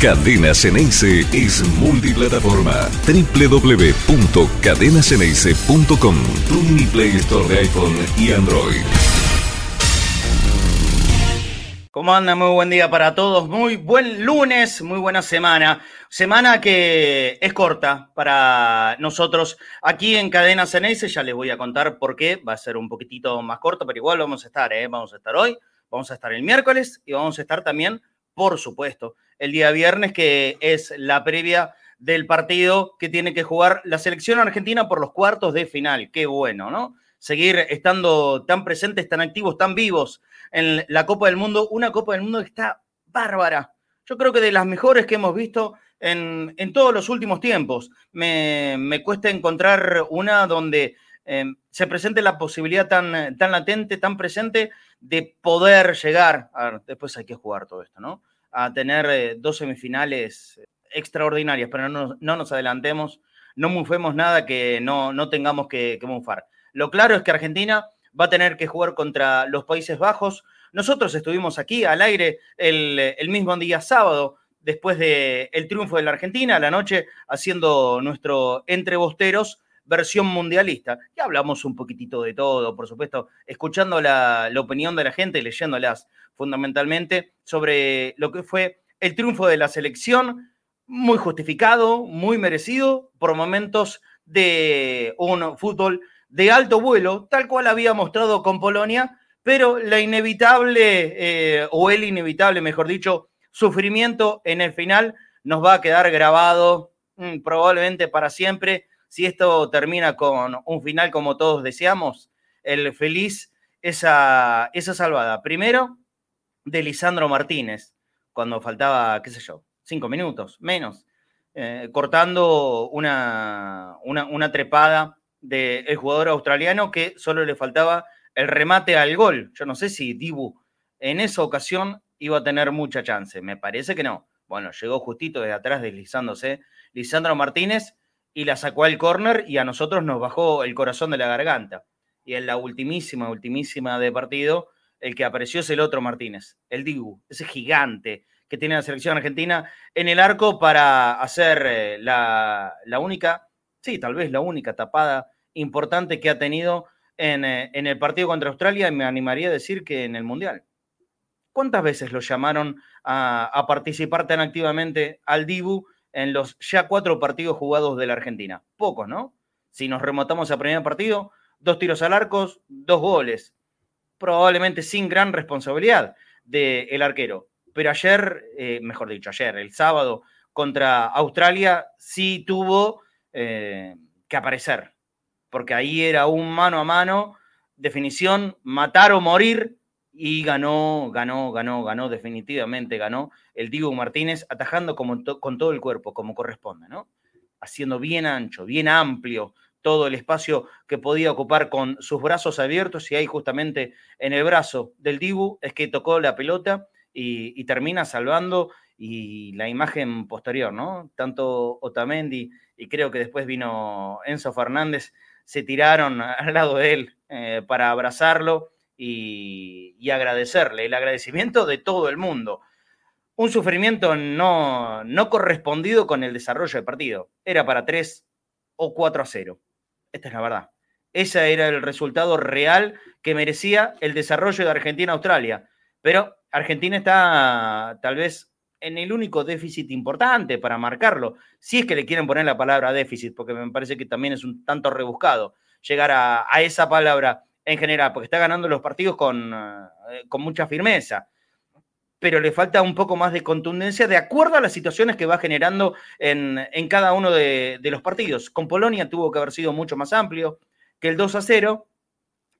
Cadena Ceneice es multiplataforma. www.cadenaceneice.com Tu mini Play Store de iPhone y Android. ¿Cómo anda? Muy buen día para todos. Muy buen lunes, muy buena semana. Semana que es corta para nosotros aquí en Cadena Ceneice. Ya les voy a contar por qué. Va a ser un poquitito más corto, pero igual vamos a estar, ¿eh? Vamos a estar hoy, vamos a estar el miércoles y vamos a estar también, por supuesto, el día viernes, que es la previa del partido que tiene que jugar la selección argentina por los cuartos de final. Qué bueno, ¿no? Seguir estando tan presentes, tan activos, tan vivos en la Copa del Mundo. Una Copa del Mundo que está bárbara. Yo creo que de las mejores que hemos visto en, todos los últimos tiempos. Me, cuesta encontrar una donde eh, se presente la posibilidad tan, tan latente, tan presente de poder llegar, a ver, después hay que jugar todo esto, ¿no? A tener eh, dos semifinales extraordinarias, pero no, nos adelantemos, no mufemos nada que no, no tengamos que, mufar. Lo claro es que Argentina va a tener que jugar contra los Países Bajos. Nosotros estuvimos aquí al aire el, mismo día sábado, después del el triunfo de la Argentina, a la noche, haciendo nuestro Entrebosteros versión mundialista. Y hablamos un poquitito de todo, por supuesto, escuchando la, opinión de la gente, leyéndolas fundamentalmente sobre lo que fue el triunfo de la selección, muy justificado, muy merecido, por momentos de un fútbol de alto vuelo, tal cual había mostrado con Polonia, pero la inevitable, eh, o el inevitable, mejor dicho, sufrimiento en el final nos va a quedar grabado mm, probablemente para siempre. Si esto termina con un final como todos deseamos, el feliz, esa, esa salvada. Primero, de Lisandro Martínez, cuando faltaba, qué sé yo, cinco minutos, menos, eh, cortando una, una, una trepada del jugador australiano que solo le faltaba el remate al gol. Yo no sé si Dibu en esa ocasión iba a tener mucha chance. Me parece que no. Bueno, llegó justito desde atrás deslizándose Lisandro Martínez y la sacó al córner y a nosotros nos bajó el corazón de la garganta. Y en la ultimísima, ultimísima de partido, el que apareció es el otro Martínez, el Dibu, ese gigante que tiene la selección argentina en el arco para hacer eh, la, la única, sí, tal vez la única tapada importante que ha tenido eh, en, el partido contra Australia y me animaría a decir que en el Mundial. ¿Cuántas veces lo llamaron a, participar tan activamente al Dibu en los ya cuatro partidos jugados de la Argentina? Pocos, ¿no? Si nos remontamos al primer partido, dos tiros al arco, dos goles. Probablemente sin gran responsabilidad del arquero. Pero ayer, eh, mejor dicho, ayer, el sábado contra Australia, sí tuvo eh, que aparecer porque ahí era un mano a mano, definición, matar o morir, y ganó, ganó, ganó, ganó, definitivamente ganó el Diego Martínez, atajando con todo el cuerpo, como corresponde, ¿no? Haciendo bien ancho, bien amplio todo el espacio que podía ocupar con sus brazos abiertos, y ahí justamente en el brazo del Dibu es que tocó la pelota y, y termina salvando, y la imagen posterior, ¿no? Tanto Otamendi y creo que después vino Enzo Fernández, se tiraron al lado de él eh, para abrazarlo y, agradecerle, el agradecimiento de todo el mundo. Un sufrimiento no, no correspondido con el desarrollo del partido. Era para 3 o 4 a 0. Esta es la verdad. Ese era el resultado real que merecía el desarrollo de Argentina-Australia. Pero Argentina está tal vez en el único déficit importante para marcarlo, si es que le quieren poner la palabra déficit, porque me parece que también es un tanto rebuscado llegar a, esa palabra en general, porque está ganando los partidos con, eh, con mucha firmeza, pero le falta un poco más de contundencia de acuerdo a las situaciones que va generando en, cada uno de, de los partidos. Con Polonia tuvo que haber sido mucho más amplio que el 2 a 0,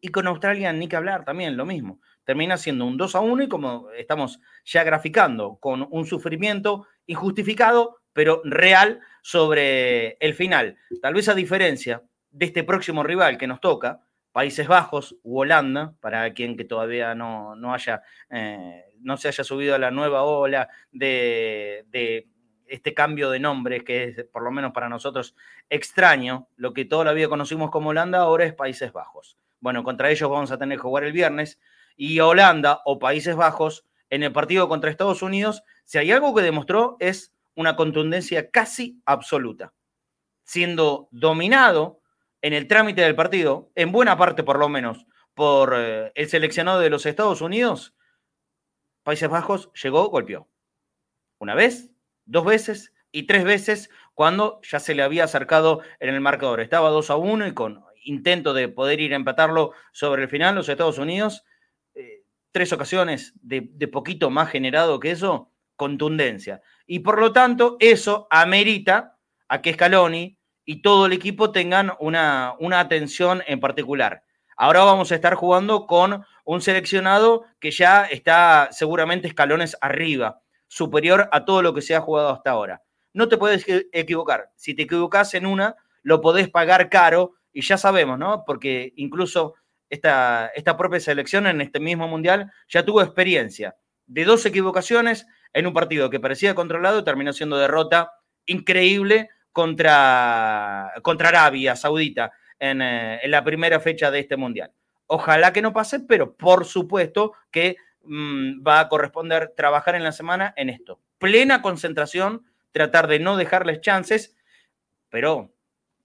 y con Australia ni que hablar también, lo mismo termina siendo un 2 a 1 y como estamos ya graficando, con un sufrimiento injustificado, pero real sobre el final. Tal vez a diferencia de este próximo rival que nos toca, Países Bajos u Holanda, para quien que todavía no, no haya, eh, no se haya subido a la nueva ola de, de este cambio de nombre, que es por lo menos para nosotros extraño, lo que toda la vida conocimos como Holanda, ahora es Países Bajos. Bueno, contra ellos vamos a tener que jugar el viernes y Holanda o Países Bajos en el partido contra Estados Unidos Si hay algo que demostró es una contundencia casi absoluta, siendo dominado en el trámite del partido, en buena parte por lo menos, por eh, el seleccionado de los Estados Unidos, Países Bajos llegó, golpeó. Una vez, dos veces y tres veces cuando ya se le había acercado en el marcador. Estaba 2 a 1 y con intento de poder ir a empatarlo sobre el final, los Estados Unidos, eh, tres ocasiones de, poquito más generado que eso, contundencia. Y por lo tanto, eso amerita a que Scaloni y todo el equipo tengan una, una atención en particular. Ahora vamos a estar jugando con un seleccionado que ya está seguramente escalones arriba, superior a todo lo que se ha jugado hasta ahora. No te puedes equivocar. Si te equivocas en una, lo podés pagar caro y ya sabemos, ¿no? Porque incluso esta, esta propia selección en este mismo mundial ya tuvo experiencia de dos equivocaciones en un partido que parecía controlado y terminó siendo derrota increíble contra, contra Arabia Saudita en, eh, en, la primera fecha de este mundial. Ojalá que no pase, pero por supuesto que mmm, va a corresponder trabajar en la semana en esto. Plena concentración, tratar de no dejarles chances, pero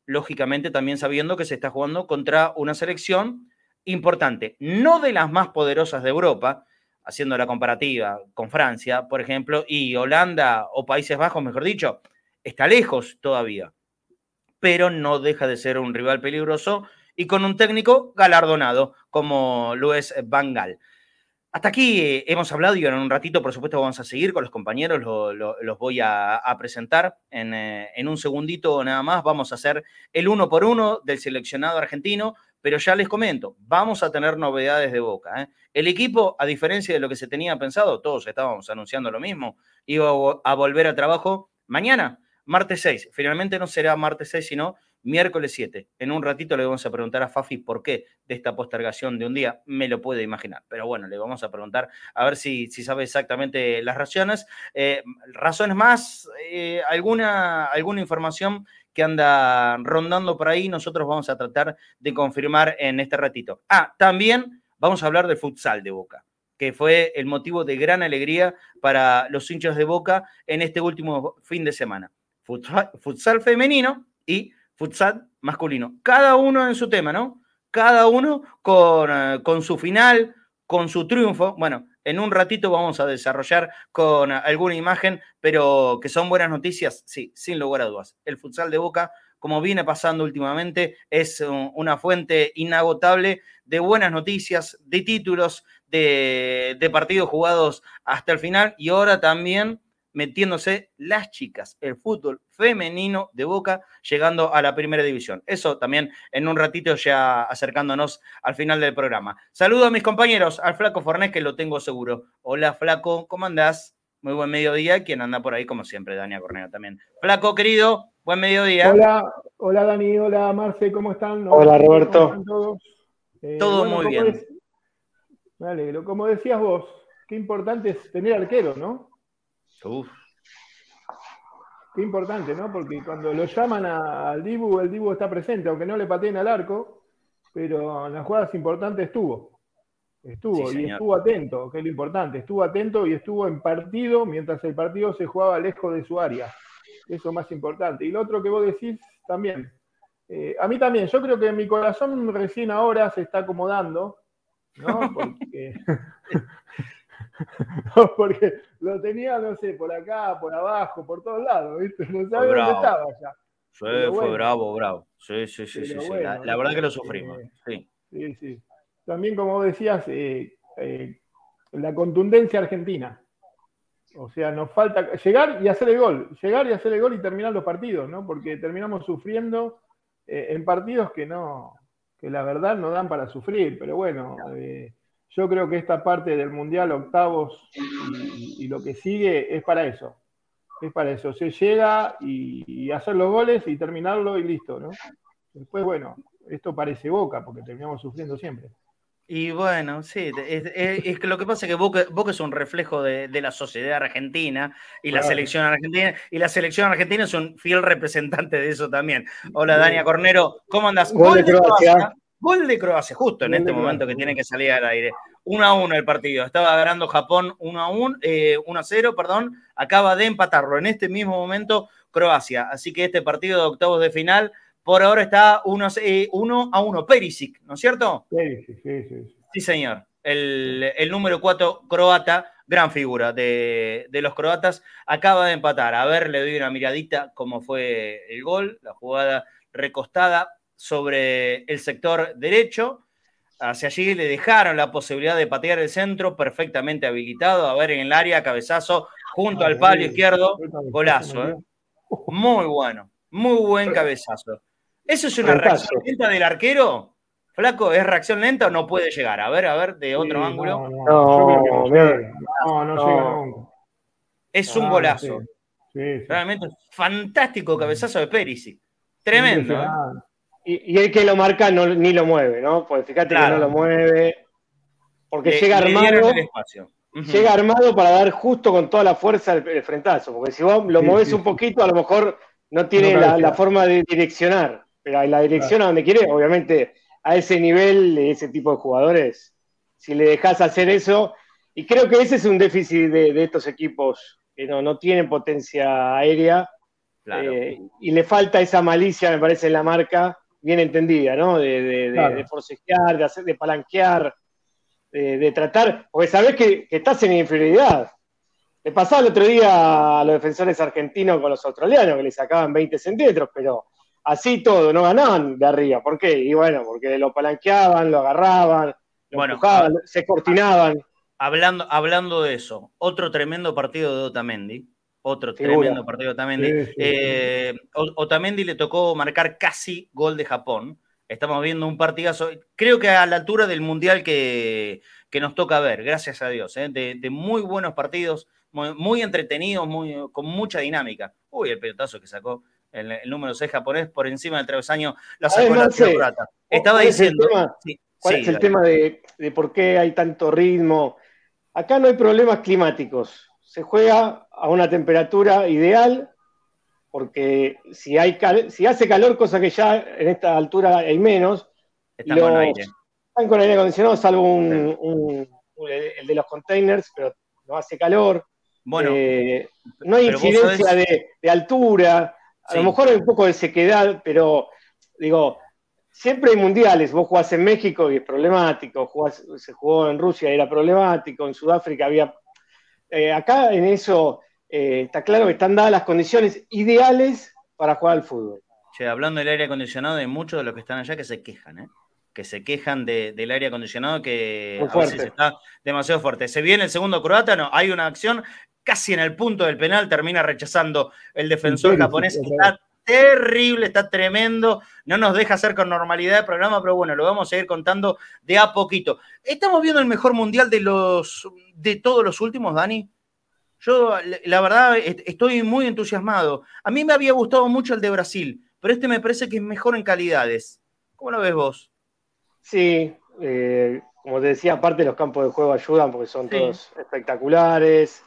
lógicamente también sabiendo que se está jugando contra una selección importante, no de las más poderosas de Europa, haciendo la comparativa con Francia, por ejemplo, y Holanda o Países Bajos, mejor dicho, está lejos todavía, pero no deja de ser un rival peligroso y con un técnico galardonado como lo es Van Gaal. Hasta aquí eh, hemos hablado y en un ratito, por supuesto, vamos a seguir con los compañeros, los voy a, presentar eh, en, un segundito nada más. Vamos a hacer el uno por uno del seleccionado argentino, pero ya les comento, vamos a tener novedades de boca. ¿eh? El equipo, a diferencia de lo que se tenía pensado, todos estábamos anunciando lo mismo, iba a volver al trabajo mañana, martes 6. Finalmente no será martes 6, sino miércoles 7. En un ratito le vamos a preguntar a Fafi por qué de esta postergación de un día, me lo puede imaginar. Pero bueno, le vamos a preguntar a ver si, si sabe exactamente las razones. Eh, razones más, eh, alguna, alguna información que anda rondando por ahí, nosotros vamos a tratar de confirmar en este ratito. Ah, también vamos a hablar del futsal de Boca que fue el motivo de gran alegría para los hinchas de Boca en este último fin de semana. Futsal, femenino y futsal masculino. Cada uno en su tema, ¿no? Cada uno con, eh, con su final, con su triunfo. Bueno, en un ratito vamos a desarrollar con alguna imagen, pero que son buenas noticias, sí, sin lugar a dudas. El futsal de Boca, como viene pasando últimamente, es una fuente inagotable de buenas noticias, de títulos, de, de partidos jugados hasta el final y ahora también metiéndose las chicas, el fútbol femenino de Boca, llegando a la primera división. Eso también en un ratito ya acercándonos al final del programa. Saludo a mis compañeros, al Flaco Fornés, que lo tengo seguro. Hola Flaco, ¿cómo andás? Muy buen mediodía. Quien anda por ahí, como siempre, Dania Corneo también. Flaco, querido, buen mediodía. Hola, hola Dani, hola Marce, ¿cómo están? Hola Roberto. Eh, Todo muy bien. me alegro. Como decías vos, qué importante es tener arquero, ¿no? Uf. Qué importante, ¿no? Porque cuando lo llaman al Dibu, el Dibu está presente, aunque no le pateen al arco, pero en las jugadas importantes estuvo. Estuvo y estuvo atento, que es lo importante. Estuvo atento y estuvo en partido mientras el partido se jugaba lejos de su área. Eso es más importante. Y lo otro que vos decís también. Eh, a mí también, yo creo que mi corazón recién ahora se está acomodando, ¿no? Porque porque lo tenía, no sé, por acá, por abajo, por todos lados, ¿viste? No sabía dónde estaba ya. fue bravo, bravo. Sí, sí, sí, sí. la, verdad que lo sufrimos. Sí, sí. sí. También, como decías, eh, eh, la contundencia argentina. O sea, nos falta llegar y hacer el gol, llegar y hacer el gol y terminar los partidos, ¿no? Porque terminamos sufriendo eh, en partidos que no, que la verdad no dan para sufrir, pero bueno, yo creo que esta parte del Mundial, octavos y, lo que sigue es para eso. Es para eso. Se llega y, hacer los goles y terminarlo y listo, ¿no? Después, bueno, esto parece boca porque terminamos sufriendo siempre. Y bueno, sí, es, que lo que pasa es que Boca, es un reflejo de, la sociedad argentina y la selección argentina, y la selección argentina es un fiel representante de eso también. Hola, Dania Cornero, ¿cómo andas? Gol de Croacia. Gol de Croacia, justo en este momento que tiene que salir al aire. 1 a 1 el partido. Estaba ganando Japón 1 a 1, 1 a 0, perdón. Acaba de empatarlo en este mismo momento Croacia. Así que este partido de octavos de final por ahora está 1 eh, a 1. Perisic, ¿no es cierto? Perisic, sí, sí. Sí, señor. El, el número 4 croata, gran figura de, de, los croatas, acaba de empatar. A ver, le doy una miradita cómo fue el gol, la jugada recostada sobre el sector derecho. Hacia allí le dejaron la posibilidad de patear el centro, perfectamente habilitado. A ver, en el área, cabezazo junto al palo izquierdo, golazo. ¿eh? Muy bueno, muy buen cabezazo. ¿Eso es una reacción lenta del arquero? Flaco, ¿es reacción lenta o no puede llegar? A ver, a ver, de otro ángulo. No, no, no, llega nunca. Es un golazo. Realmente fantástico cabezazo de Perisic. Tremendo. ¿eh? Y, el que lo marca no, ni lo mueve, ¿no? Pues fíjate que no lo mueve. Porque llega armado. Llega armado para dar justo con toda la fuerza el, frentazo. Porque si vos lo mueves un poquito, a lo mejor no tiene la, forma de direccionar. Pero la dirección a donde quiere, obviamente, a ese nivel, ese tipo de jugadores, si le dejas hacer eso. Y creo que ese es un déficit de, estos equipos que no, no tienen potencia aérea. Eh, y le falta esa malicia, me parece, en la marca bien entendida, ¿no? De, de, de, forcejear, de, hacer, de palanquear, de, tratar, porque sabés que, estás en inferioridad. Le pasaba el otro día a los defensores argentinos con los australianos, que le sacaban 20 centímetros, pero así todo, no ganaban de arriba. ¿Por qué? Y bueno, porque lo palanqueaban, lo agarraban, lo empujaban, se cortinaban. Hablando, hablando de eso, otro tremendo partido de Otamendi, otro tremendo partido Otamendi. Eh, Otamendi le tocó marcar casi gol de Japón. Estamos viendo un partidazo, creo que a la altura del Mundial que, que nos toca ver, gracias a Dios, ¿eh? de, muy buenos partidos, muy, entretenidos, muy, con mucha dinámica. Uy, el pelotazo que sacó el, número 6 japonés por encima del travesaño, la sacó la Estaba diciendo... ¿Cuál es el tema de, de por qué hay tanto ritmo? Acá no hay problemas climáticos se juega a una temperatura ideal, porque si, hay si hace calor, cosa que ya en esta altura hay menos, están con aire. Están con aire acondicionado, salvo un, el de los containers, pero no hace calor. Bueno, eh, no hay incidencia de, altura, a lo mejor hay un poco de sequedad, pero digo, siempre hay mundiales. Vos jugás en México y es problemático, se jugó en Rusia y era problemático, en Sudáfrica había eh, acá en eso eh, está claro que están dadas las condiciones ideales para jugar al fútbol. Che, hablando del aire acondicionado, hay muchos de los que están allá que se quejan, ¿eh? que se quejan del aire acondicionado que a veces está demasiado fuerte. Se viene el segundo croata, no, hay una acción casi en el punto del penal, termina rechazando el defensor japonés. Está terrible, está tremendo, no nos deja hacer con normalidad el programa, pero bueno, lo vamos a ir contando de a poquito. Estamos viendo el mejor mundial de los de todos los últimos, Dani. Yo, la verdad, estoy muy entusiasmado. A mí me había gustado mucho el de Brasil, pero este me parece que es mejor en calidades. ¿Cómo lo ves vos? Sí, eh, como te decía, aparte los campos de juego ayudan porque son todos espectaculares.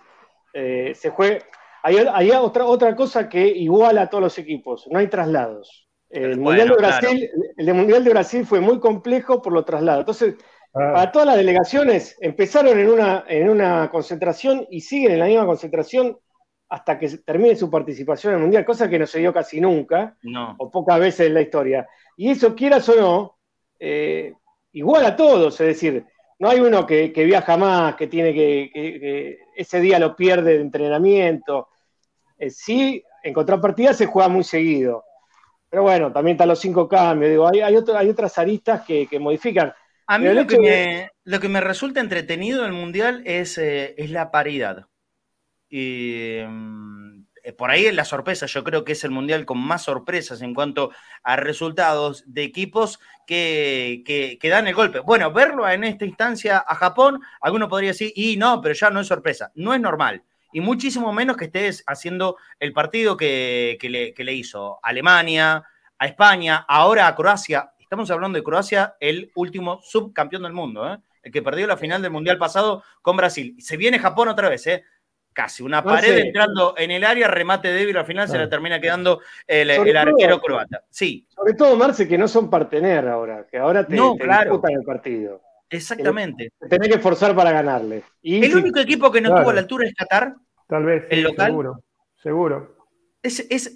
Eh, se juega, hay, otra, otra cosa que iguala a todos los equipos, no hay traslados. El, mundial de Brasil, el Mundial de Brasil fue muy complejo por los traslados. Entonces, ah. para todas las delegaciones, empezaron en una, en una concentración y siguen en la misma concentración hasta que termine su participación en el Mundial, cosa que no se dio casi nunca, o pocas veces en la historia. Y eso, quieras o no, eh, igual a todos, es decir, no hay uno que, viaja más, que tiene que, que, ese día lo pierde de entrenamiento, eh, sí, en contrapartida se juega muy seguido. Pero bueno, también están los cinco cambios. Digo, hay, hay, hay otras aristas que, modifican. A mí lo que, me, lo que, me, resulta entretenido del Mundial es, eh, es la paridad. Y mm, eh, por ahí es la sorpresa. Yo creo que es el Mundial con más sorpresas en cuanto a resultados de equipos que, que, dan el golpe. Bueno, verlo en esta instancia a Japón, alguno podría decir, y no, pero ya no es sorpresa. No es normal y muchísimo menos que estés haciendo el partido que, le, hizo Alemania, a España, ahora a Croacia. Estamos hablando de Croacia, el último subcampeón del mundo, ¿eh? el que perdió la final del Mundial pasado con Brasil. Se viene Japón otra vez, ¿eh? casi. Una pared entrando en el área, remate débil, al final se la termina quedando el, arquero croata. Sí. Sobre todo, Marce, que no son partener ahora, que ahora te, no, claro. el partido. Exactamente. Tenés que esforzar para ganarle. el único equipo que no tuvo la altura es Qatar. Tal vez. el local. Seguro. Seguro. Es,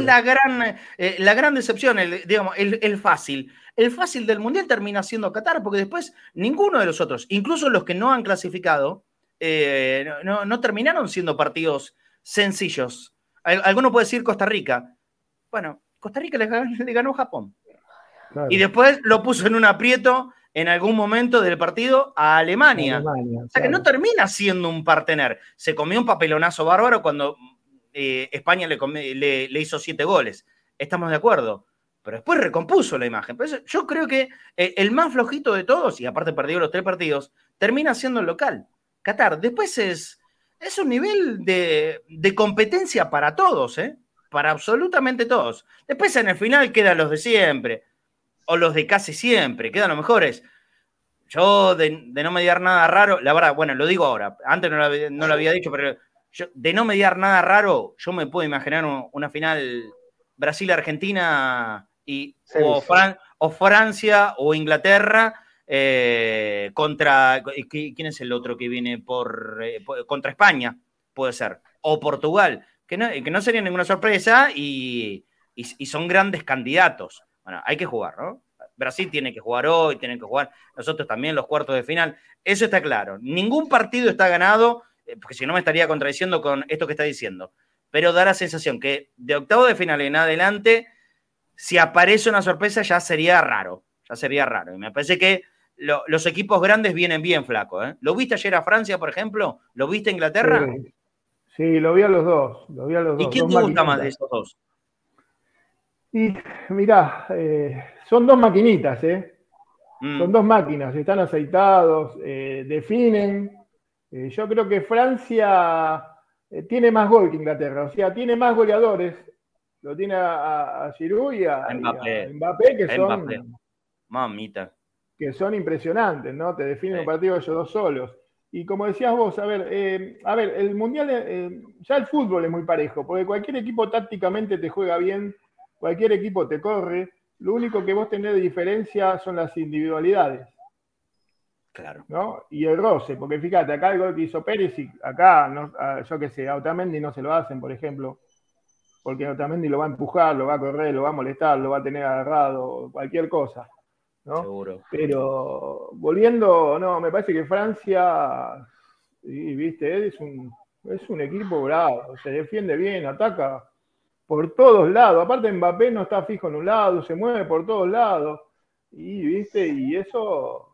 la, gran, eh, la gran decepción, el, digamos, el, fácil. El fácil del Mundial termina siendo Qatar, porque después ninguno de los otros, incluso los que no han clasificado, eh, no, terminaron siendo partidos sencillos. Alguno puede decir Costa Rica. Bueno, Costa Rica le, ganó Japón. Y después lo puso en un aprieto en algún momento del partido a Alemania. o sea que no termina siendo un partener. Se comió un papelonazo bárbaro cuando eh, España le, le, hizo siete goles. Estamos de acuerdo. Pero después recompuso la imagen. yo creo que eh, el más flojito de todos, y aparte perdió los tres partidos, termina siendo el local. Qatar. Después es, es un nivel de, competencia para todos, ¿eh? Para absolutamente todos. Después en el final quedan los de siempre, o los de casi siempre, quedan los mejores. Yo, de, no mediar nada raro, la verdad, bueno, lo digo ahora, antes no lo, había dicho, pero yo, de no mediar nada raro, yo me puedo imaginar una final Brasil-Argentina y o, o, Francia o Inglaterra eh, contra, ¿quién es el otro que viene por, eh, contra España? Puede ser, o Portugal, que no, que no sería ninguna sorpresa y, son grandes candidatos. Bueno, hay que jugar, ¿no? Brasil tiene que jugar hoy, tienen que jugar nosotros también los cuartos de final, eso está claro. Ningún partido está ganado, eh, porque si no me estaría contradiciendo con esto que está diciendo, pero da la sensación que de octavo de final en adelante, si aparece una sorpresa ya sería raro, ya sería raro. Y me parece que los equipos grandes vienen bien flacos. ¿eh? ¿Lo viste ayer a Francia, por ejemplo? ¿Lo viste a Inglaterra? Sí, lo vi a los dos. Lo vi a los ¿Y quién te gusta más de esos dos? Y mirá, eh, son dos maquinitas, ¿eh? Mm. Son dos máquinas, están aceitados, eh, definen. Eh, yo creo que Francia tiene más gol que Inglaterra, o sea, tiene más goleadores. Lo tiene a, a Giroud y a, Mbappé. que son. Mamita que son impresionantes, ¿no? Te definen un partido ellos dos solos. Y como decías vos, a ver, eh, a ver, el mundial, eh, ya el fútbol es muy parejo, porque cualquier equipo tácticamente te juega bien, cualquier equipo te corre. Lo único que vos tenés de diferencia son las individualidades. Claro. ¿no? Y el roce, porque fíjate, acá el gol que hizo Pérez y acá, no, yo qué sé, a Otamendi no se lo hacen, por ejemplo, porque Otamendi lo va a empujar, lo va a correr, lo va a molestar, lo va a tener agarrado, cualquier cosa. Seguro. Pero volviendo, no, me parece que Francia, y, viste, es un, es un equipo bravo, se defiende bien, ataca por todos lados. Aparte Mbappé no está fijo en un lado, se mueve por todos lados. Y viste, y eso.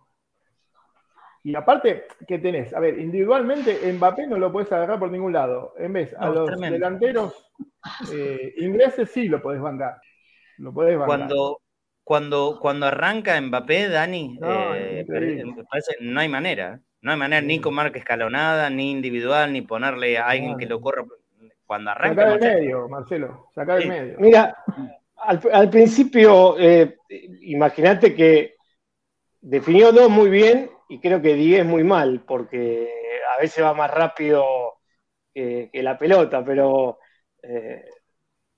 Y aparte, ¿qué tenés? A ver, individualmente Mbappé no lo puedes agarrar por ningún lado. En vez, a los delanteros eh, ingleses sí lo podés bancar. Lo podés bancar. Cuando, cuando, cuando arranca Mbappé, Dani, no, eh, no hay manera. No hay manera ni con marca escalonada, ni individual, ni ponerle a alguien que lo corra. Cuando arranca. Saca del medio, Marcelo. Saca del medio. Mira, al, principio, eh, imagínate que definió dos muy bien y creo que diez muy mal, porque a veces va más rápido que, la pelota, pero eh,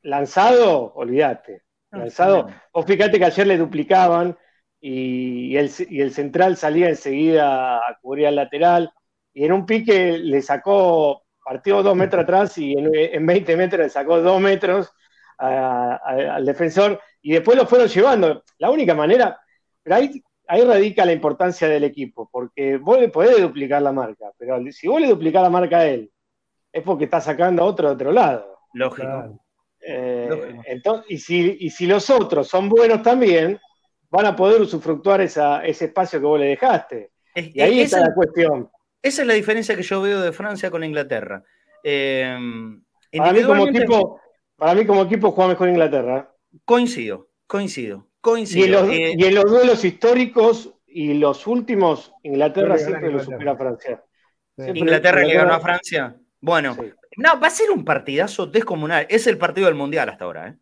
lanzado, olvídate. Ah, lanzado. O fíjate que ayer le duplicaban y, el, central salía enseguida a cubrir al lateral y en un pique le sacó, partió dos metros atrás y en, 20 metros le sacó dos metros al defensor y después lo fueron llevando. La única manera, pero ahí, ahí radica la importancia del equipo, porque vos le podés duplicar la marca, pero si vos le duplicás la marca a él, es porque está sacando a otro de otro lado. Lógico. Eh, entonces, y, si, y si los otros son buenos también, van a poder usufructuar ese espacio que vos le dejaste. y ahí está la cuestión. Esa es la diferencia que yo veo de Francia con Inglaterra. Eh, para, mí como equipo, para mí como equipo juega mejor Inglaterra. Coincido, coincido, coincido. Eh, y en, los, duelos históricos y los últimos, Inglaterra siempre lo supera a Francia. Inglaterra, le ganó a Francia. Bueno, no, va a ser un partidazo descomunal. Es el partido del Mundial hasta ahora. ¿eh?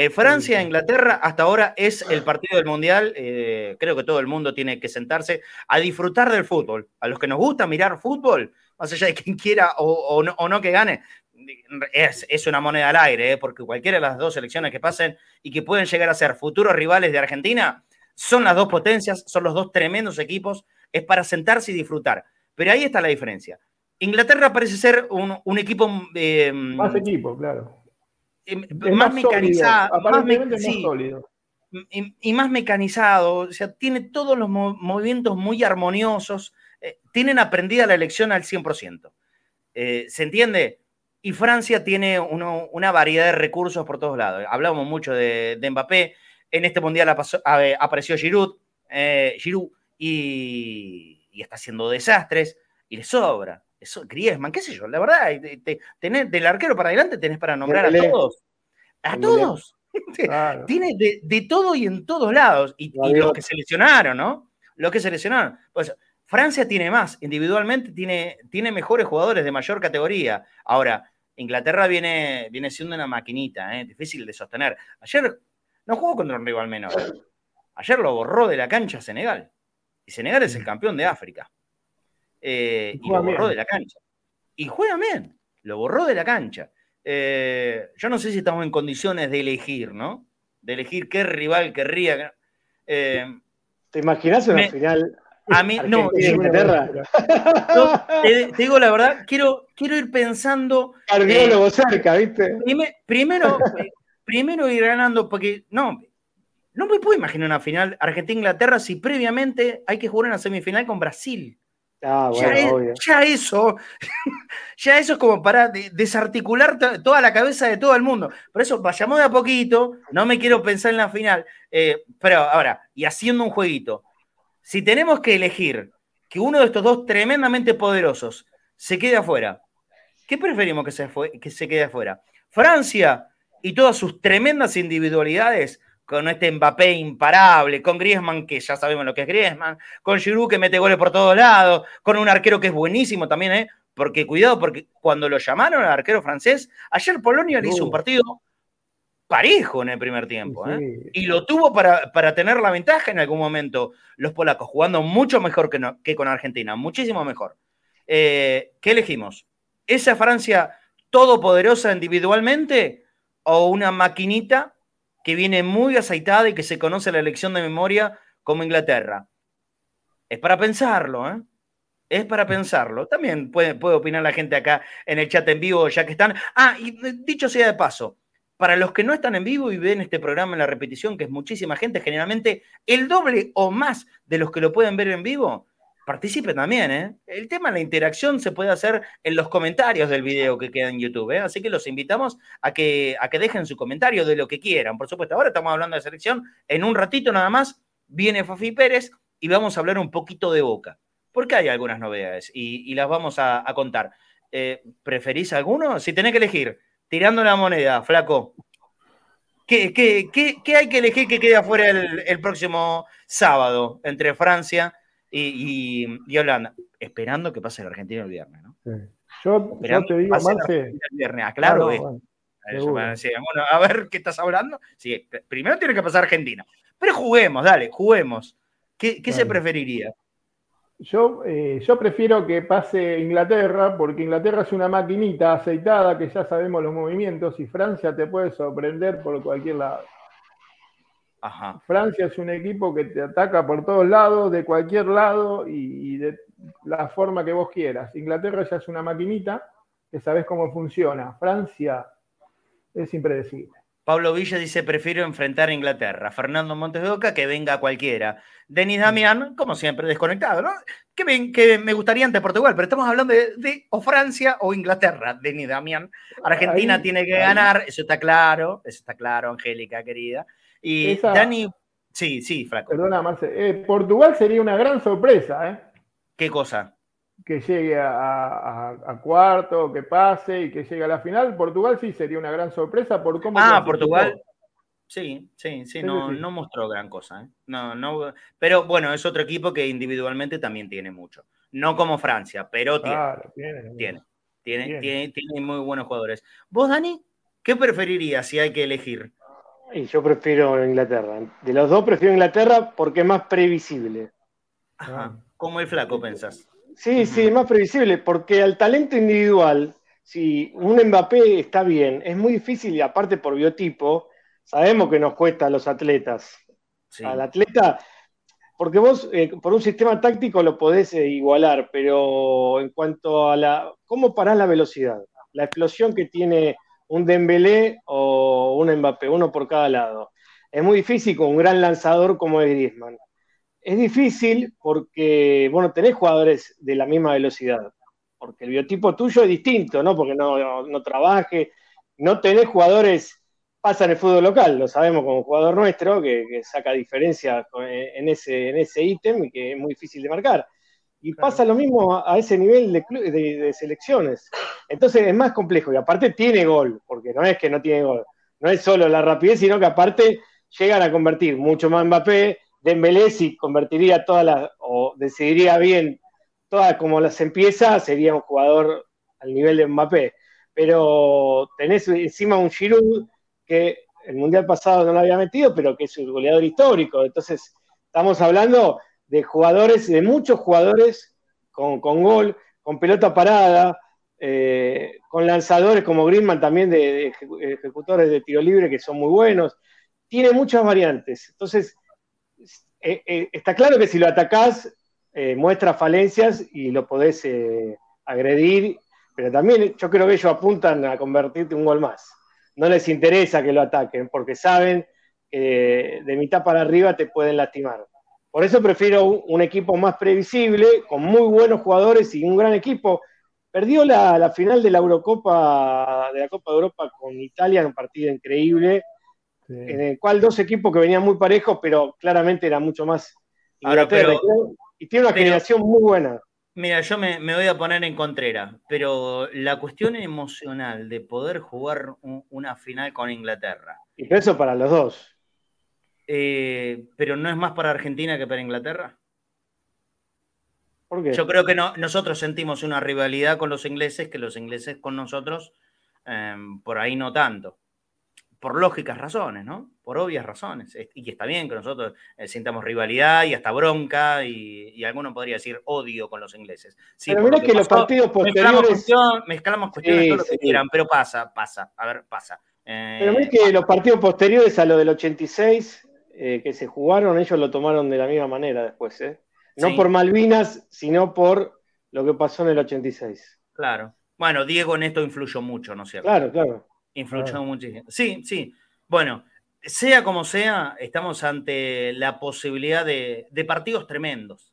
Eh Francia, Inglaterra, hasta ahora es el partido del Mundial. Eh, creo que todo el mundo tiene que sentarse a disfrutar del fútbol. A los que nos gusta mirar fútbol, más allá de quien quiera o, no, que gane, es, una moneda al aire, ¿eh? porque cualquiera de las dos selecciones que pasen y que pueden llegar a ser futuros rivales de Argentina, son las dos potencias, son los dos tremendos equipos, es para sentarse y disfrutar. Pero ahí está la diferencia. Inglaterra parece ser un, equipo... Eh, más equipo, claro. Más, mecanizado. Más, sólido y, más mecanizado, o sea, tiene todos los movimientos muy armoniosos, eh, tienen aprendida la elección al 100%. Eh, ¿Se entiende? Y Francia tiene una variedad de recursos por todos lados. Hablamos mucho de, Mbappé, en este mundial apareció Giroud, eh, Giroud y, está haciendo desastres, y le sobra. Eso, Griezmann, qué sé yo, la verdad, tenés, del arquero para adelante tenés para nombrar a todos. A todos. Tiene de, todo y en todos lados. Y, los que seleccionaron, ¿no? Los que seleccionaron. Pues Francia tiene más, individualmente tiene, tiene mejores jugadores de mayor categoría. Ahora, Inglaterra viene, viene siendo una maquinita, ¿eh? difícil de sostener. Ayer no jugó contra un rival menor. Ayer lo borró de la cancha Senegal. Y Senegal es el campeón de África. Eh, y, lo borró de la cancha. Y juega bien. Lo borró de la cancha. Eh, yo no sé si estamos en condiciones de elegir, ¿no? De elegir qué rival querría. Eh, ¿Te imaginas una final? A mí, no, Inglaterra. te, digo la verdad, quiero, quiero ir pensando. Cardiólogo cerca, ¿viste? primero, primero ir ganando, porque no, no me puedo imaginar una final Argentina-Inglaterra si previamente hay que jugar una semifinal con Brasil. Ah, ya, eso, ya eso es como para desarticular toda la cabeza de todo el mundo. Por eso vayamos de a poquito, no me quiero pensar en la final. Eh, pero ahora, y haciendo un jueguito, si tenemos que elegir que uno de estos dos tremendamente poderosos se quede afuera, ¿qué preferimos que se, que se quede afuera? Francia y todas sus tremendas individualidades con este Mbappé imparable, con Griezmann, que ya sabemos lo que es Griezmann, con Giroud que mete goles por todos lados, con un arquero que es buenísimo también, ¿eh? Porque cuidado, porque cuando lo llamaron al arquero francés, ayer Polonia le hizo un partido parejo en el primer tiempo, ¿eh? Y lo tuvo para, para, tener la ventaja en algún momento los polacos, jugando mucho mejor que, que con Argentina, muchísimo mejor. Eh, ¿Qué elegimos? ¿Esa Francia todopoderosa individualmente o una maquinita que viene muy aceitada y que se conoce la elección de memoria como Inglaterra. Es para pensarlo, ¿eh? Es para pensarlo. También puede, puede opinar la gente acá en el chat en vivo, ya que están. Ah, y dicho sea de paso, para los que no están en vivo y ven este programa en la repetición, que es muchísima gente, generalmente el doble o más de los que lo pueden ver en vivo, participe también, ¿eh? El tema de la interacción se puede hacer en los comentarios del video que queda en YouTube, ¿eh? Así que los invitamos a que, a que dejen su comentario de lo que quieran. Por supuesto, ahora estamos hablando de selección. En un ratito nada más viene Fafi Pérez y vamos a hablar un poquito de Boca. Porque hay algunas novedades y, las vamos a, contar. Eh, ¿Preferís alguno? Si tenés que elegir, tirando la moneda, flaco. ¿Qué, hay que elegir que quede afuera el, el próximo sábado entre Francia y, y, Holanda, esperando que pase el argentino el viernes, ¿no? Yo, te digo, Marce. El viernes, aclaro a ver qué estás hablando. Sí, primero tiene que pasar Argentina. Pero juguemos, dale, juguemos. ¿Qué, se preferiría? Yo, eh, yo prefiero que pase Inglaterra, porque Inglaterra es una maquinita aceitada que ya sabemos los movimientos y Francia te puede sorprender por cualquier lado. Francia es un equipo que te ataca por todos lados, de cualquier lado y, de la forma que vos quieras. Inglaterra ya es una maquinita que sabes cómo funciona. Francia es impredecible. Pablo Villa dice, prefiero enfrentar a Inglaterra. Fernando Montes de Oca, que venga cualquiera. Denis Damián, como siempre, desconectado, ¿no? Que, ven, que me gustaría ante Portugal, pero estamos hablando de, o Francia o Inglaterra, Denis Damián. Argentina tiene que ganar, eso está claro, eso está claro, Angélica, querida. Y Dani, sí, sí, Flaco. Perdona, Marce. Eh, Portugal sería una gran sorpresa, ¿eh? ¿Qué cosa? Que llegue a, cuarto, que pase y que llegue a la final. Portugal sí sería una gran sorpresa por cómo. Ah, Portugal. Sí, sí, sí, no, no mostró gran cosa. ¿eh? No, no, pero bueno, es otro equipo que individualmente también tiene mucho. No como Francia, pero tiene. tiene, tiene, tiene, tiene, muy buenos jugadores. ¿Vos, Dani, qué preferirías si hay que elegir? Y yo prefiero Inglaterra. De los dos prefiero Inglaterra porque es más previsible. Ajá. Como el flaco, pensás. Sí, sí, más previsible, porque al talento individual, si un Mbappé está bien, es muy difícil y aparte por biotipo, sabemos que nos cuesta a los atletas. Al atleta, porque vos eh, por un sistema táctico lo podés eh, igualar, pero en cuanto a la, ¿cómo parás la velocidad? La explosión que tiene un Dembélé o un Mbappé, uno por cada lado. Es muy difícil con un gran lanzador como es Griezmann. Es difícil porque, bueno, tenés jugadores de la misma velocidad, porque el biotipo tuyo es distinto, ¿no? Porque no, no, trabaje, no tenés jugadores, pasa en el fútbol local, lo sabemos como jugador nuestro, que, saca diferencia en ese, en ese ítem y que es muy difícil de marcar. Y pasa lo mismo a, ese nivel de, de, selecciones. Entonces es más complejo y aparte tiene gol, porque no es que no tiene gol, no es solo la rapidez, sino que aparte llegan a convertir mucho más Mbappé, Dembélé si convertiría todas las, o decidiría bien todas como las empieza, sería un jugador al nivel de Mbappé. Pero tenés encima un Giroud que el Mundial pasado no lo había metido, pero que es un goleador histórico. Entonces, estamos hablando de jugadores, de muchos jugadores con, gol, con pelota parada, eh, con lanzadores como Griezmann también de, ejecutores de tiro libre que son muy buenos. Tiene muchas variantes. Entonces, eh, eh, está claro que si lo atacás, muestra falencias y lo podés agredir, pero también yo creo que ellos apuntan a convertirte un gol más. No les interesa que lo ataquen porque saben que de mitad para arriba te pueden lastimar. Por eso prefiero un, equipo más previsible, con muy buenos jugadores y un gran equipo. Perdió la, final de la Eurocopa, de la Copa de Europa con Italia, un partido increíble, en el cual dos equipos que venían muy parejos, pero claramente era mucho más y tiene una generación muy buena. Mira, yo me, voy a poner en contrera, pero la cuestión emocional de poder jugar una final con Inglaterra. Y eso para los dos. Eh, pero no es más para Argentina que para Inglaterra. Yo creo que no, nosotros sentimos una rivalidad con los ingleses que los ingleses con nosotros, em, por ahí no tanto. Por lógicas razones, ¿no? Por obvias razones. Y está bien que nosotros eh, sintamos rivalidad y hasta bronca y, alguno podría decir odio con los ingleses. pero mira que, los partidos posteriores... Mezclamos, cuestiones, todo lo que quieran, pero pasa, pasa, a ver, pasa. pero mira que los partidos posteriores a lo del 86 eh, que se jugaron, ellos lo tomaron de la misma manera después, ¿eh? No por Malvinas, sino por lo que pasó en el 86. Claro. Bueno, Diego en esto influyó mucho, ¿no es cierto? Claro, claro. Influyó muchísimo. Sí, sí. Bueno, sea como sea, estamos ante la posibilidad de, de, partidos tremendos.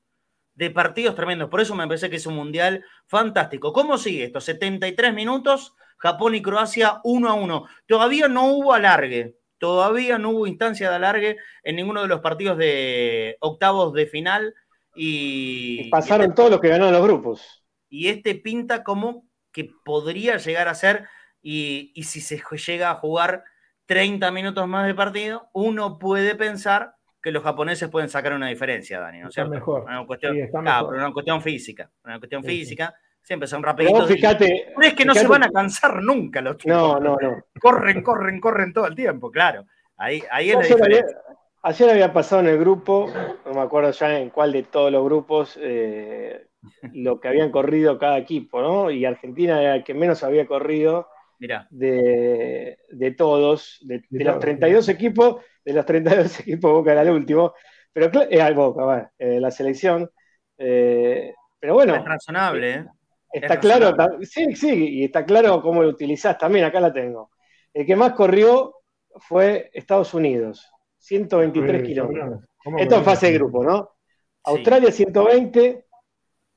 De partidos tremendos. Por eso me parece que es un mundial fantástico. ¿Cómo sigue esto? 73 minutos, Japón y Croacia 1 a 1. Todavía no hubo alargue. Todavía no hubo instancia de alargue en ninguno de los partidos de octavos de final. Y, pasaron este todos los que ganaron los grupos. Y este pinta como que podría llegar a ser, y, si se llega a jugar 30 minutos más de partido, uno puede pensar que los japoneses pueden sacar una diferencia, Dani, ¿no es cierto? Mejor. Una cuestión, pero una cuestión física. Una cuestión física. Siempre son rapiditos. fíjate. es que no se van a cansar nunca los tipos. No, no, no. Corren, corren, corren todo el tiempo, claro. Ahí, ahí es la diferencia. ayer había pasado en el grupo, no me acuerdo ya en cuál de todos los grupos, eh, lo que habían corrido cada equipo, ¿no? Y Argentina era el que menos había corrido De, de todos, de, los 32 equipos, de los 32 equipos Boca era el último, pero es eh, Boca, bueno, eh, la selección. pero bueno. Es razonable, ¿eh? Está claro, sí, sí, y está claro cómo lo utilizás también, acá la tengo. El que más corrió fue Estados Unidos, 123 kilómetros. Esto en fase de grupo, ¿no? Australia 120,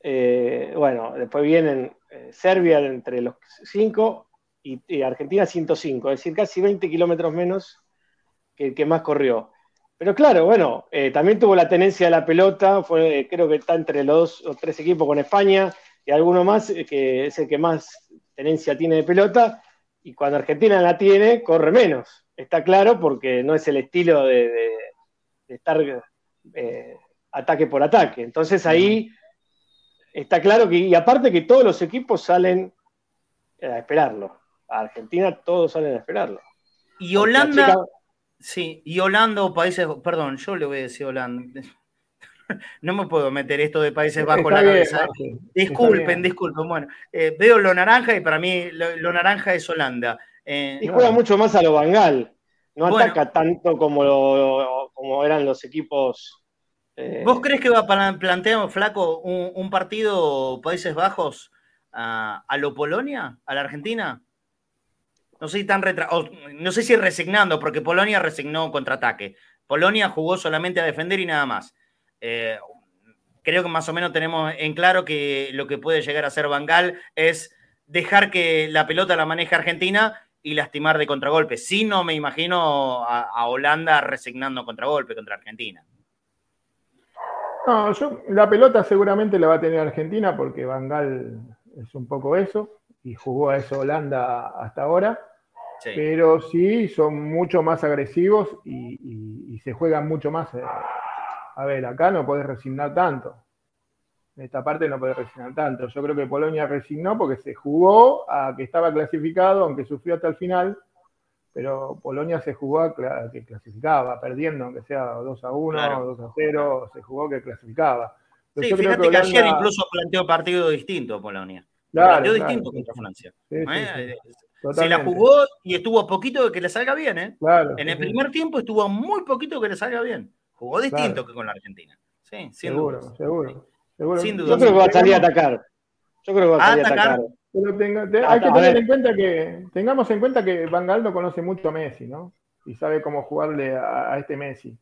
eh, bueno, después vienen eh, Serbia entre los 5 y, Argentina 105, es decir, casi 20 kilómetros menos que el que más corrió. Pero claro, bueno, eh, también tuvo la tenencia de la pelota, fue, creo que está entre los dos o tres equipos con España, y alguno más eh, que es el que más tenencia tiene de pelota, y cuando Argentina la tiene, corre menos. Está claro porque no es el estilo de, estar eh, ataque por ataque. Entonces ahí está claro que, y aparte que todos los equipos salen a esperarlo. A Argentina todos salen a esperarlo. Y Holanda, sí, y Holanda o países, perdón, yo le voy a decir Holanda. no me puedo meter esto de Países Bajos la cabeza. disculpen, disculpen. Bueno, eh, veo lo naranja y para mí lo, naranja es Holanda. Eh, y juega mucho más a lo Bangal. No ataca tanto como, como eran los equipos. Eh, ¿Vos crees que va a plantear, Flaco, un, partido Países Bajos a, a, lo Polonia, a la Argentina? No sé si tan retra no sé si resignando, porque Polonia resignó contraataque. Polonia jugó solamente a defender y nada más. Eh, creo que más o menos tenemos en claro que lo que puede llegar a ser Bangal es dejar que la pelota la maneje Argentina y lastimar de contragolpe. Si no me imagino a, Holanda resignando contragolpe contra Argentina. No, yo, la pelota seguramente la va a tener Argentina porque Bangal es un poco eso y jugó a eso Holanda hasta ahora. Pero sí, son mucho más agresivos y, se juegan mucho más. Eh, a ver, acá no podés resignar tanto. En esta parte no podés resignar tanto. Yo creo que Polonia resignó porque se jugó a que estaba clasificado, aunque sufrió hasta el final. Pero Polonia se jugó a que clasificaba, perdiendo, aunque sea 2 a 1, 2 a 0, se jugó que clasificaba. sí, fíjate que, ayer incluso planteó partido distinto Polonia. planteó distinto contra Francia. ¿eh? Se la jugó y estuvo a poquito de que le salga bien, ¿eh? en el primer tiempo estuvo muy poquito de que le salga bien. Jugó distinto que con la Argentina. Sí, sin seguro, duda. Seguro, seguro. Sin duda. Yo creo que va a salir a atacar. Yo creo que va a salir a atacar. hay que tener en cuenta que, tengamos en cuenta que Van Gaal no conoce mucho a Messi, ¿no? Y sabe cómo jugarle a, este Messi.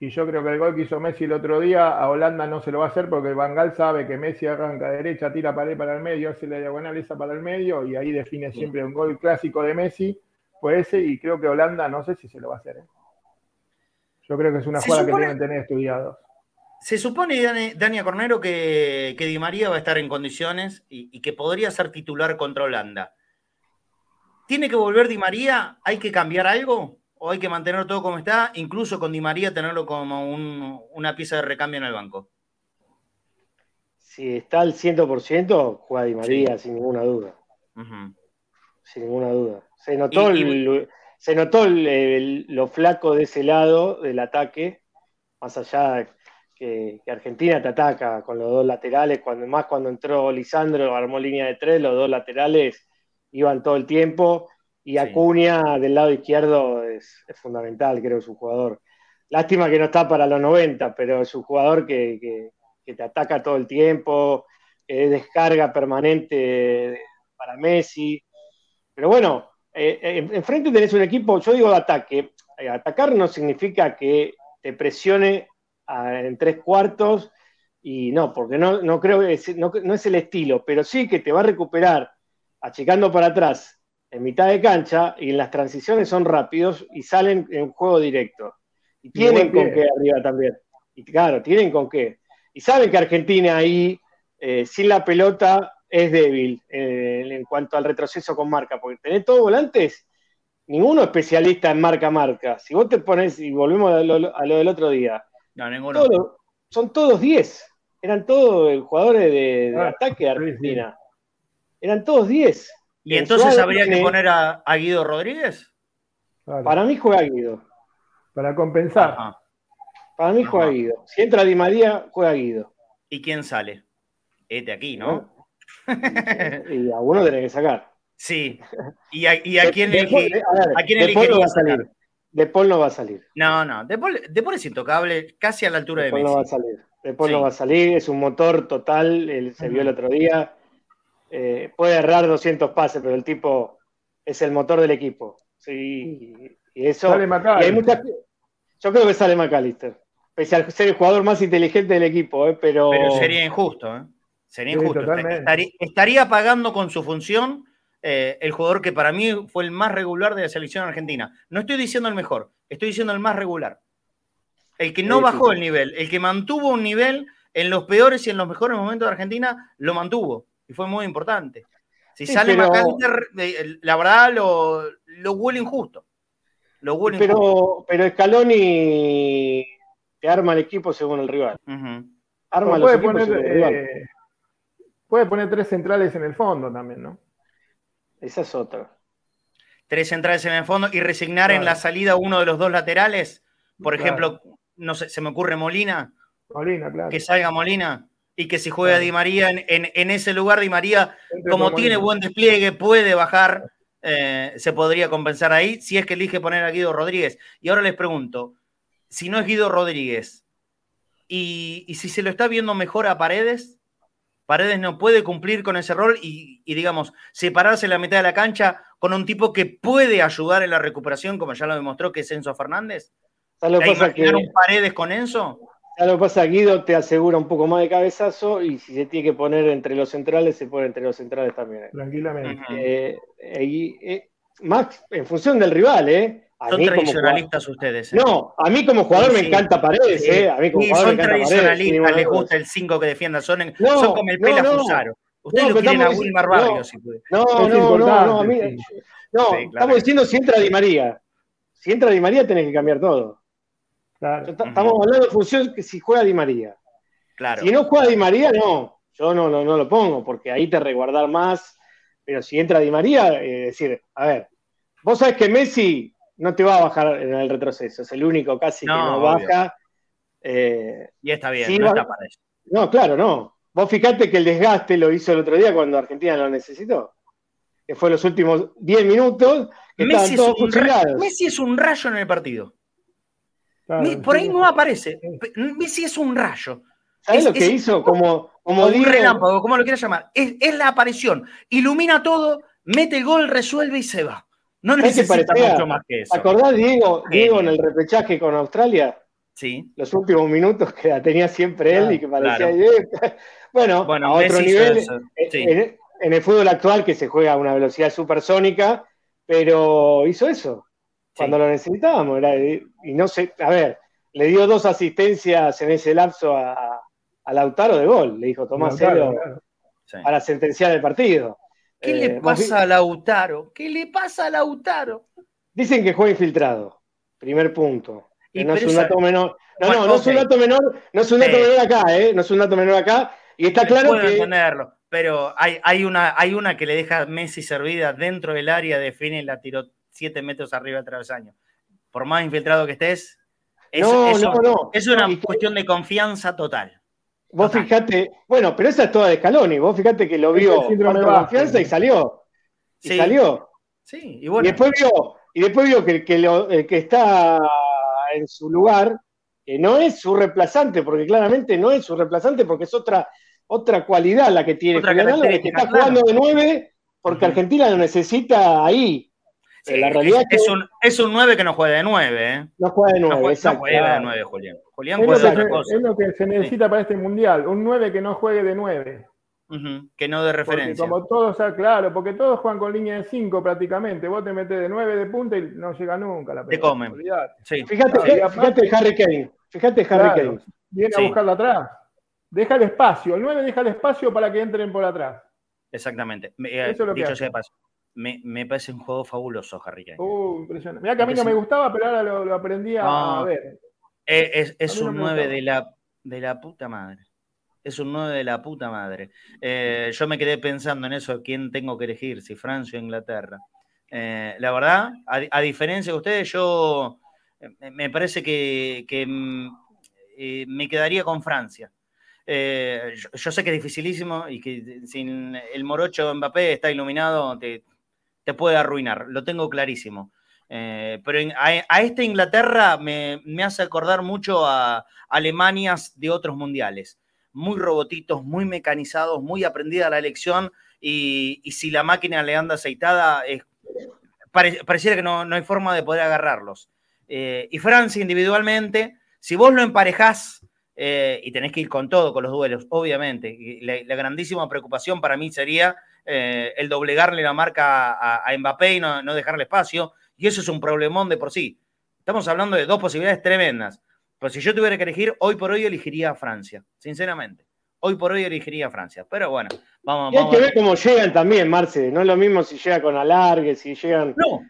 Y yo creo que el gol que hizo Messi el otro día a Holanda no se lo va a hacer porque Van Gaal sabe que Messi arranca derecha, tira pared para el medio, hace la diagonal esa para el medio y ahí define siempre un gol clásico de Messi. Fue ese y creo que Holanda no sé si se lo va a hacer. ¿eh? Yo creo que es una jugada que deben tener estudiados. Se supone, Dania Cornero, que, Di María va a estar en condiciones y, que podría ser titular contra Holanda. ¿Tiene que volver Di María? ¿Hay que cambiar algo? ¿O hay que mantener todo como está? Incluso con Di María tenerlo como una pieza de recambio en el banco. Si está al 100%, juega Di María, sin ninguna duda. Sin ninguna duda. Se notó el, se notó lo flaco de ese lado del ataque, más allá que, Argentina te ataca con los dos laterales, cuando más cuando entró Lisandro, armó línea de tres, los dos laterales iban todo el tiempo, y Acuña del lado izquierdo es, fundamental, creo, su jugador. Lástima que no está para los 90, pero es un jugador que, te ataca todo el tiempo, que descarga permanente para Messi. Pero bueno, eh, eh, enfrente tenés un equipo, yo digo de ataque. Eh, atacar no significa que te presione en tres cuartos y no, porque no, no creo que no, es el estilo, pero sí que te va a recuperar achicando para atrás en mitad de cancha y en las transiciones son rápidos y salen en un juego directo. Y tienen con qué arriba también. Y claro, tienen con qué. Y saben que Argentina ahí, sin la pelota, es débil eh, en cuanto al retroceso con marca, porque tenés todos volantes, ninguno especialista en marca marca. Si vos te pones, y volvemos a lo, del otro día, son todos 10, eran todos jugadores de, ah, ataque de Argentina. Eran todos 10. ¿Y, entonces habría que poner a, Guido Rodríguez? Para mí juega Guido. Para compensar. Para mí juega Guido. Si entra Di María, juega Guido. ¿Y quién sale? Este aquí, ¿no? y a uno tiene que sacar. Sí. ¿Y a, y a quién elige? ¿A quién de Paul no va a salir. De Paul no va a salir. No, no. De Paul, de Paul es intocable, casi a la altura de, de Paul no va a salir. De Paul no va a salir. Es un motor total. Él se vio el otro día. Eh, puede errar 200 pases, pero el tipo es el motor del equipo. Sí. Y eso. Sale yo creo que sale McAllister. Pese a ser el jugador más inteligente del equipo, eh, pero. Pero sería injusto, ¿eh? Sería injusto. estaría, pagando con su función eh, el jugador que para mí fue el más regular de la selección argentina. No estoy diciendo el mejor, estoy diciendo el más regular. El que no bajó el nivel, el que mantuvo un nivel en los peores y en los mejores momentos de Argentina, lo mantuvo. Y fue muy importante. Si sale pero... Eh, la verdad lo, lo huele injusto. Lo huele pero, pero Scaloni te arma el equipo según el rival. Arma los equipos según el rival. Eh, Puede poner tres centrales en el fondo también, ¿no? Esa es otra. Tres centrales en el fondo y resignar en la salida uno de los dos laterales. Por ejemplo, no sé, se me ocurre Molina. Molina, claro. Que salga Molina y que si juega Di María en, ese lugar, Di María, como tiene buen despliegue, puede bajar, eh, se podría compensar ahí si es que elige poner a Guido Rodríguez. Y ahora les pregunto, si no es Guido Rodríguez, y, si se lo está viendo mejor a Paredes, Paredes no puede cumplir con ese rol y, digamos, separarse en la mitad de la cancha con un tipo que puede ayudar en la recuperación, como ya lo demostró que es Enzo Fernández. ¿Lo pasa que, un Paredes con Enzo? lo que pasa, Guido te asegura un poco más de cabezazo y si se tiene que poner entre los centrales, se pone entre los centrales también. Tranquilamente. Eh, eh, Max, en función del rival, ¿eh? Son tradicionalistas ustedes. ¿eh? No, a mí como jugador me encanta Paredes, ¿eh? A mí como jugador son me tradicionalistas, les gusta el 5 que defienda, son, son como el Pela no, Fusaro. Ustedes lo quieren a Wilmar Barrio, si puede. No, no, no, no, a mí, no, estamos diciendo si entra Di María. Si entra Di María tenés que cambiar todo. Claro. Estamos hablando de función que si juega Di María. Claro. Si no juega Di María, no. Yo no, no, no lo pongo, porque ahí te resguardar más. Pero si entra Di María, es decir, a ver, vos sabés que Messi no te va a bajar en el retroceso, es el único casi que no baja. Eh, y está bien, no está para eso. No, claro, no. Vos fijate que el desgaste lo hizo el otro día cuando Argentina lo necesitó. Que fue los últimos 10 minutos que Messi todos es Messi es un rayo en el partido. por ahí no aparece. Messi es un rayo. ¿Sabes lo que hizo? Como, como un relámpago, como lo quieras llamar. Es, es la aparición. Ilumina todo, mete el gol, resuelve y se va. No necesita mucho más que eso. ¿Acordás, Diego, Diego, en el repechaje con Australia? Sí. Los últimos minutos que la tenía siempre él y que parecía. Bueno, a otro nivel. Eh, en, el fútbol actual que se juega a una velocidad supersónica, pero hizo eso cuando lo necesitábamos. y no sé, a ver, le dio dos asistencias en ese lapso a, Lautaro de gol. Le dijo, Tomás Celo para sentenciar el partido. ¿Qué le eh, pasa a Lautaro? ¿Qué le pasa a Lautaro? Dicen que juega infiltrado. Primer punto. no es un dato menor. No, no, no es un dato menor, no es un dato menor acá, ¿eh? No es un dato menor acá. Y está claro Puedo que. entenderlo, pero hay, hay, una, hay una que le deja a Messi servida dentro del área, define y la tiró siete metros arriba del travesaño. Por más infiltrado que estés, es, no, no, no. es una cuestión de confianza total. Vos fijate, bueno, pero esa es toda de Scaloni. Vos fijate que lo vio con confianza y salió. Y salió. Sí, y, después vio, y después vio que, que, lo, el que está en su lugar que no es su reemplazante, porque claramente no es su reemplazante, porque es otra, otra cualidad la que tiene Julián que está jugando de nueve, porque Argentina lo necesita ahí la realidad es, que... un, es un 9 que no juega de 9, ¿eh? No juega de 9, no, juega de 9, Julián. Julián juega de cosa. Es lo que se necesita para este mundial, un 9 que no juegue de 9. Que no de referencia. como todos, claro, porque todos juegan con línea de 5 prácticamente. Vos te metes de 9 de punta y no llega nunca la pelota. Te comen. Sí. Fíjate, fíjate Harry Kane. Fíjate Harry Kane. Viene a buscarla atrás. Deja el espacio. El 9 deja el espacio para que entren por atrás. Exactamente. Eso es lo dicho que sea de paso me, parece un juego fabuloso, Harry Kane. Uh, impresionante. Mira que a mí no me gustaba, pero ahora lo, aprendí a, ver. Es, un 9 de la, de la puta madre. Es un 9 de la puta madre. Eh, yo me quedé pensando en eso, quién tengo que elegir, si Francia o Inglaterra. Eh, la verdad, a, diferencia de ustedes, yo eh, me parece que, mm, me quedaría con Francia. yo, sé que es dificilísimo y que sin el morocho Mbappé está iluminado, te, te puede arruinar, lo tengo clarísimo. Eh, pero a, esta Inglaterra me, hace acordar mucho a Alemanias de otros mundiales. Muy robotitos, muy mecanizados, muy aprendida la elección y, si la máquina le anda aceitada, pareciera que no, hay forma de poder agarrarlos. Eh, y Francia individualmente, si vos lo emparejás eh, y tenés que ir con todo, con los duelos, obviamente, la grandísima preocupación para mí sería eh, el doblegarle la marca a, Mbappé y no, dejarle espacio, y eso es un problemón de por sí. Estamos hablando de dos posibilidades tremendas. Pero si yo tuviera que elegir, hoy por hoy elegiría a Francia, sinceramente. Hoy por hoy elegiría a Francia. Pero bueno, vamos, y hay que ver cómo llegan también, Marce. No es lo mismo si llega con alargue, si llegan. No,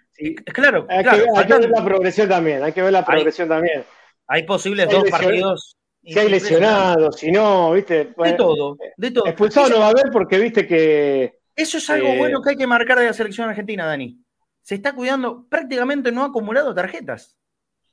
claro. Hay, que, ver la progresión también. Hay que ver la progresión también. Hay posibles dos partidos. Si hay lesionados, si no, ¿viste? de todo, de todo. Expulsado no va a haber porque viste que eso es algo eh, bueno que hay que marcar de la selección argentina, Dani. Se está cuidando, prácticamente no ha acumulado tarjetas.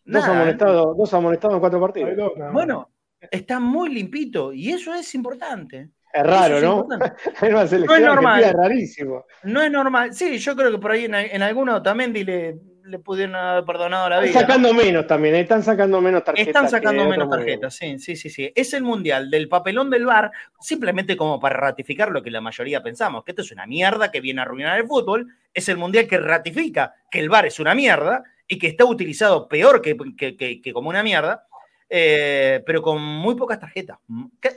Dos amonestados, dos amonestados en cuatro partidos. bueno, está muy limpito y eso es importante. Es raro, ¿no? no es normal. Es rarísimo. No es normal. Sí, yo creo que por ahí en, en alguno también dile le pudieron haber perdonado la vida. Están sacando menos también, ¿eh? están sacando menos tarjetas. Están sacando menos tarjetas, sí, sí, sí, sí. Es el mundial del papelón del bar, simplemente como para ratificar lo que la mayoría pensamos, que esto es una mierda que viene a arruinar el fútbol. Es el mundial que ratifica que el bar es una mierda y que está utilizado peor que, que, como una mierda, eh, pero con muy pocas tarjetas.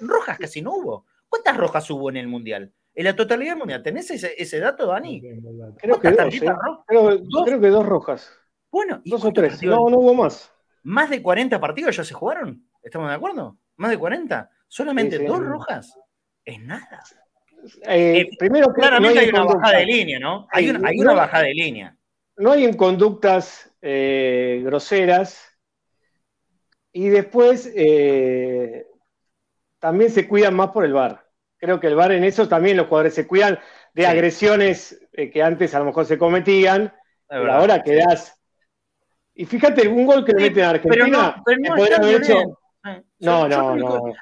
Rojas casi no hubo. ¿Cuántas rojas hubo en el mundial? En la totalidad mundial, ¿tenés ese, dato, Dani? Creo que, dos, ¿eh? creo, que dos rojas. Bueno, dos o tres. No, no hubo más. ¿Más de 40 partidos ya se jugaron? ¿Estamos de acuerdo? ¿Más de 40? ¿Solamente dos rojas? Es nada. Eh, eh, primero, claramente hay, una bajada de línea, ¿no? Hay, una, bajada de línea. No hay en conductas groseras. Y después también se cuidan más por el bar. Creo que el VAR en eso también los jugadores se cuidan de agresiones eh, que antes a lo mejor se cometían, pero ahora quedás. Y fíjate, un gol que le meten a Argentina, pero no, pero no hecho. No, no, no.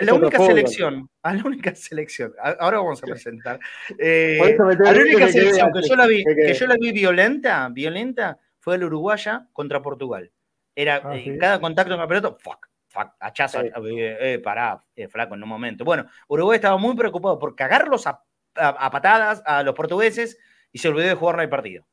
la única selección, a la única selección, ahora vamos a presentar. Eh, a la única selección que yo la vi, que yo la vi violenta, violenta, fue la uruguaya contra Portugal. Era ah, eh, cada contacto en el pelota, fuck, hachazo, eh, eh, pará, eh, flaco, en un momento. Bueno, Uruguay estaba muy preocupado por cagarlos a, patadas a los portugueses y se olvidó de jugar el partido.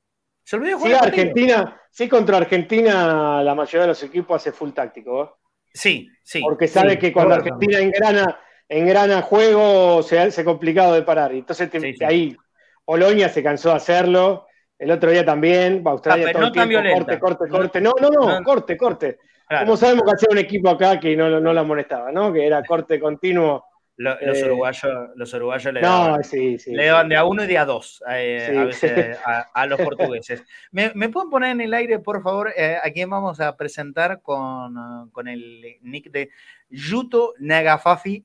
Se olvidó de jugar sí, Argentina, sí, contra Argentina la mayoría de los equipos hace full táctico. Sí, sí. Porque sabe que cuando Argentina engrana, engrana juego se hace complicado de parar. Entonces ahí Polonia se cansó de hacerlo. El otro día también, Australia todo el tiempo, corte, corte, corte. No, no, no, corte, corte. Como sabemos que hacía un equipo acá que no, no la molestaba, ¿no? Que era corte continuo. los, eh, uruguayos, los uruguayos le, daban, le daban de a uno y de a dos eh, a, veces, a, los portugueses. ¿Me, pueden poner en el aire, por favor, eh, a quién vamos a presentar con, con el nick de Yuto Nagafafi?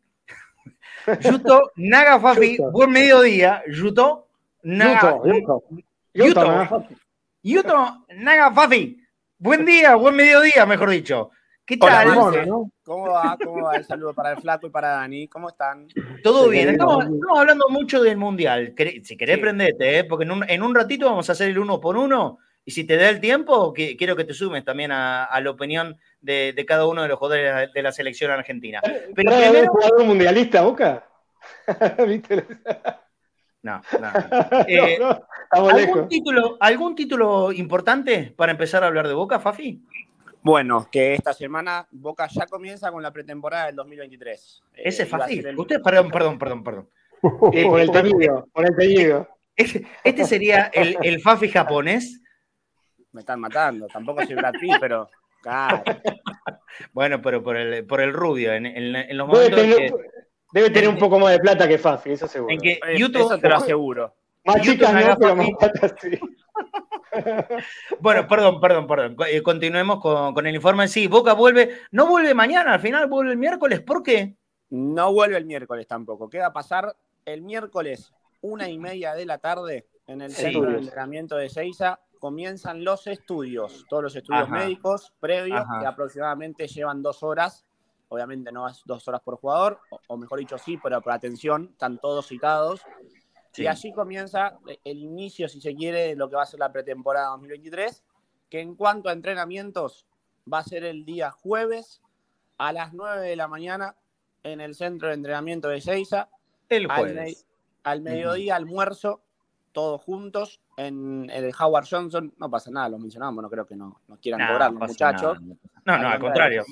Yuto Nagafafi, buen mediodía. Yuto Nagafafi. Yuto, Yuto Nagafafi. Buen día, buen mediodía, mejor dicho. ¿Qué tal? ¿Cómo va? ¿Cómo va? El saludo para el Flaco y para Dani. ¿Cómo están? Todo bien. Estamos, hablando mucho del Mundial. Si querés, prendete, ¿eh? porque en un, ratito vamos a hacer el uno por uno. Y si te da el tiempo, quiero que te sumes también a, la opinión de, cada uno de los jugadores de la, selección argentina. Pero primero... jugador mundialista, Boca? ¿Viste? No, no. Eh, ¿algún, título, ¿Algún título importante para empezar a hablar de Boca, Fafi? Bueno, que esta semana Boca ya comienza con la pretemporada del 2023. Ese es fácil. Usted, perdón, perdón, perdón, perdón. por el teñido, por el teñido. Este, sería el, el, Fafi japonés. Me están matando. Tampoco soy Brad Pitt, pero. Claro. Bueno, pero por el, por el rubio, en, los momentos. Debe tener un poco más de plata que Fafi, eso seguro. En que YouTube, eso te lo aseguro. Más chicas no, pero más plata sí. bueno, perdón, perdón, perdón. Eh, continuemos con, el informe. Sí, Boca vuelve, no vuelve mañana, al final vuelve el miércoles. ¿Por qué? No vuelve el miércoles tampoco. ¿Qué va a pasar el miércoles, una y media de la tarde, en el centro de entrenamiento de Seiza? Comienzan los estudios, todos los estudios médicos previos, que aproximadamente llevan dos horas obviamente no es dos horas por jugador, o, mejor dicho sí, pero por atención, están todos citados. Y allí comienza el inicio, si se quiere, de lo que va a ser la pretemporada 2023, que en cuanto a entrenamientos va a ser el día jueves a las 9 de la mañana en el centro de entrenamiento de Seiza. El jueves. Al, mediodía, almuerzo, todos juntos en el Howard Johnson. No pasa nada, lo mencionamos, no creo que no, nos quieran cobrar los muchachos. No, no, al contrario.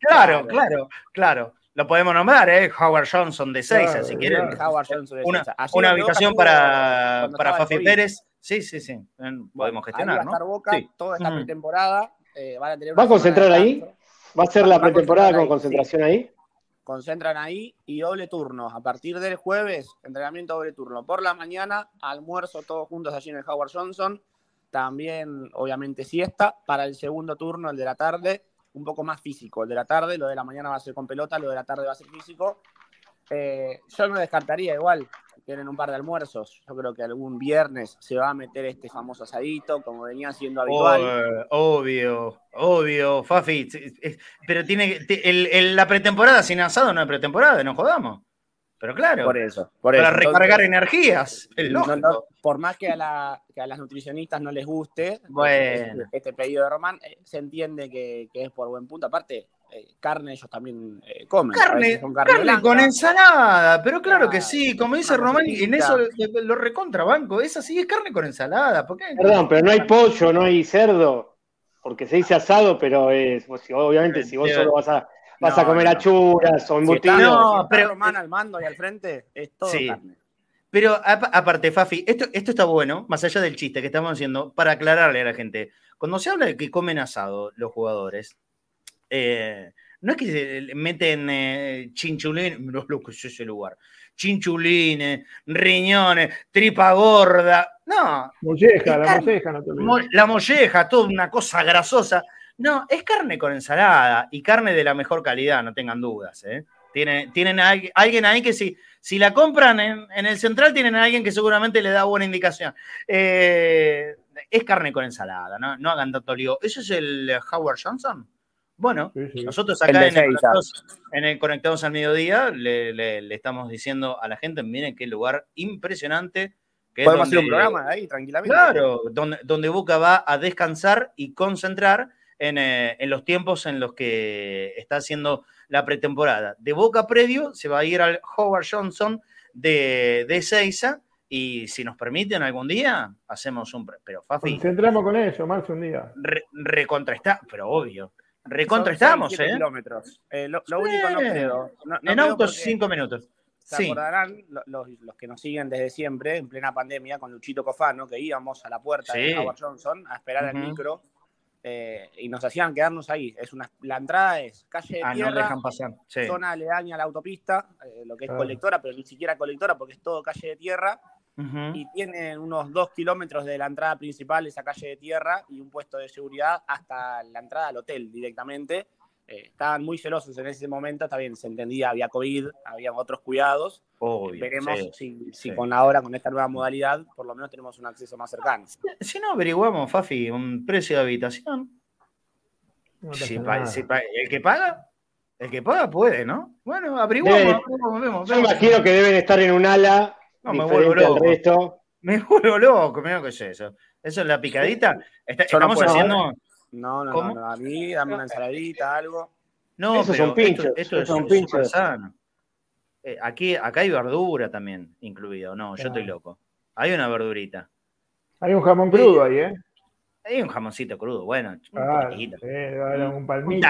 Claro, claro, claro. Lo podemos nombrar, ¿eh? Howard Johnson de 6, si quieren. Howard Johnson de una, una habitación para, para Fafi Pérez. Sí, sí, sí. Podemos gestionar, va a estar Boca toda esta pretemporada. Eh, ¿Va a concentrar ahí? ¿Va a ser la pretemporada con concentración ahí? Concentran ahí y doble turno. A partir del jueves, entrenamiento doble turno. Por la mañana, almuerzo todos juntos allí en el Howard Johnson. También, obviamente, siesta. Para el segundo turno, el de la tarde, un poco más físico. El de la tarde, lo de la mañana va a ser con pelota, lo de la tarde va a ser físico. Eh, yo no descartaría igual, tienen un par de almuerzos. Yo creo que algún viernes se va a meter este famoso asadito, como venía siendo habitual. obvio, obvio, Fafi. Pero tiene la pretemporada sin asado no es pretemporada, no jodamos. Pero claro, por eso, para recargar energías. por más que a, las nutricionistas no les guste bueno. este, pedido de Román, eh, se entiende que, es por buen punto. Aparte, eh, carne ellos también eh, comen. Carne, carne, con ensalada, pero claro que sí, como dice Román, en eso lo recontrabanco, es así, es carne con ensalada. Perdón, pero no hay pollo, no hay cerdo, porque se dice asado, pero es, pues, obviamente si vos solo vas a vas a comer achuras o embutidos. no, pero Román al mando y al frente es todo carne. Pero aparte, Fafi, esto, esto está bueno, más allá del chiste que estamos haciendo, para aclararle a la gente. Cuando se habla de que comen asado los jugadores, eh, no es que se meten eh, chinchulines, no lo que es ese lugar, chinchulines, riñones, tripa gorda, no. Molleja, la molleja, no te La molleja, toda una cosa grasosa. No, es carne con ensalada y carne de la mejor calidad, no tengan dudas. ¿eh? Tienen, tienen a alguien ahí que si, si la compran en, el central, tienen a alguien que seguramente le da buena indicación. Eh, es carne con ensalada, ¿no? no hagan tanto lío. ¿Eso es el Howard Johnson? Bueno, nosotros acá en el, Conectados, al Mediodía le, estamos diciendo a la gente, miren qué lugar impresionante. Que Podemos hacer un programa ahí tranquilamente. Claro, donde, donde Boca va a descansar y concentrar eh, en, los tiempos en los que está haciendo la pretemporada. De Boca Predio se va a ir al Howard Johnson de, de Seiza y si nos permiten algún día, hacemos un... Pero Fafi... Concentramos con eso, más un día. recontra pero obvio. Recontra estamos, ¿eh? kilómetros. Eh, lo, único no creo. en autos, cinco minutos. Se acordarán los, que nos siguen desde siempre, en plena pandemia, con Luchito Cofano, que íbamos a la puerta de Howard Johnson a esperar el micro eh, y nos hacían quedarnos ahí. Es una, la entrada es calle de ah, tierra, zona aledaña a la autopista, eh, lo que es colectora, pero ni siquiera colectora porque es todo calle de tierra. Y tienen unos dos kilómetros de la entrada principal, esa calle de tierra, y un puesto de seguridad hasta la entrada al hotel directamente. Eh, estaban muy celosos en ese momento, está bien, se entendía, había COVID, había otros cuidados. Veremos si, con la hora, con esta nueva modalidad, por lo menos tenemos un acceso más cercano. Si no averiguamos, Fafi, un precio de habitación. el que paga, el que paga puede, ¿no? Bueno, averiguamos, Yo imagino que deben estar en un ala no, me vuelvo loco. resto. Me vuelvo loco, mira que es eso. Eso es la picadita. estamos haciendo. No, no, no, a mí dame una ensaladita, algo. No, Esos son pinchos. Esto, es son pinchos. sano. Eh, aquí, acá hay verdura también incluido. No, yo estoy loco. Hay una verdurita. Hay un jamón crudo ahí, ¿eh? Hay un jamoncito crudo, bueno, un un palmito.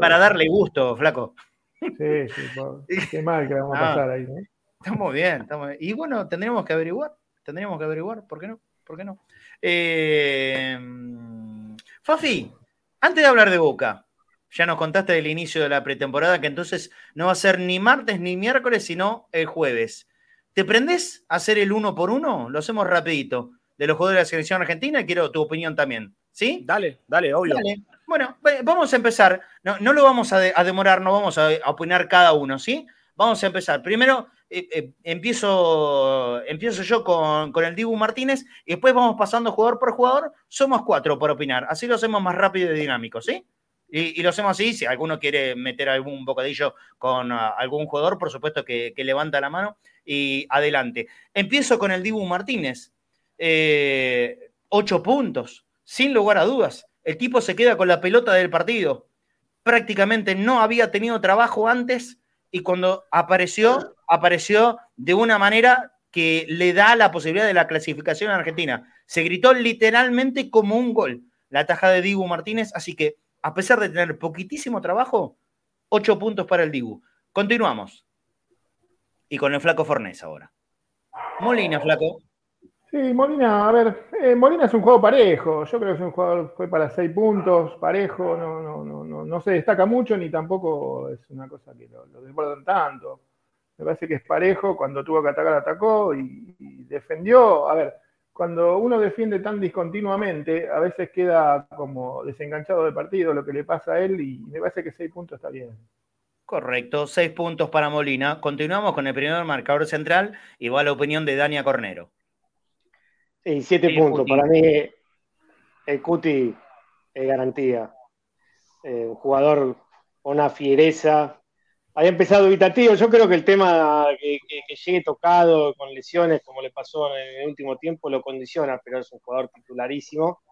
para darle gusto, flaco. Sí, sí, qué mal que vamos a pasar ahí, ¿no? Estamos bien, estamos bien. Y bueno, tendríamos que averiguar, tendríamos que averiguar, ¿por qué no? ¿Por qué no? Eh, Fafi, antes de hablar de Boca, ya nos contaste del inicio de la pretemporada, que entonces no va a ser ni martes ni miércoles, sino el jueves. ¿Te prendés a hacer el uno por uno? Lo hacemos rapidito. De los jugadores de la selección argentina, quiero tu opinión también. ¿Sí? Dale, dale, obvio. Bueno, vamos a empezar. No, lo vamos a, demorar, no vamos a, opinar cada uno, ¿sí? Vamos a empezar. Primero, eh, eh, empiezo, empiezo yo con, el Dibu Martínez y después vamos pasando jugador por jugador. Somos cuatro por opinar. Así lo hacemos más rápido y dinámico, ¿sí? Y, lo hacemos así. Si alguno quiere meter algún bocadillo con ah, algún jugador, por supuesto que, levanta la mano y adelante. Empiezo con el Dibu Martínez. Eh, ocho puntos, sin lugar a dudas. El tipo se queda con la pelota del partido. Prácticamente no había tenido trabajo antes y cuando apareció, apareció de una manera que le da la posibilidad de la clasificación a Argentina. Se gritó literalmente como un gol la taja de Dibu Martínez, así que a pesar de tener poquitísimo trabajo, ocho puntos para el Dibu. Continuamos. Y con el flaco Fornés ahora. Molina, flaco. Sí, Molina, a ver, eh, Molina es un juego parejo. Yo creo que es un jugador fue para seis puntos, parejo, no, no, no, no, se destaca mucho ni tampoco es una cosa que lo, lo tanto. Me parece que es parejo, cuando tuvo que atacar, atacó y, defendió. A ver, cuando uno defiende tan discontinuamente, a veces queda como desenganchado del partido lo que le pasa a él y me parece que seis puntos está bien. Correcto, seis puntos para Molina. Continuamos con el primer marcador central y va la opinión de Dania Cornero. Sí, siete puntos. Para mí, el Cuti es garantía. Eh, un jugador con una fiereza. Había empezado evitativo. Yo creo que el tema que, llegue tocado con lesiones, como le pasó en el último tiempo, lo condiciona, pero es un jugador titularísimo.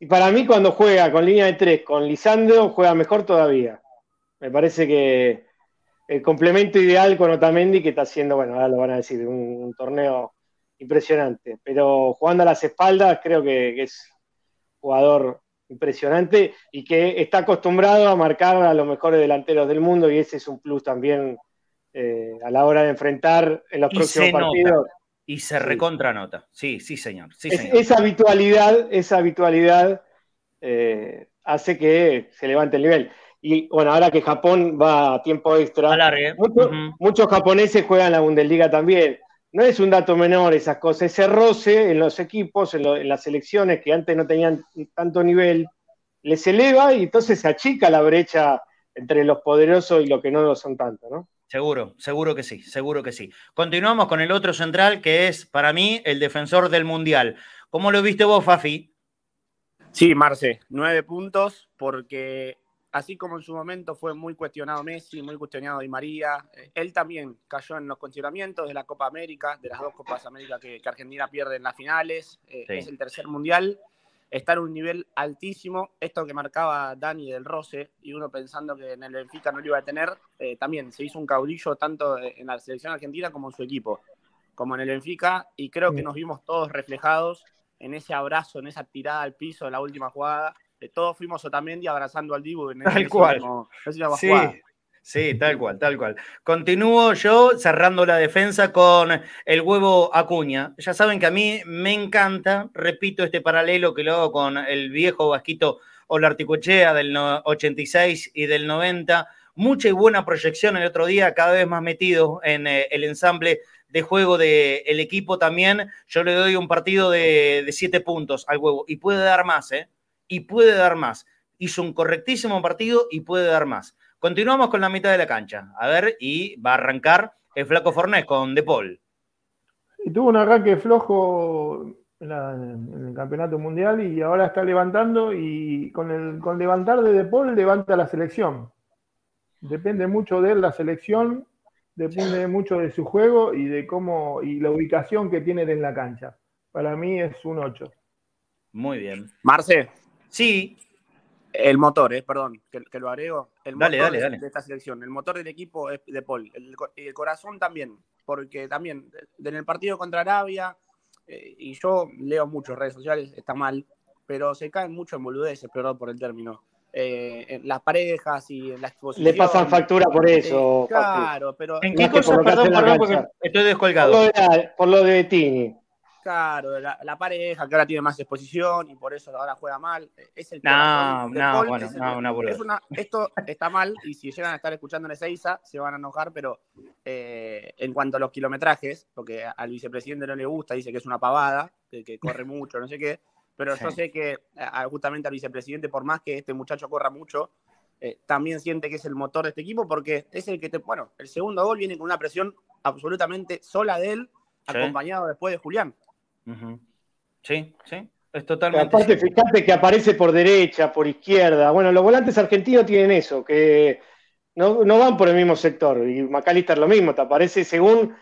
Y para mí, cuando juega con línea de tres, con Lisandro, juega mejor todavía. Me parece que el complemento ideal con Otamendi, que está haciendo, bueno, ahora lo van a decir, un, torneo impresionante. Pero jugando a las espaldas, creo que, es jugador impresionante y que está acostumbrado a marcar a los mejores delanteros del mundo y ese es un plus también eh, a la hora de enfrentar en los próximos partidos. Y se recontranota, sí, sí señor. Sí, esa habitualidad, esa habitualidad eh, hace que se levante el nivel. Y bueno, ahora que Japón va a tiempo extra, muchos, japoneses juegan la Bundesliga también. No es un dato menor esas cosas, ese roce en los equipos, en, las selecciones que antes no tenían tanto nivel, les eleva y entonces se achica la brecha entre los poderosos y los que no lo son tanto, ¿no? Seguro, seguro que sí, seguro que sí. Continuamos con el otro central que es para mí el defensor del Mundial. ¿Cómo lo viste vos, Fafi? Sí, Marce, nueve puntos porque así como en su momento fue muy cuestionado Messi, muy cuestionado Di María, eh, él también cayó en los consideramientos de la Copa América, de las dos Copas América que, Argentina pierde en las finales, eh, es el tercer mundial, está en un nivel altísimo, esto que marcaba Dani del Roce, y uno pensando que en el Benfica no lo iba a tener, eh, también se hizo un caudillo tanto en la selección argentina como en su equipo, como en el Benfica, y creo que nos vimos todos reflejados en ese abrazo, en esa tirada al piso de la última jugada, todos fuimos Otamendi abrazando al Dibu en tal cual. sí, sí, tal cual, tal cual. Continúo yo cerrando la defensa con el huevo Acuña. Ya saben que a mí me encanta, repito este paralelo que lo hago con el viejo vasquito Olarticochea del 86 y del 90. Mucha y buena proyección el otro día, cada vez más metido en eh, el ensamble de juego del equipo también. Yo le doy un partido de, de siete puntos al huevo y puede dar más, ¿eh? Y puede dar más. Hizo un correctísimo partido y puede dar más. Continuamos con la mitad de la cancha. A ver, y va a arrancar el Flaco Fornés con De Paul. Y tuvo un arranque flojo en, el Campeonato Mundial y ahora está levantando y con el con levantar de De Paul levanta la selección. Depende mucho de él la selección, depende mucho de su juego y de cómo y la ubicación que tiene en la cancha. Para mí es un 8. Muy bien. Marce, Sí. El motor, eh, perdón, que, lo agrego. El motor de, esta selección. El motor del equipo es de Paul. El, corazón también, porque también en el partido contra Arabia, eh, y yo leo muchas redes sociales, está mal, pero se caen mucho en boludeces, perdón por el término. Eh, en las parejas y en la exposición. Le pasan factura por eso. claro, pero. ¿En qué cosas? Perdón, perdón, porque estoy descolgado. Por lo de, por lo de Tini. Claro, la, pareja que ahora tiene más exposición y por eso ahora juega mal. Es el no, no, bueno, no, una Esto está mal y si llegan a estar escuchando en Ezeiza se van a enojar, pero eh, en cuanto a los kilometrajes, porque al vicepresidente no le gusta, dice que es una pavada, que, corre mucho, no sé qué, pero yo sé que justamente al vicepresidente, por más que este muchacho corra mucho, eh, también siente que es el motor de este equipo porque es el que te, bueno, el segundo gol viene con una presión absolutamente sola de él, acompañado después de Julián. Sí, sí, es totalmente. Aparte, fíjate que aparece por derecha, por izquierda. Bueno, los volantes argentinos tienen eso, que no, van por el mismo sector. Y McAllister lo mismo, te aparece según.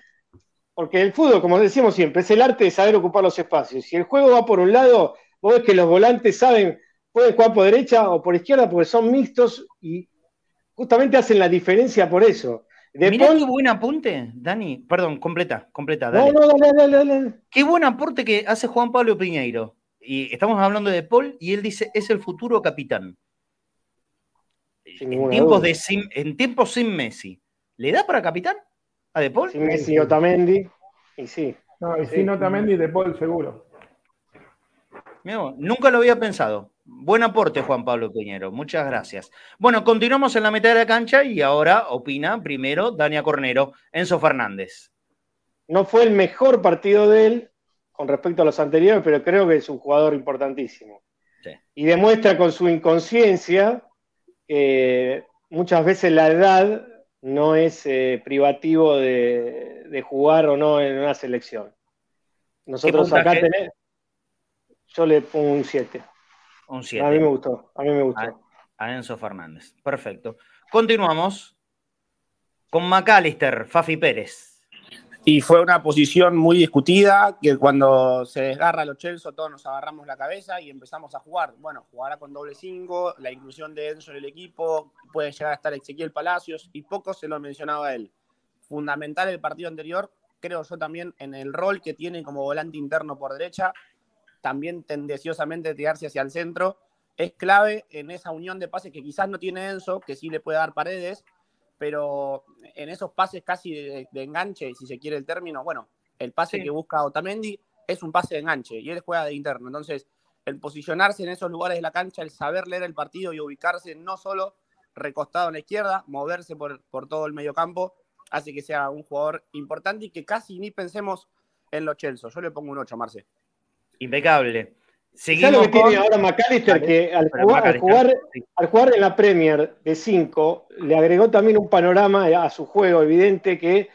Porque el fútbol, como decimos siempre, es el arte de saber ocupar los espacios. Si el juego va por un lado, vos ves que los volantes saben, pueden jugar por derecha o por izquierda porque son mixtos y justamente hacen la diferencia por eso. Mirá qué buen apunte, Dani. Perdón, completa, completa. Dale. No, no, dale, dale, Qué buen aporte que hace Juan Pablo Piñeiro. Y estamos hablando de Paul y él dice, es el futuro capitán. En tiempos, de sin, en tiempos sin Messi. ¿Le da para capitán a De Paul? Sin Messi, Otamendi. Y sí. No, y sin Otamendi, De Paul seguro. nunca lo había pensado. Buen aporte, Juan Pablo Peñero. Muchas gracias. Bueno, continuamos en la mitad de la cancha y ahora opina primero Dania Cornero, Enzo Fernández. No fue el mejor partido de él con respecto a los anteriores, pero creo que es un jugador importantísimo. Y demuestra con su inconsciencia que muchas veces la edad no es eh, privativo de, jugar o no en una selección. Nosotros acá tenemos. Yo le pongo un 7. Un 7. A mí me gustó. A mí me gustó. A, Enzo Fernández. Perfecto. Continuamos con McAllister, Fafi Pérez. Y fue una posición muy discutida, que cuando se desgarra los Chelsea todos nos agarramos la cabeza y empezamos a jugar. Bueno, jugará con doble 5, la inclusión de Enzo en el equipo, puede llegar a estar Ezequiel Palacios y poco se lo mencionaba él. Fundamental el partido anterior, creo yo también en el rol que tiene como volante interno por derecha, también tendenciosamente tirarse hacia el centro. Es clave en esa unión de pases que quizás no tiene Enzo, que sí le puede dar paredes, pero en esos pases casi de, enganche, si se quiere el término, bueno, el pase que busca Otamendi es un pase de enganche y él juega de interno. Entonces, el posicionarse en esos lugares de la cancha, el saber leer el partido y ubicarse no solo recostado en la izquierda, moverse por, por todo el medio campo, hace que sea un jugador importante y que casi ni pensemos en los Chelsea. Yo le pongo un 8, Marce. Impecable. Seguimos lo que tiene ahora McAllister? Que al jugar, al jugar, en la Premier de 5, le agregó también un panorama a su juego evidente que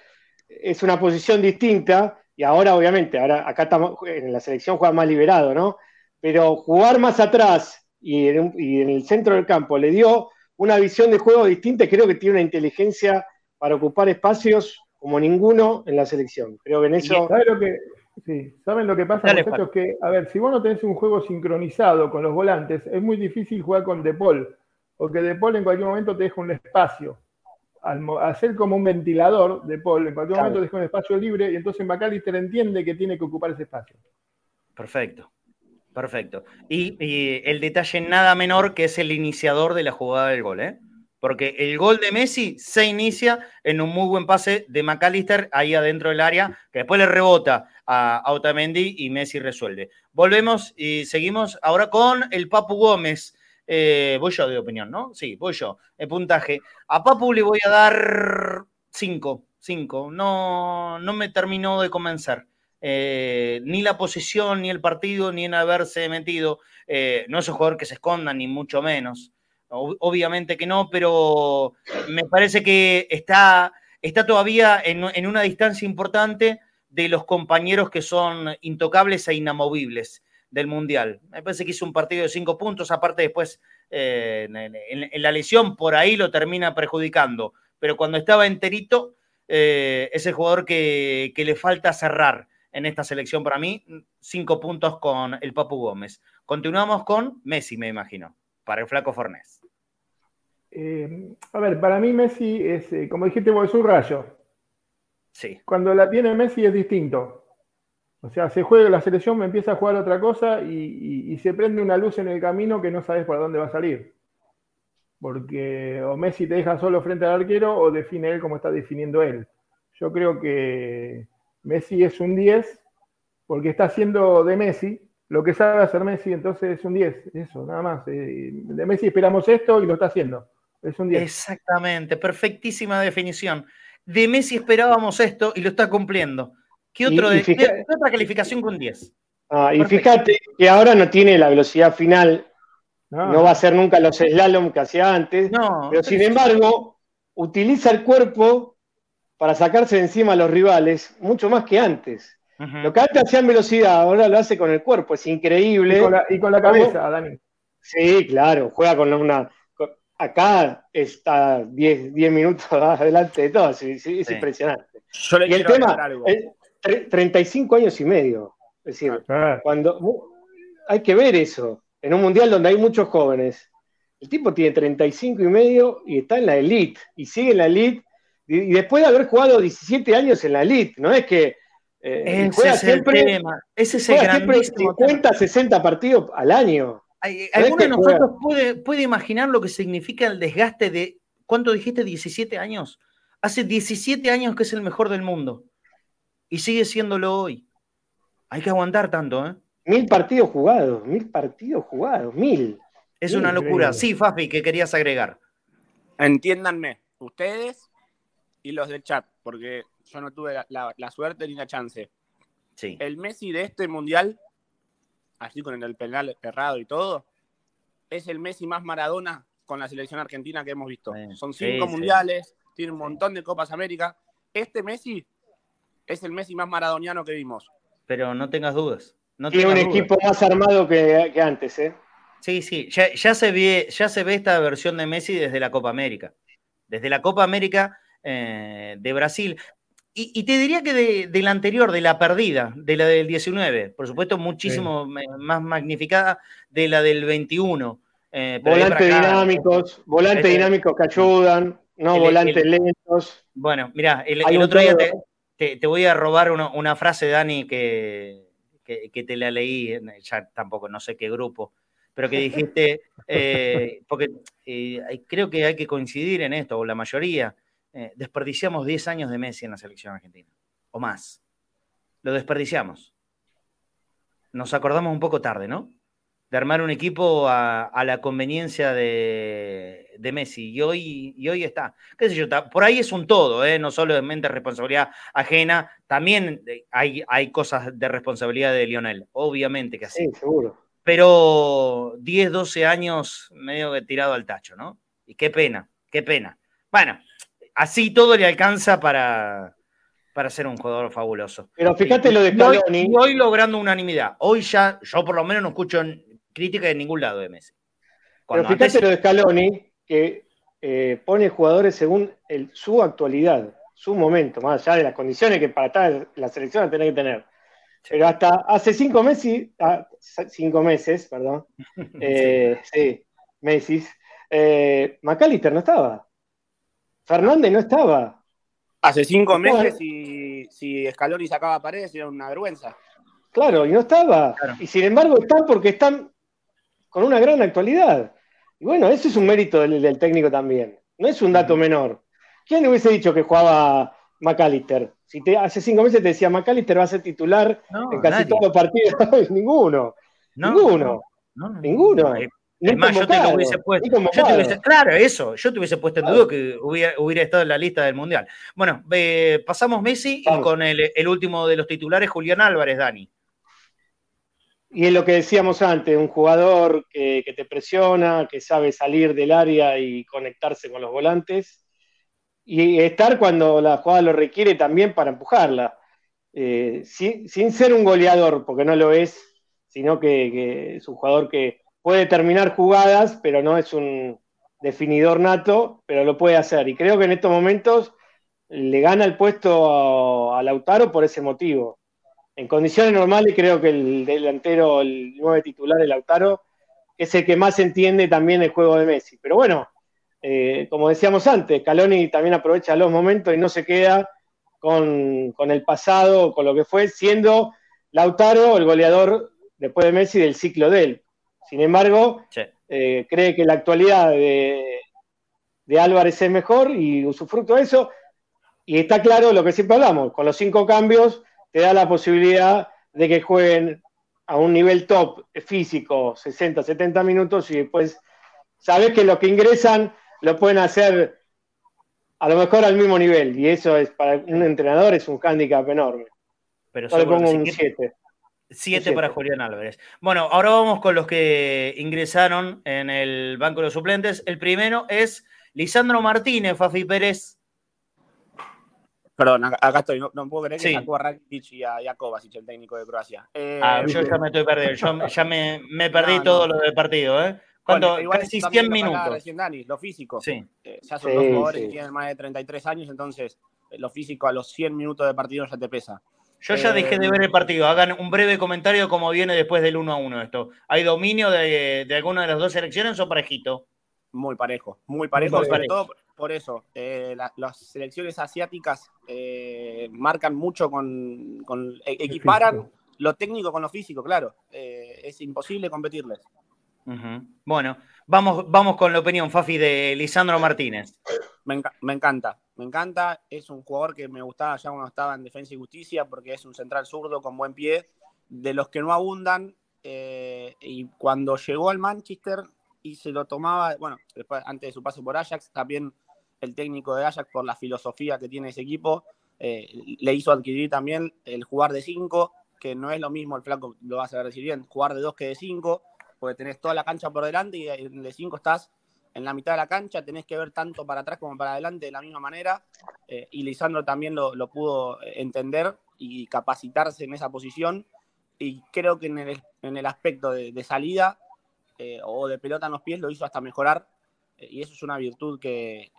es una posición distinta. Y ahora, obviamente, ahora acá estamos, en la selección juega más liberado, ¿no? Pero jugar más atrás y en, y en el centro del campo le dio una visión de juego distinta. Creo que tiene una inteligencia para ocupar espacios como ninguno en la selección. Creo que en eso. ¿Sabe lo que, Sí, ¿saben lo que pasa, muchachos? Que, a ver, si vos no tenés un juego sincronizado con los volantes, es muy difícil jugar con De Paul, porque De Paul en cualquier momento te deja un espacio. Al hacer como un ventilador de Paul, en cualquier momento te deja un espacio libre y entonces McAllister entiende que tiene que ocupar ese espacio. Perfecto, perfecto. Y, y el detalle nada menor que es el iniciador de la jugada del gol, ¿eh? Porque el gol de Messi se inicia en un muy buen pase de McAllister ahí adentro del área, que después le rebota a, Otamendi y Messi resuelve. Volvemos y seguimos ahora con el Papu Gómez. Eh, voy yo de opinión, ¿no? Sí, voy yo. El puntaje. A Papu le voy a dar 5, 5. No, no me terminó de convencer. Eh, ni la posición, ni el partido, ni en haberse metido. Eh, no es un jugador que se esconda, ni mucho menos obviamente que no, pero me parece que está, está todavía en, una distancia importante de los compañeros que son intocables e inamovibles del Mundial. Me parece que hizo un partido de cinco puntos, aparte después eh, en, la lesión por ahí lo termina perjudicando, pero cuando estaba enterito eh, es el jugador que, que, le falta cerrar en esta selección para mí, cinco puntos con el Papu Gómez. Continuamos con Messi, me imagino, para el flaco Fornés. Eh, a ver, para mí Messi es, eh, como dijiste vos, es un rayo. Sí. Cuando la tiene Messi es distinto. O sea, se juega la selección, me empieza a jugar otra cosa y, se prende una luz en el camino que no sabes por dónde va a salir. Porque o Messi te deja solo frente al arquero o define él como está definiendo él. Yo creo que Messi es un 10 porque está haciendo de Messi lo que sabe hacer Messi, entonces es un 10. Eso, nada más. Eh, de Messi esperamos esto y lo está haciendo. Exactamente, perfectísima definición. De Messi esperábamos esto y lo está cumpliendo. ¿Qué, otro otra calificación con 10? Ah, y fíjate que ahora no tiene la velocidad final, no, va a ser nunca los slalom que hacía antes, pero sin embargo utiliza el cuerpo para sacarse de encima a los rivales mucho más que antes. Lo que antes hacía en velocidad, ahora lo hace con el cuerpo, es increíble. Y con la, cabeza, Dani. Sí, claro, juega con una, acá está 10 minutos adelante de todo, es, impresionante. y el tema, 35 años y medio. Es decir, ah. cuando hay que ver eso, en un mundial donde hay muchos jóvenes. El tipo tiene 35 y medio y está en la elite, y sigue en la elite, y, después de haber jugado 17 años en la elite, no es que eh, juega siempre, Ese es el siempre 50, 60 partidos al año. ¿Alguno de nosotros puede, imaginar lo que significa el desgaste de, ¿cuánto dijiste? 17 años. Hace 17 años que es el mejor del mundo. Y sigue siéndolo hoy. Hay que aguantar tanto, ¿eh? Mil partidos jugados, mil partidos jugados, mil. Es una locura. Sí, Fafi, que querías agregar. Entiéndanme, ustedes y los del chat, porque yo no tuve la, la suerte ni la chance. Sí. El Messi de este mundial así con el penal errado y todo, es el Messi más Maradona con la selección argentina que hemos visto. Son cinco mundiales, tiene un montón de Copas América. Este Messi es el Messi más maradoniano que vimos. Pero no tengas dudas. No tiene un equipo más armado que, antes, ¿eh? Sí, sí, ya, se ve, ya se ve esta versión de Messi desde la Copa América. Desde la Copa América eh, de Brasil. Y, te diría que de, la anterior, de la perdida, de la del 19, por supuesto, muchísimo más magnificada de la del 21. Eh, volantes dinámicos, volantes dinámicos que ayudan, no volantes lentos. Bueno, mira, el, otro día te, voy a robar una, frase, Dani, que, que, te la leí, ya tampoco, no sé qué grupo, pero que dijiste, eh, porque eh, creo que hay que coincidir en esto, o la mayoría eh, desperdiciamos 10 años de Messi en la selección argentina, o más. Lo desperdiciamos. Nos acordamos un poco tarde, ¿no? De armar un equipo a, la conveniencia de, Messi. Y hoy, y hoy está. ¿Qué sé yo? Por ahí es un todo, ¿eh? no solamente responsabilidad ajena, también hay, hay cosas de responsabilidad de Lionel, obviamente que así. Sí, seguro. Pero 10, 12 años medio tirado al tacho, ¿no? Y qué pena, qué pena. Bueno, así todo le alcanza para, para ser un jugador fabuloso. Pero fíjate lo de Scaloni. Y hoy, logrando unanimidad. Hoy ya, yo por lo menos no escucho crítica de ningún lado de Messi. Pero fíjate lo de Scaloni, que eh, pone jugadores según su actualidad, su momento, más allá de las condiciones que para estar la selección tiene que tener. Pero hasta hace cinco meses, ah, cinco meses, perdón, eh, sí, Messi, eh, McAllister no estaba. Fernández no estaba. Hace cinco meses, si, si Scaloni sacaba paredes, era una vergüenza. Claro, y no estaba. Y sin embargo están porque están con una gran actualidad. Y bueno, eso es un mérito del, técnico también. No es un dato menor. ¿Quién hubiese dicho que jugaba McAllister? Si te, hace cinco meses te decía McAllister va a ser titular en casi todos los partidos. Ninguno. Ninguno. Ninguno. Es más, yo te lo hubiese puesto. claro, eso, yo te hubiese puesto en duda que hubiera, estado en la lista del Mundial. Bueno, pasamos Messi y con el, último de los titulares, Julián Álvarez, Dani. Y es lo que decíamos antes, un jugador que, te presiona, que sabe salir del área y conectarse con los volantes. Y estar cuando la jugada lo requiere también para empujarla. Eh, sin, ser un goleador, porque no lo es, sino que es un jugador que, puede terminar jugadas, pero no es un definidor nato, pero lo puede hacer. Y creo que en estos momentos le gana el puesto a, Lautaro por ese motivo. En condiciones normales creo que el delantero, el nueve titular de Lautaro, es el que más entiende también el juego de Messi. Pero bueno, eh, como decíamos antes, Caloni también aprovecha los momentos y no se queda con, con el pasado, con lo que fue, siendo Lautaro el goleador después de Messi del ciclo de él. Sin embargo, eh, cree que la actualidad de, Álvarez es mejor y usufructo de eso. Y está claro lo que siempre hablamos, con los cinco cambios te da la posibilidad de que jueguen a un nivel top físico, 60, 70 minutos, y después sabes que los que ingresan lo pueden hacer a lo mejor al mismo nivel. Y eso es para un entrenador es un hándicap enorme. Pero Yo le pongo un 7. Siete para Julián Álvarez. Bueno, ahora vamos con los que ingresaron en el banco de los suplentes. El primero es Lisandro Martínez, Fafi Pérez. Perdón, acá estoy. No, puedo creer que sacó a Rakitic y a, el técnico de Croacia. Eh, ah, yo ya me estoy perdiendo. Yo ya me, perdí todo lo del partido, ¿eh? Cuando casi 100 minutos. lo físico. Sí. Eh, ya son dos jugadores que tienen más de 33 años, entonces eh, lo físico a los 100 minutos de partido ya te pesa. Yo ya dejé de ver el partido. Hagan un breve comentario cómo viene después del 1 a 1 esto. ¿Hay dominio de, alguna de las dos selecciones o parejito? Muy parejo, muy parejo, sobre todo por eso. Eh, las selecciones asiáticas eh, marcan mucho con, e, equiparan lo técnico con lo físico, claro. Eh, es imposible competirles. Bueno, vamos, vamos con la opinión, Fafi, de Lisandro Martínez. Me, encanta, me encanta. Es un jugador que me gustaba ya cuando estaba en Defensa y Justicia porque es un central zurdo con buen pie, de los que no abundan. Eh, y cuando llegó al Manchester y se lo tomaba, bueno, después, antes de su paso por Ajax, también el técnico de Ajax, por la filosofía que tiene ese equipo, eh, le hizo adquirir también el jugar de 5, que no es lo mismo, el flaco lo vas a decir bien, jugar de 2 que de 5 porque tenés toda la cancha por delante y el 5 estás en la mitad de la cancha, tenés que ver tanto para atrás como para adelante de la misma manera, eh, y Lisandro también lo, pudo entender y capacitarse en esa posición, y creo que en el, aspecto de, salida eh, o de pelota en los pies lo hizo hasta mejorar, eh, y eso es una virtud que,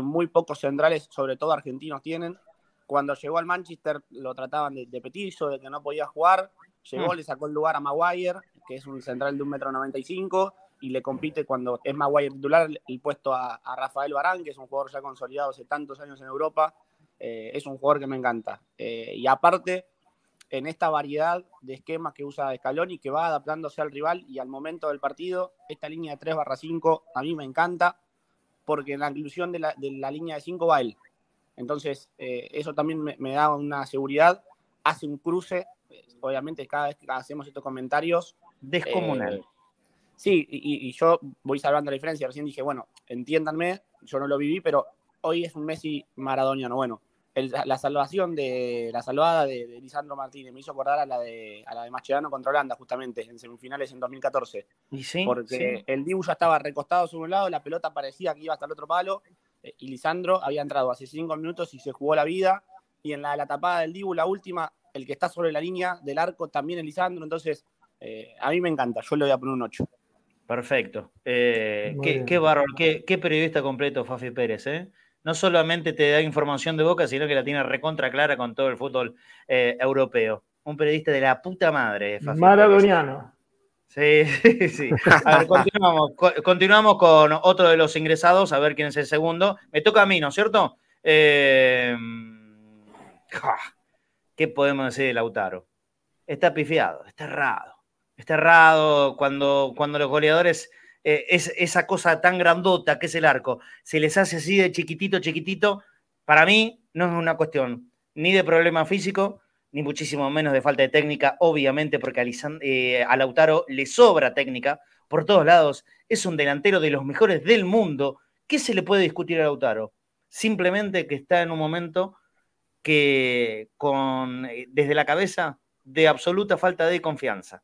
muy pocos centrales, sobre todo argentinos, tienen. Cuando llegó al Manchester lo trataban de, de petizo, de que no podía jugar, llegó, mm. le sacó el lugar a Maguire, que es un central de un metro noventa y le compite cuando es Maguire titular el puesto a, Rafael Barán, que es un jugador ya consolidado hace tantos años en Europa. Eh, es un jugador que me encanta. Eh, y aparte, en esta variedad de esquemas que usa Scaloni, que va adaptándose al rival y al momento del partido, esta línea de 3 barra 5 a mí me encanta, porque en la inclusión de la, línea de 5 va él. Entonces, eh, eso también me, da una seguridad. Hace un cruce, obviamente cada vez que hacemos estos comentarios. Descomunal. Sí, y, yo voy salvando la diferencia. Recién dije, bueno, entiéndanme, yo no lo viví, pero hoy es un Messi maradoniano. Bueno, la salvación de la salvada de, Lisandro Martínez me hizo acordar a la de a la de Mascherano contra Holanda, justamente, en semifinales en 2014. ¿Y sí? Porque el Dibu ya estaba recostado sobre un lado, la pelota parecía que iba hasta el otro palo, eh, y Lisandro había entrado hace cinco minutos y se jugó la vida. Y en la, la tapada del Dibu, la última, el que está sobre la línea del arco también es Lisandro. Entonces, eh, a mí me encanta, yo le voy a poner un 8. Perfecto. Eh, qué, qué, periodista completo Fafi Pérez, ¿eh? No solamente te da información de boca, sino que la tiene recontra clara con todo el fútbol eh, europeo. Un periodista de la puta madre, Fafi Maradoniano. Sí, sí, sí. A ver, continuamos, continuamos con otro de los ingresados, a ver quién es el segundo. Me toca a mí, ¿no es cierto? ¿Qué podemos decir de Lautaro? Está pifiado, está errado está errado, cuando, cuando los goleadores, eh, es esa cosa tan grandota que es el arco, se les hace así de chiquitito, chiquitito, para mí no es una cuestión ni de problema físico, ni muchísimo menos de falta de técnica, obviamente, porque a, eh, Lautaro le sobra técnica por todos lados, es un delantero de los mejores del mundo. ¿Qué se le puede discutir a Lautaro? Simplemente que está en un momento que con, eh, desde la cabeza de absoluta falta de confianza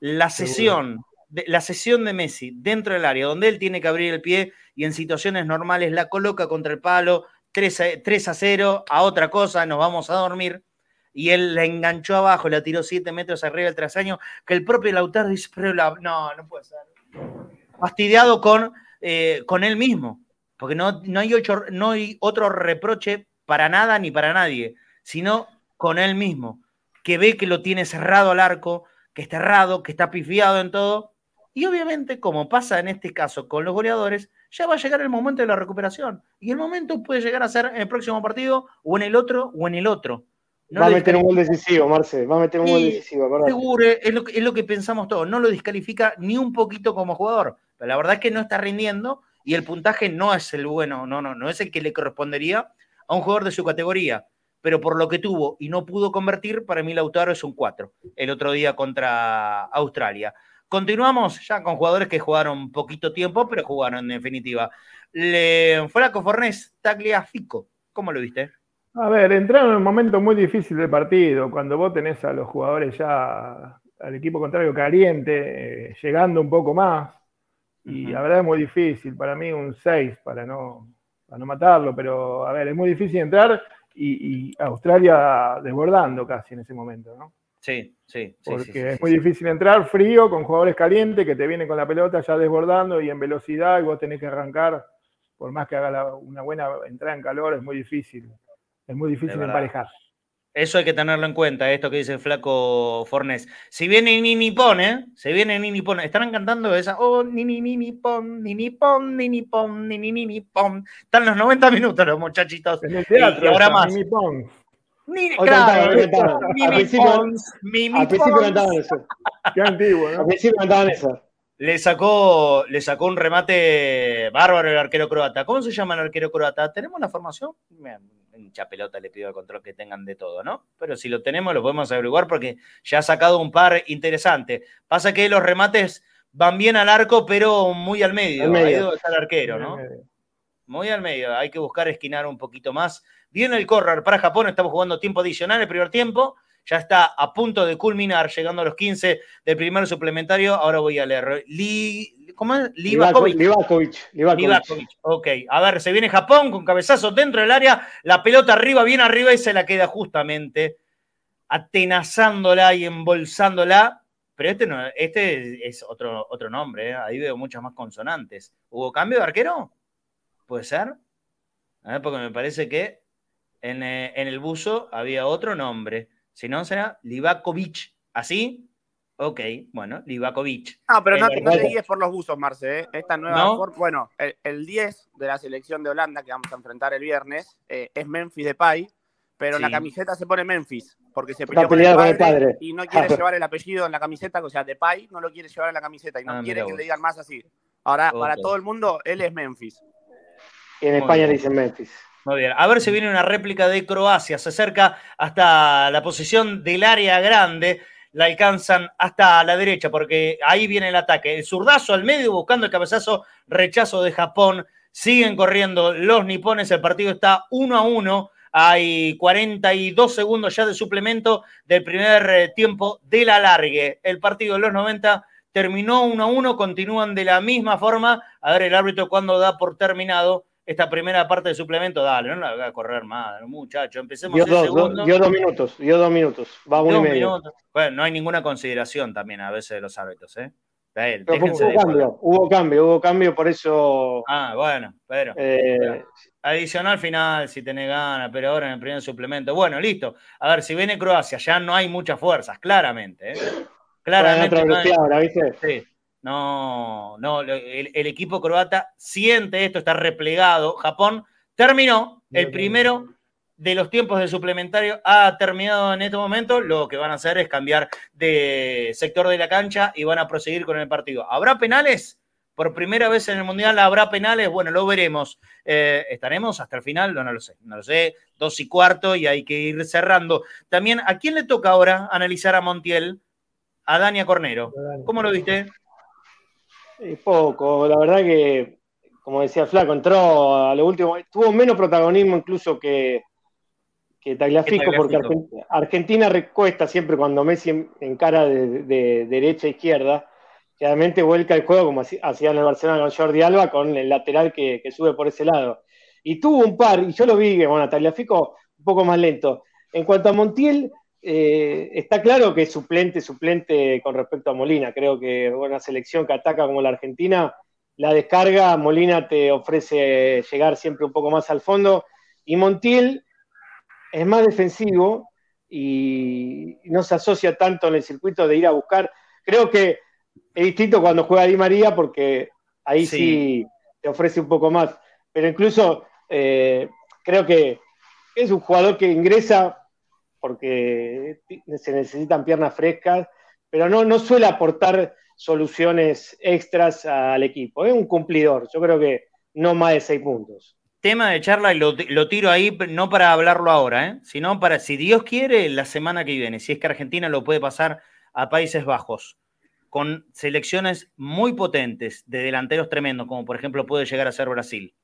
la sesión, de, la sesión de Messi dentro del área, donde él tiene que abrir el pie y en situaciones normales la coloca contra el palo, 3 a, 0, a otra cosa, nos vamos a dormir. Y él la enganchó abajo, la tiró 7 metros arriba del trasaño, que el propio Lautaro dice, pero no, no puede ser. Fastidiado con, eh, con él mismo, porque no, no, hay no hay otro reproche para nada ni para nadie, sino con él mismo, que ve que lo tiene cerrado al arco, que está errado, que está pifiado en todo. Y obviamente, como pasa en este caso con los goleadores, ya va a llegar el momento de la recuperación. Y el momento puede llegar a ser en el próximo partido, o en el otro, o en el otro. va a meter un gol decisivo, Marce, va a meter un gol decisivo. Seguro, es lo, es lo que pensamos todos. No lo descalifica ni un poquito como jugador. Pero la verdad es que no está rindiendo y el puntaje no es el bueno, no, no, no es el que le correspondería a un jugador de su categoría pero por lo que tuvo y no pudo convertir, para mí Lautaro es un 4 el otro día contra Australia. Continuamos ya con jugadores que jugaron poquito tiempo, pero jugaron en definitiva. Le, Flaco Fornés, Tagliafico, ¿cómo lo viste? A ver, entraron en un momento muy difícil del partido, cuando vos tenés a los jugadores ya al equipo contrario caliente, eh, llegando un poco más, y la verdad es muy difícil, para mí un 6 para no, para no matarlo, pero a ver, es muy difícil entrar y, Australia desbordando casi en ese momento, ¿no? Sí, sí. Porque es muy difícil entrar frío con jugadores calientes que te vienen con la pelota ya desbordando y en velocidad y vos tenés que arrancar, por más que haga una buena entrada en calor, es muy difícil. Es muy difícil emparejar. Eso hay que tenerlo en cuenta, esto que dice el flaco Fornés. Si viene Nini Pon, ¿eh? Se viene Nini Pon. Estarán cantando esa. Oh, Nini Nini Pon, Nini Pon, Nini Pon, Nini Nini Pon. Están los 90 minutos los muchachitos. En el teatro, y ahora más. Nini Pon. Nini, claro, cantaban eso. Qué antiguo, ¿no? Al principio cantaban eso. Le sacó, le sacó un remate bárbaro el arquero croata. ¿Cómo se llama el arquero croata? ¿Tenemos la formación? Hincha pelota le pido al control que tengan de todo, ¿no? Pero si lo tenemos, lo podemos averiguar porque ya ha sacado un par interesante. Pasa que los remates van bien al arco, pero muy al medio. Al medio. Ahí está el arquero, ¿no? Muy al medio. Hay que buscar esquinar un poquito más. Viene el correr para Japón, estamos jugando tiempo adicional el primer tiempo ya está a punto de culminar, llegando a los 15 del primer suplementario. Ahora voy a leer. ¿Cómo es? Livakovic. Livakovic. Ok, a ver, se viene Japón con cabezazo dentro del área, la pelota arriba, bien arriba y se la queda justamente atenazándola y embolsándola. Pero este, no, este es otro, otro nombre, ¿eh? ahí veo muchas más consonantes. ¿Hubo cambio de arquero? ¿Puede ser? porque me parece que en, eh, en, el buzo había otro nombre. Si no, será Livakovic. ¿Así? Ok, bueno, Livakovic. No, pero no, te guíes por los buzos, Marce. ¿eh? Esta nueva. Bueno, el, 10 de la selección de Holanda que vamos a enfrentar el viernes eh, es Memphis Depay, pero la camiseta se pone Memphis porque se peleó con el, padre y no quiere llevar el apellido en la camiseta. O sea, Depay no lo quiere llevar en la camiseta y no ah, quiere que le digan más así. Ahora, para todo el mundo, él es Memphis. Y en España dicen Memphis. Muy bien. A ver si viene una réplica de Croacia. Se acerca hasta la posición del área grande la alcanzan hasta la derecha, porque ahí viene el ataque. El zurdazo al medio buscando el cabezazo, rechazo de Japón. Siguen corriendo los nipones, el partido está uno a uno. Hay 42 segundos ya de suplemento del primer eh, tiempo de la largue. El partido de los 90 terminó 1 a 1, continúan de la misma forma. A ver el árbitro cuando da por terminado esta primera parte de suplemento, dale, no la haga correr más, muchacho. Empecemos dio dos, segundo. Dio dos minutos, dio dos minutos, va uno y medio. Bueno, no hay ninguna consideración también a veces de los árbitros, ¿eh? hubo, cambio, hubo cambio, hubo cambio, por eso. Ah, bueno, pero. Eh, adicional final, si tenés ganas, pero ahora en el primer suplemento. Bueno, listo. A ver, si viene Croacia, ya no hay muchas fuerzas, claramente. ¿eh? Claramente. No Sí. No, no, el, equipo croata siente esto, está replegado. Japón terminó el primero de los tiempos de suplementario, ha terminado en este momento. Lo que van a hacer es cambiar de sector de la cancha y van a proseguir con el partido. ¿Habrá penales? Por primera vez en el Mundial habrá penales. Bueno, lo veremos. Eh, ¿Estaremos hasta el final? No, no lo sé. No lo sé. Dos y cuarto y hay que ir cerrando. También, ¿a quién le toca ahora analizar a Montiel? A Dania Cornero. ¿Cómo lo viste? Poco, la verdad que, como decía Flaco, entró a lo último, tuvo menos protagonismo incluso que, que Tagliafico, porque Argentina, recuesta siempre cuando Messi encara de, de, derecha a izquierda, realmente vuelca el juego como hacía en el Barcelona con Jordi Alba, con el lateral que, sube por ese lado. Y tuvo un par, y yo lo vi, bueno, Tagliafico un poco más lento. En cuanto a Montiel, eh, está claro que es suplente, suplente con respecto a Molina. Creo que una selección que ataca como la Argentina, la descarga, Molina te ofrece llegar siempre un poco más al fondo. Y Montiel es más defensivo y no se asocia tanto en el circuito de ir a buscar. Creo que es distinto cuando juega Di María porque ahí sí, te ofrece un poco más. Pero incluso eh, creo que es un jugador que ingresa porque se necesitan piernas frescas, pero no, suele aportar soluciones extras al equipo. Es un cumplidor, yo creo que no más de seis puntos. Tema de charla y lo, tiro ahí, no para hablarlo ahora, ¿eh? sino para, si Dios quiere, la semana que viene, si es que Argentina lo puede pasar a Países Bajos, con selecciones muy potentes de delanteros tremendos, como por ejemplo puede llegar a ser Brasil.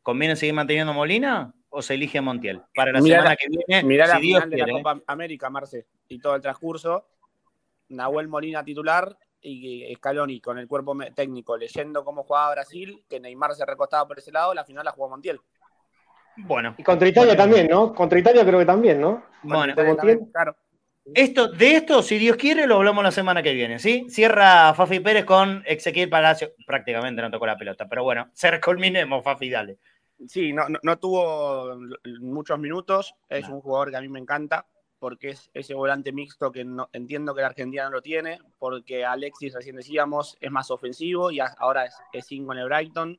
¿Conviene seguir manteniendo Molina? O se elige a Montiel? Para la semana que viene, mirá la final de la Copa ¿eh? América, Marce, y todo el transcurso. Nahuel Molina titular y Scaloni con el cuerpo técnico leyendo cómo jugaba Brasil, que Neymar se recostaba por ese lado, la final la jugó Montiel. Bueno. Y contra Italia también, ¿no? Contra Italia creo que también, ¿no? Bueno, claro. Esto, de esto, si Dios quiere, lo hablamos la semana que viene, ¿sí? Cierra Fafi Pérez con Ezequiel Palacio. Prácticamente no tocó la pelota, pero bueno, se culminemos, Fafi, dale. Sí, no, no, tuvo muchos minutos. Es un jugador que a mí me encanta porque es ese volante mixto que no, entiendo que la Argentina no lo tiene, porque Alexis, recién decíamos, es más ofensivo y ahora es, es con el Brighton.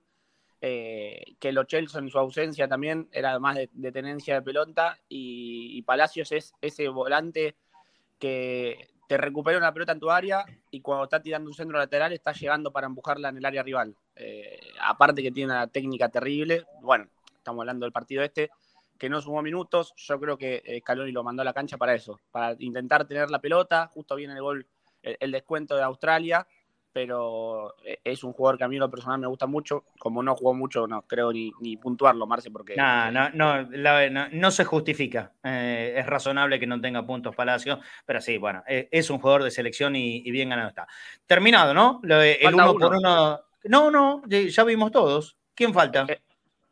Eh, que lo Chelsea en su ausencia también era más de, tenencia de pelota y, Palacios es ese volante que te recupera una pelota en tu área y cuando está tirando un centro lateral está llegando para empujarla en el área rival. Eh, aparte que tiene una técnica terrible, bueno, estamos hablando del partido este, que no sumó minutos, yo creo que eh, Scaloni lo mandó a la cancha para eso, para intentar tener la pelota, justo viene el gol, el, descuento de Australia, pero eh, es un jugador que a mí en lo personal me gusta mucho. Como no jugó mucho, no creo ni, ni puntuarlo, Marce, porque. No, no, no, no, se justifica. Eh, es razonable que no tenga puntos Palacio, pero sí, bueno, eh, es un jugador de selección y, bien ganado está. Terminado, ¿no? el uno, por uno. No, no, ya vimos todos. ¿Quién falta?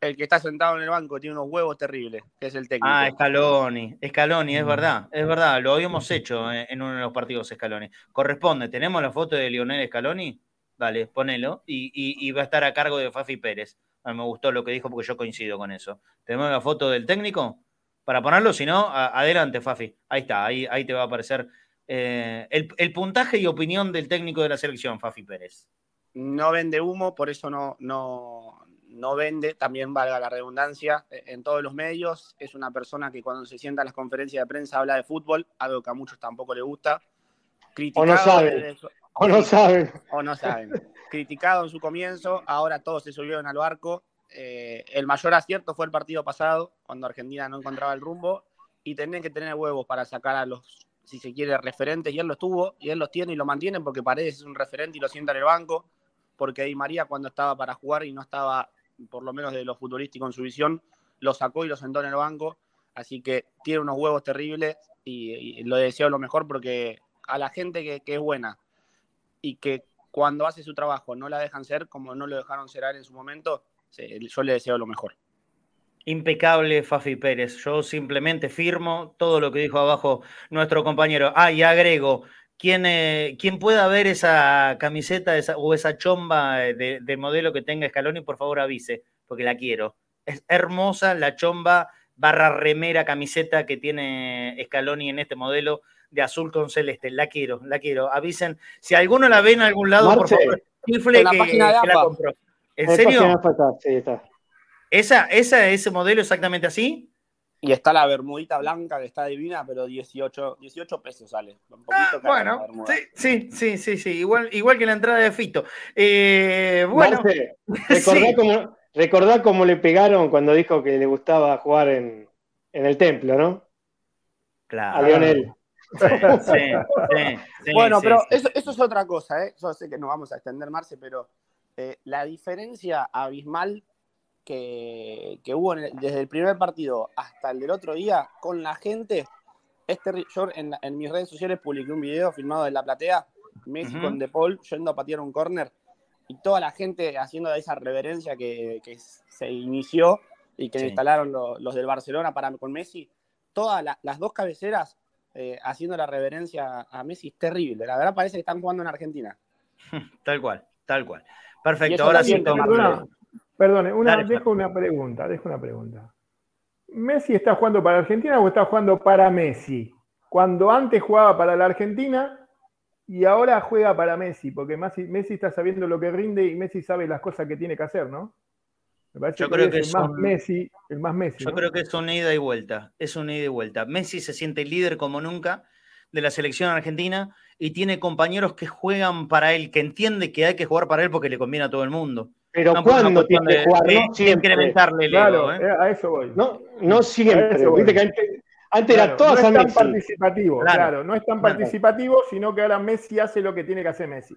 El que está sentado en el banco tiene unos huevos terribles, que es el técnico. Ah, Scaloni, Scaloni, es mm. verdad, es verdad, lo habíamos hecho en uno de los partidos Scaloni. Corresponde, ¿tenemos la foto de Lionel Scaloni? Dale, ponelo, y, va a estar a cargo de Fafi Pérez. A mí me gustó lo que dijo porque yo coincido con eso. ¿Tenemos la foto del técnico? Para ponerlo, si no, adelante, Fafi. Ahí está, ahí, ahí te va a aparecer eh, el, el puntaje y opinión del técnico de la selección, Fafi Pérez. No vende humo, por eso no, no, no vende, también valga la redundancia, e, en todos los medios. Es una persona que cuando se sienta en las conferencias de prensa habla de fútbol, algo que a muchos tampoco le gusta. o no saben. O no saben. O no saben. Criticado en su comienzo, ahora todos se subieron al barco. Eh, el mayor acierto fue el partido pasado, cuando Argentina no encontraba el rumbo, y tenían que tener huevos para sacar a los, si se quiere, referentes, y él los tuvo, y él los tiene y lo mantiene porque parece un referente y lo sienta en el banco, porque Di María cuando estaba para jugar y no estaba por lo menos de lo futbolístico en su visión, lo sacó y lo sentó en el banco. Así que tiene unos huevos terribles y, lo deseo lo mejor porque a la gente que, es buena y que cuando hace su trabajo no la dejan ser como no lo dejaron ser en su momento, yo le deseo lo mejor. Impecable Fafi Pérez. Yo simplemente firmo todo lo que dijo abajo nuestro compañero. Ah, y agrego, quien, eh, pueda ver esa camiseta o esa chomba de, modelo que tenga Scaloni, por favor avise, porque la quiero. Es hermosa la chomba barra remera camiseta que tiene Scaloni en este modelo de azul con celeste. La quiero, la quiero. Avisen. Si alguno la ve en algún lado, por favor, chifle que, que, la compró. ¿En serio? ¿Esa, esa, ¿Ese modelo exactamente así? Y está la bermudita blanca que está divina, pero 18, 18 pesos sale. Ah, bueno, sí, sí, sí, sí, igual, igual que la entrada de Fito. Eh, bueno, recordá, cómo, le pegaron cuando dijo que le gustaba jugar en, el templo, ¿no? Claro. A Lionel. Sí, sí, bueno, pero eso, eso, es otra cosa, ¿eh? Yo sé que no vamos a extender, Marce, pero eh, la diferencia abismal que, hubo desde el primer partido hasta el del otro día con la gente. Este, yo en, mis redes sociales publiqué un video filmado de la platea, Messi con De Paul yendo a patear un córner y toda la gente haciendo esa reverencia que, se inició y que instalaron los del Barcelona para con Messi. Todas las dos cabeceras eh, haciendo la reverencia a Messi es terrible. La verdad parece que están jugando en Argentina. Tal cual, tal cual. Perfecto, ahora sí, Perdone, una, dejo una pregunta, dejo una pregunta. ¿Messi está jugando para Argentina o está jugando para Messi? Cuando antes jugaba para la Argentina y ahora juega para Messi, porque Messi, está sabiendo lo que rinde y Messi sabe las cosas que tiene que hacer, ¿no? Me parece Yo que, creo que es el, más Messi, el más Messi. Yo creo que es una ida y vuelta, es una ida y vuelta. Messi se siente líder como nunca de la selección argentina y tiene compañeros que juegan para él, que entiende que hay que jugar para él porque le conviene a todo el mundo. Pero cuando tiene que jugar, no siempre. Incrementarle el claro, ¿eh? a eso voy. No, no siempre. Viste que antes, antes era todo No es tan participativo, claro. no es tan participativo, sino que ahora Messi hace lo que tiene que hacer Messi.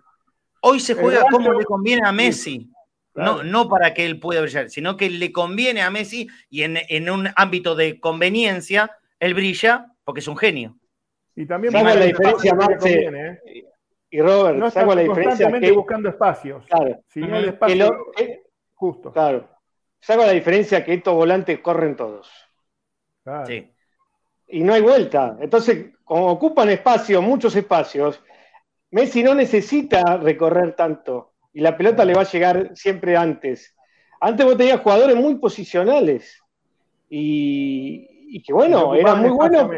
Hoy se juega como le conviene a Messi. No, no para que él pueda brillar, sino que le conviene a Messi y en, en un ámbito de conveniencia, él brilla porque es un genio. Y también la diferencia, Marce, ¿eh? Y Robert, no está la diferencia constantemente buscando espacios. Claro. Si no hay espacio, justo. Claro. Saco la diferencia que estos volantes corren todos. Claro. Sí. Y no hay vuelta. Entonces, como ocupan espacio, muchos espacios, Messi no necesita recorrer tanto. Y la pelota le va a llegar siempre antes. Antes vos tenías jugadores muy posicionales. Y, y que bueno, era muy bueno.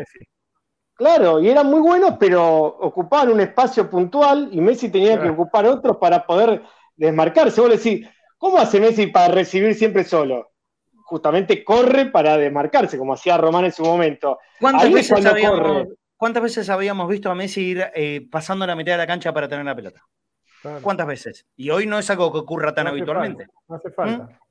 Claro, y eran muy buenos, pero ocupaban un espacio puntual y Messi tenía que ocupar otros para poder desmarcarse. Vos decís, ¿cómo hace Messi para recibir siempre solo? Justamente corre para desmarcarse, como hacía Román en su momento. ¿Cuántas, veces habíamos, ¿cuántas veces habíamos visto a Messi ir eh, pasando la mitad de la cancha para tener la pelota? ¿Cuántas veces? Y hoy no es algo que ocurra tan habitualmente. no hace falta. ¿Mm?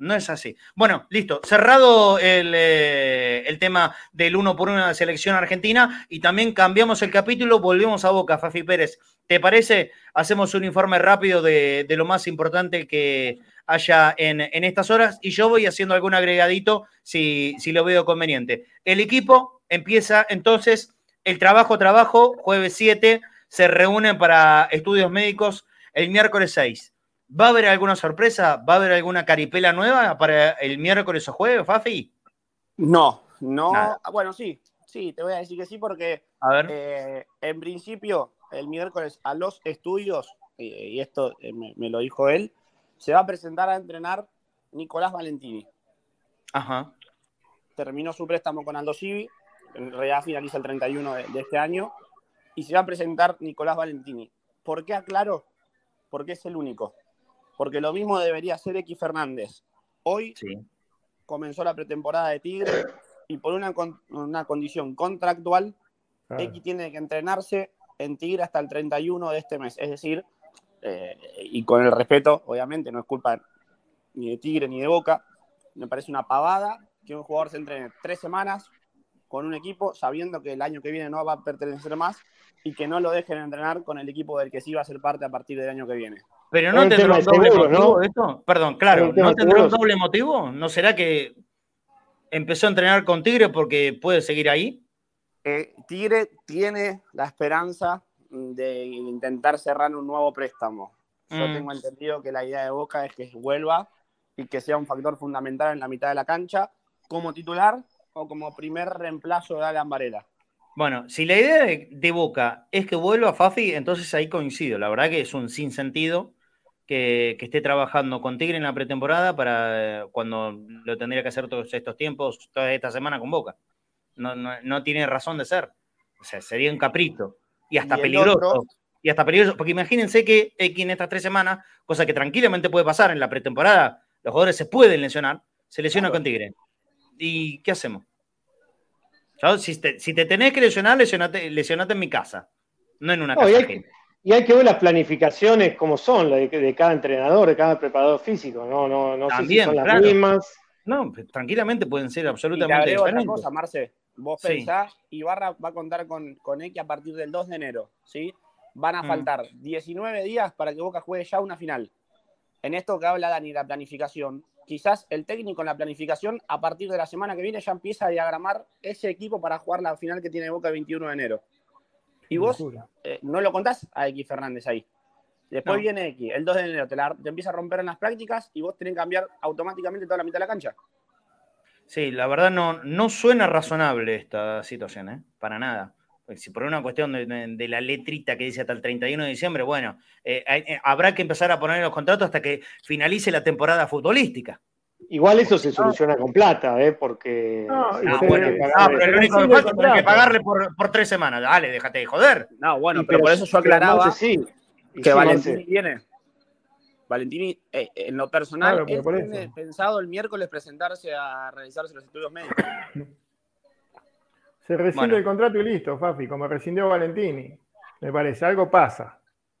No es así. Bueno, listo. Cerrado el, eh, tema del uno por uno de la selección argentina y también cambiamos el capítulo, volvemos a Boca, Fafi Pérez. ¿Te parece? Hacemos un informe rápido de, lo más importante que haya en, estas horas y yo voy haciendo algún agregadito si, si lo veo conveniente. El equipo empieza entonces el trabajo, trabajo, jueves 7, se reúnen para estudios médicos el miércoles 6. ¿Va a haber alguna sorpresa? ¿Va a haber alguna caripela nueva para el miércoles o jueves, Fafi? No, no. Bueno, sí, sí, te voy a decir que sí porque eh, en principio el miércoles a los estudios, y, esto eh, me, lo dijo él, se va a presentar a entrenar Nicolás Valentini. Ajá. Terminó su préstamo con Aldo Civi, en realidad finaliza el 31 de, de este año, y se va a presentar Nicolás Valentini. ¿Por qué aclaro? Porque es el único porque lo mismo debería ser X Fernández. Hoy comenzó la pretemporada de Tigre y por una, una condición contractual, X tiene que entrenarse en Tigre hasta el 31 de este mes. Es decir, eh, y con el respeto, obviamente, no es culpa ni de Tigre ni de Boca, me parece una pavada que un jugador se entrene tres semanas con un equipo sabiendo que el año que viene no va a pertenecer más y que no lo dejen entrenar con el equipo del que sí va a ser parte a partir del año que viene. Pero no tendrá un doble motivo esto. Perdón, claro, ¿no tendrá un doble motivo? ¿No será que empezó a entrenar con Tigre porque puede seguir ahí? Eh, Tigre tiene la esperanza de intentar cerrar un nuevo préstamo. Yo mm. tengo entendido que la idea de Boca es que vuelva y que sea un factor fundamental en la mitad de la cancha como titular o como primer reemplazo de Alan Varela. Bueno, si la idea de, Boca es que vuelva Fafi, entonces ahí coincido. La verdad que es un sinsentido que, que esté trabajando con Tigre en la pretemporada para eh, cuando lo tendría que hacer todos estos tiempos, toda esta semana con Boca. No, no, tiene razón de ser. O sea, sería un caprito y hasta peligroso. Y hasta peligroso, porque imagínense que X en estas tres semanas, cosa que tranquilamente puede pasar en la pretemporada, los jugadores se pueden lesionar, se lesiona con Tigre. ¿Y qué hacemos? Si te, tenés que lesionar, lesionate, lesionate en mi casa, no en una casa. Y hay, que, ver las planificaciones como son, de, cada entrenador, de cada preparador físico. No, no, no sé si son las mismas. No, pues, tranquilamente pueden ser absolutamente y otra cosa, Marce. Vos pensás, Ibarra va a contar con, con X a partir del 2 de enero, ¿sí? Van a mm. faltar 19 días para que Boca juegue ya una final. En esto que habla Dani, la planificación, quizás el técnico en la planificación, a partir de la semana que viene, ya empieza a diagramar ese equipo para jugar la final que tiene Boca el 21 de enero. Y vos eh, no lo contás a X Fernández ahí. Después viene X, el 2 de enero te, empieza a romper en las prácticas y vos tenés que cambiar automáticamente toda la mitad de la cancha. Sí, la verdad no, no suena razonable esta situación, ¿eh? Para nada. Si por una cuestión de, la letrita que dice hasta el 31 de diciembre, bueno, eh, eh, habrá que empezar a poner los contratos hasta que finalice la temporada futbolística. Igual eso se soluciona con plata, ¿eh? Porque. No, pero el único que falta es que pagarle por, tres semanas. Dale, déjate de joder. No, bueno, pero, por eso yo aclaraba que Valentini viene. Valentini, eh, en lo personal, él tiene pensado el miércoles presentarse a realizarse los estudios médicos. Se rescinde el contrato y listo, Fafi, como rescindió Valentini. Me parece, algo pasa.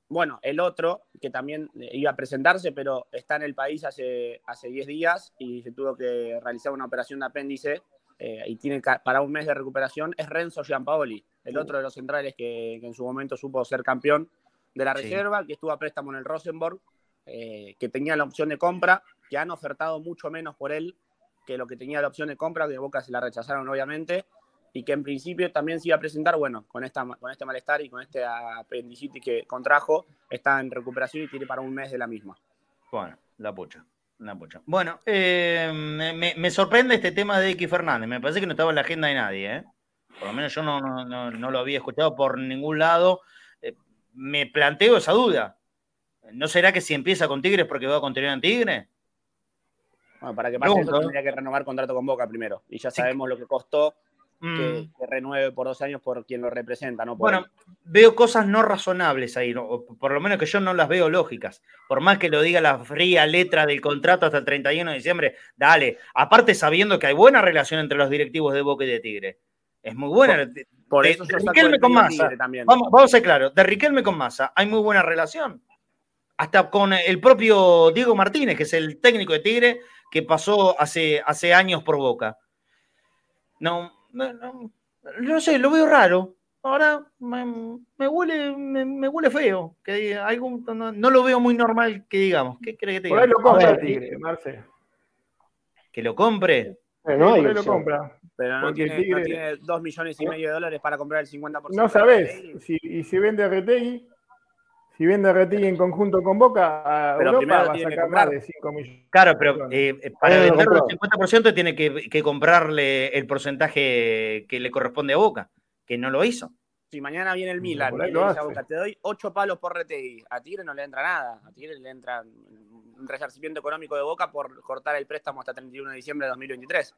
Bueno, el otro, que también iba a presentarse, pero está en el país hace, hace 10 días y se tuvo que realizar una operación de apéndice eh, y tiene para un mes de recuperación, es Renzo Giampaoli, el otro de los centrales que, en su momento supo ser campeón de la reserva, que estuvo a préstamo en el Rosenborg, eh, que tenía la opción de compra, que han ofertado mucho menos por él que lo que tenía la opción de compra, que de Boca se la rechazaron obviamente, y que en principio también se iba a presentar, bueno, con, esta, con este malestar y con este apendicitis que contrajo, está en recuperación y tiene para un mes de la misma. Bueno, la pucha. La pucha. Bueno, eh, me, sorprende este tema de X Fernández. Me parece que no estaba en la agenda de nadie, ¿eh? Por lo menos yo no, no, lo había escuchado por ningún lado. Eh, me planteo esa duda. ¿No será que si empieza con Tigres porque va a continuar en Tigre? Bueno, para que pase eso tendría que renovar contrato con Boca primero. Y ya sabemos lo que costó Mm. que, renueve por dos años por quien lo representa. ¿no? bueno, veo cosas no razonables ahí, por lo menos que yo no las veo lógicas. Por más que lo diga la fría letra del contrato hasta el 31 de diciembre, dale. Aparte sabiendo que hay buena relación entre los directivos de Boca y de Tigre. Es muy buena. Por, eso de Riquelme con Massa. Vamos, vamos a ser claros, de Riquelme con Massa hay muy buena relación. Hasta con el propio Diego Martínez, que es el técnico de Tigre, que pasó hace, hace años por Boca. No, no, no, sé, lo veo raro. Ahora me, huele, me, huele feo. Que algún, no, lo veo muy normal que digamos. ¿Qué crees que te diga? Por ahí lo compra Tigre, Marce. ¿Que lo compre? no, ahí lo compra. Pero no tiene, dos millones y medio de dólares para comprar el 50%. No sabes. Si, y si vende Retegui, si vende Retegui en conjunto con Boca, a pero Europa va a sacar más de 5 millones. Claro, pero eh, para vender el 50% tiene que, que, comprarle el porcentaje que le corresponde a Boca, que no lo hizo. Si mañana viene el Milan y le dice a Boca, te doy 8 palos por Retegui, a Tigre no le entra nada. A Tigre le entra un resarcimiento económico de Boca por cortar el préstamo hasta el 31 de diciembre de 2023.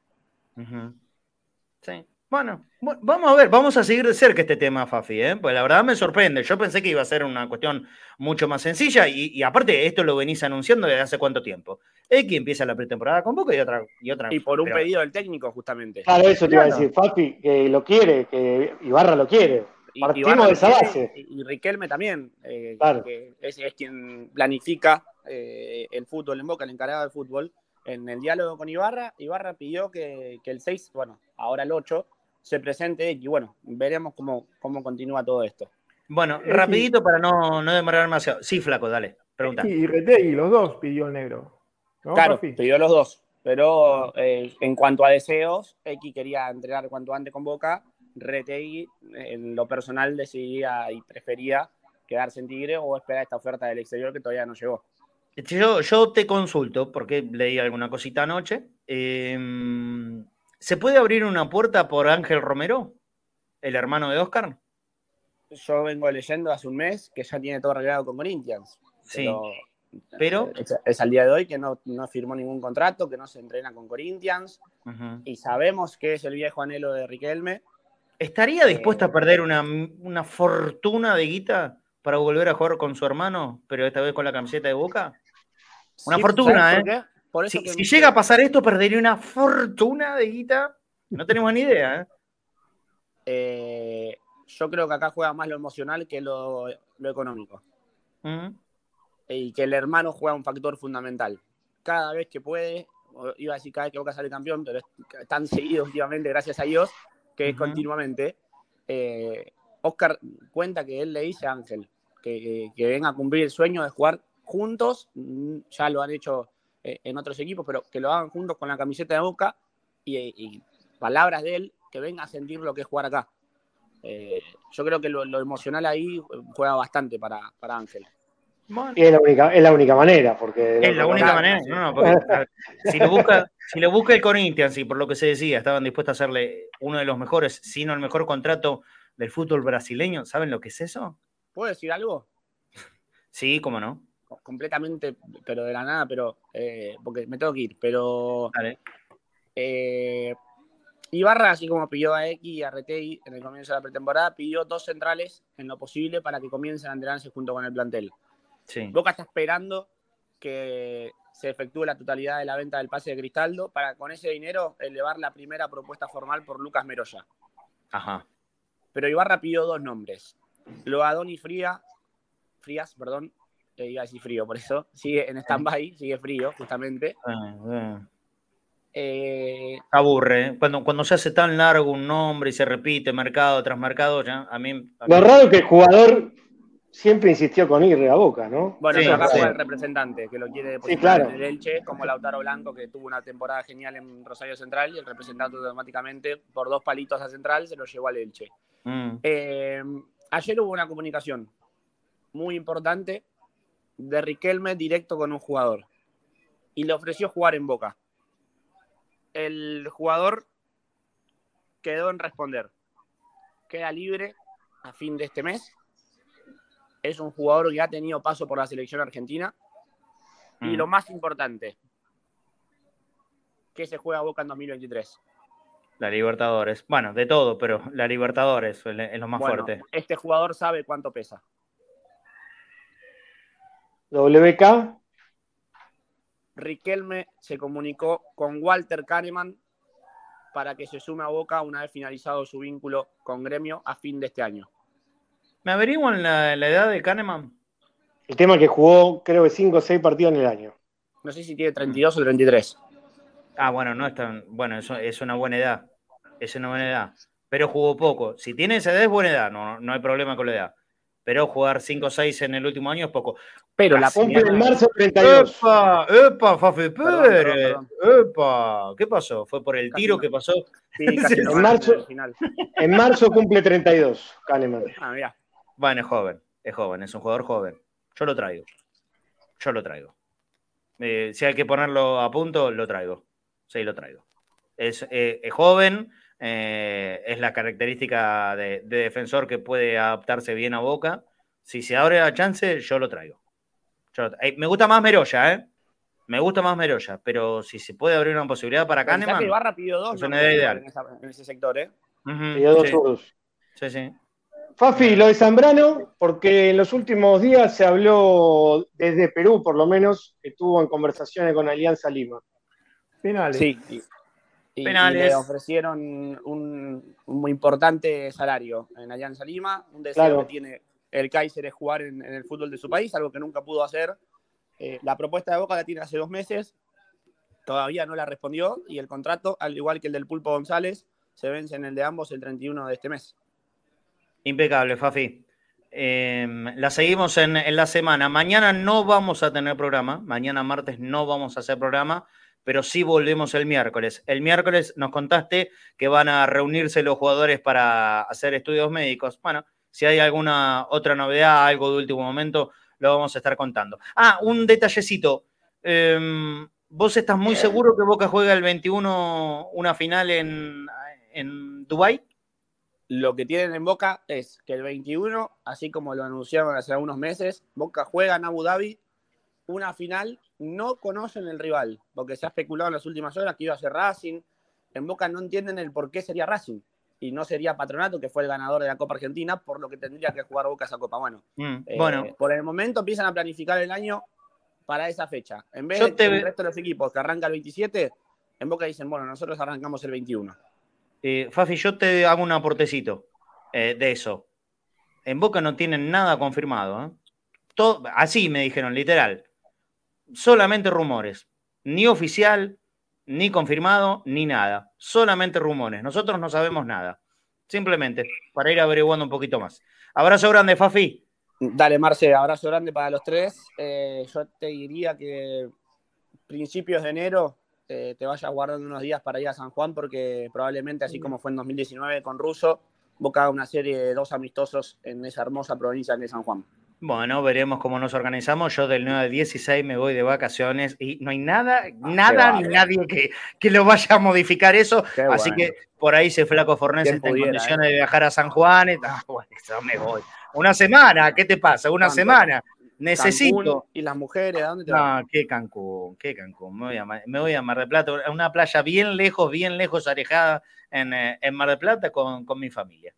Sí. Bueno, vamos a ver, vamos a seguir de cerca este tema, Fafi, ¿eh? pues la verdad me sorprende. Yo pensé que iba a ser una cuestión mucho más sencilla y, aparte esto lo venís anunciando desde hace cuánto tiempo. X empieza la pretemporada con Boca y otra. Y, otra, y por un pedido del técnico, justamente. Claro, eso te iba a decir, Fafi, que lo quiere, que Ibarra lo quiere. Partimos de esa base. Y Riquelme también, eh, que es, quien planifica eh, el fútbol en Boca, el encargado del fútbol en el diálogo con Ibarra, Ibarra pidió que, el 6, bueno, ahora el 8, se presente y bueno, veremos cómo, cómo continúa todo esto. Bueno, rapidito para no, no demorar demasiado. Sí, flaco, dale, pregunta. y Retegui, los dos pidió el negro. Claro, pidió los dos. Pero eh, en cuanto a deseos, X quería entrenar cuanto antes con Boca. Retegui, en lo personal, decidía y prefería quedarse en Tigre o esperar esta oferta del exterior que todavía no llegó. Yo, yo te consulto, porque leí alguna cosita anoche. Em, ¿Se puede abrir una puerta por Ángel Romero, el hermano de Oscar? Yo vengo leyendo hace un mes que ya tiene todo arreglado con Corinthians. Sí. Pero, es, al día de hoy que no, firmó ningún contrato, que no se entrena con Corinthians. Y sabemos que es el viejo anhelo de Riquelme. ¿Estaría dispuesto a eh, perder una, una fortuna de guita para volver a jugar con su hermano, pero esta vez con la camiseta de Boca? Una fortuna, ¿eh? Si, llega a pasar esto, perdería una fortuna de guita. No tenemos ni idea, ¿eh? ¿eh? yo creo que acá juega más lo emocional que lo, económico. Y que el hermano juega un factor fundamental. Cada vez que puede, iba a decir cada vez que Boca sale campeón, pero están seguidos últimamente, gracias a Dios, que es continuamente. Eh, Oscar cuenta que él le dice a Ángel que, venga a cumplir el sueño de jugar juntos, mm, ya lo han hecho eh, en otros equipos, pero que lo hagan juntos con la camiseta de Boca y, palabras de él, que venga a sentir lo que es jugar acá. Eh, yo creo que lo, emocional ahí juega bastante para, Ángel. Y es la, única, es la única manera, porque... Es la única manera, no, porque, si, lo busca, si lo busca el Corinthians y por lo que se decía, estaban dispuestos a hacerle uno de los mejores, sino el mejor contrato del fútbol brasileño, ¿saben lo que es eso? ¿Puedo decir algo? Sí, cómo no. Completamente, pero de la nada, pero eh, porque me tengo que ir, pero vale. eh, Ibarra, así como pidió a X y a Retei en el comienzo de la pretemporada, pidió dos centrales en lo posible para que comiencen a entrenarse junto con el plantel. Sí. Boca está esperando que se efectúe la totalidad de la venta del pase de Cristaldo para con ese dinero elevar la primera propuesta formal por Lucas Meroya. Ajá. Pero Ibarra pidió dos nombres. Loadoni Fría, Frías, perdón, eh, iba a decir frío, por eso, sigue en stand-by, sigue frío, justamente. Ah, ah. Eh, Aburre, ¿eh? cuando, cuando se hace tan largo un nombre y se repite mercado tras mercado, ya a mí... Lo raro que el jugador siempre insistió con ir a Boca, ¿no? Bueno, sí, acá el representante, que lo quiere depositar en el Elche, como Lautaro Blanco, que tuvo una temporada genial en Rosario Central, y el representante automáticamente, por dos palitos a Central, se lo llevó al Elche. Mm. Eh, ayer hubo una comunicación muy importante de Riquelme directo con un jugador, y le ofreció jugar en Boca. El jugador quedó en responder. Queda libre a fin de este mes es un jugador que ha tenido paso por la selección argentina. Y mm. lo más importante, que se juega Boca en 2023. La Libertadores. Bueno, de todo, pero la Libertadores es lo más fuerte. Este jugador sabe cuánto pesa. WK. Riquelme se comunicó con Walter Kahneman para que se sume a Boca una vez finalizado su vínculo con Gremio a fin de este año. ¿Me averiguan la, edad de Kahneman? El tema que jugó, creo que 5 o 6 partidos en el año. No sé si tiene 32 o 33. Ah, bueno, no es tan. Bueno, eso es una buena edad. Es una buena edad. Pero jugó poco. Si tiene esa edad, es buena edad. No, no hay problema con la edad. Pero jugar 5 o 6 en el último año es poco. Pero la cumple en marzo 32. ¡Epa! ¡Epa, Fafe Pérez! ¡Epa! ¿Qué pasó? ¿Fue por el tiro que pasó? Sí, casi en, marzo, en marzo cumple 32, Kahneman. Ah, mira. Bueno, es joven. Es joven. Es un jugador joven. Yo lo traigo. Yo lo traigo. Eh, si hay que ponerlo a punto, lo traigo. Sí, lo traigo. Es, eh, es joven eh, es la característica de, defensor que puede adaptarse bien a Boca. Si se abre la chance, yo lo traigo. Eh, me gusta más Meroya, ¿eh? Me gusta más Meroya, pero si se puede abrir una posibilidad para Kahneman. que Barra pidió dos ideal. En, ese sector, ¿eh? pidió dos sí. sí, Fafi, lo de Zambrano, porque en los últimos días se habló desde Perú, por lo menos, que estuvo en conversaciones con Alianza Lima. Finales. Sí, y, le ofrecieron un, muy importante salario en Alianza Lima. Un deseo que tiene el Kaiser es jugar en, el fútbol de su país, algo que nunca pudo hacer. Eh, la propuesta de Boca la tiene hace dos meses, todavía no la respondió y el contrato, al igual que el del Pulpo González, se vence en el de ambos el 31 de este mes. Impecable, Fafi. Em, la seguimos en, en, la semana. Mañana no vamos a tener programa. Mañana martes no vamos a hacer programa pero sí volvemos el miércoles. El miércoles nos contaste que van a reunirse los jugadores para hacer estudios médicos. Bueno, si hay alguna otra novedad, algo de último momento, lo vamos a estar contando. Ah, un detallecito. Em, ¿Vos estás muy seguro que Boca juega el 21 una final en, en Dubái? Lo que tienen en Boca es que el 21, así como lo anunciaron hace algunos meses, Boca juega en Abu Dhabi una final no conocen el rival, porque se ha especulado en las últimas horas que iba a ser Racing. En Boca no entienden el por qué sería Racing y no sería Patronato, que fue el ganador de la Copa Argentina, por lo que tendría que jugar Boca esa Copa. Bueno, mm, eh, bueno. por el momento empiezan a planificar el año para esa fecha. En vez de el resto de los equipos que arranca el 27, en Boca dicen, bueno, nosotros arrancamos el 21. Eh, Fafi, yo te hago un aportecito eh, de eso. En Boca no tienen nada confirmado. Todo, así me dijeron, literal solamente rumores, ni oficial, ni confirmado, ni nada, solamente rumores. Nosotros no sabemos nada, simplemente para ir averiguando un poquito más. Abrazo grande, Fafi. Dale, Marce, abrazo grande para los tres. Eh, yo te diría que principios de enero eh, te vayas guardando unos días para ir a San Juan, porque probablemente, así como fue en 2019 con Russo, Boca una serie de dos amistosos en esa hermosa provincia de San Juan. Bueno, veremos cómo nos organizamos. Yo del 9 al 16 me voy de vacaciones y no hay nada, ah, nada ni nadie que, que, lo vaya a modificar eso. Así que por ahí se flaco Fornés está en condiciones de viajar a San Juan. Y, ah, me voy. Una semana, ¿qué te pasa? Una semana. Necesito. ¿Y las mujeres? ¿A dónde te vas? No, qué Cancún, qué Cancún. Me voy, a, me voy a Mar del Plata, una playa bien lejos, bien lejos, alejada en, eh, en Mar del Plata con, con mi familia.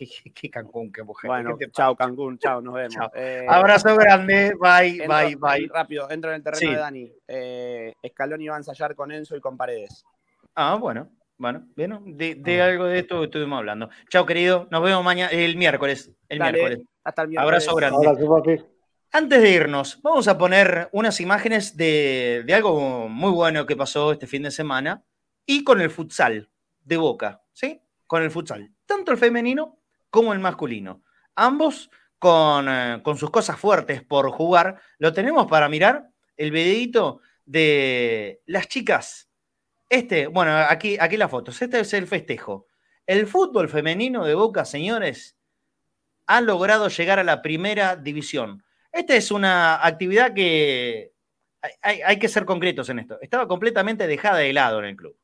Qué, Cancún, qué mujer. Bueno, chao Cancún, chao, nos vemos. Eh, Abrazo grande, bye, bye, bye. Rápido, entro en el terreno de Dani. Eh, Escalón iba a ensayar con Enzo y con Paredes. Ah, bueno, bueno, bien, de, ah. algo de esto estuvimos hablando. Chao, querido, nos vemos mañana, el miércoles. El miércoles. Hasta el miércoles. Abrazo grande. Antes de irnos, vamos a poner unas imágenes de, de algo muy bueno que pasó este fin de semana y con el futsal de Boca, ¿sí? Con el futsal. Tanto el femenino como el masculino. Ambos eh, con, sus cosas fuertes por jugar. Lo tenemos para mirar el videito de las chicas. Este, bueno, aquí, aquí las fotos. Este es el festejo. El fútbol femenino de Boca, señores, ha logrado llegar a la primera división. Esta es una actividad que hay, hay, que ser concretos en esto. Estaba completamente dejada de lado en el club.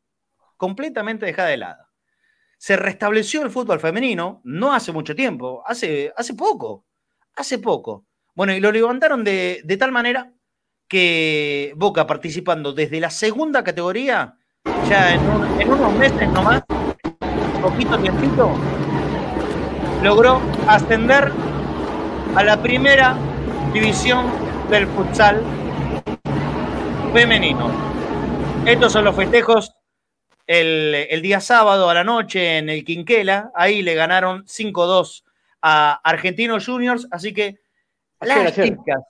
Completamente dejada de lado se restableció el fútbol femenino, no hace mucho tiempo, hace, hace poco, hace poco. Bueno, y lo levantaron de, tal manera que Boca participando desde la segunda categoría, ya en, unos meses nomás, poquito tiempito, logró ascender a la primera división del futsal femenino. Estos son los festejos el, día sábado a la noche en el Quinquela. Ahí le ganaron 5-2 a Argentinos Juniors. Así que las chicas,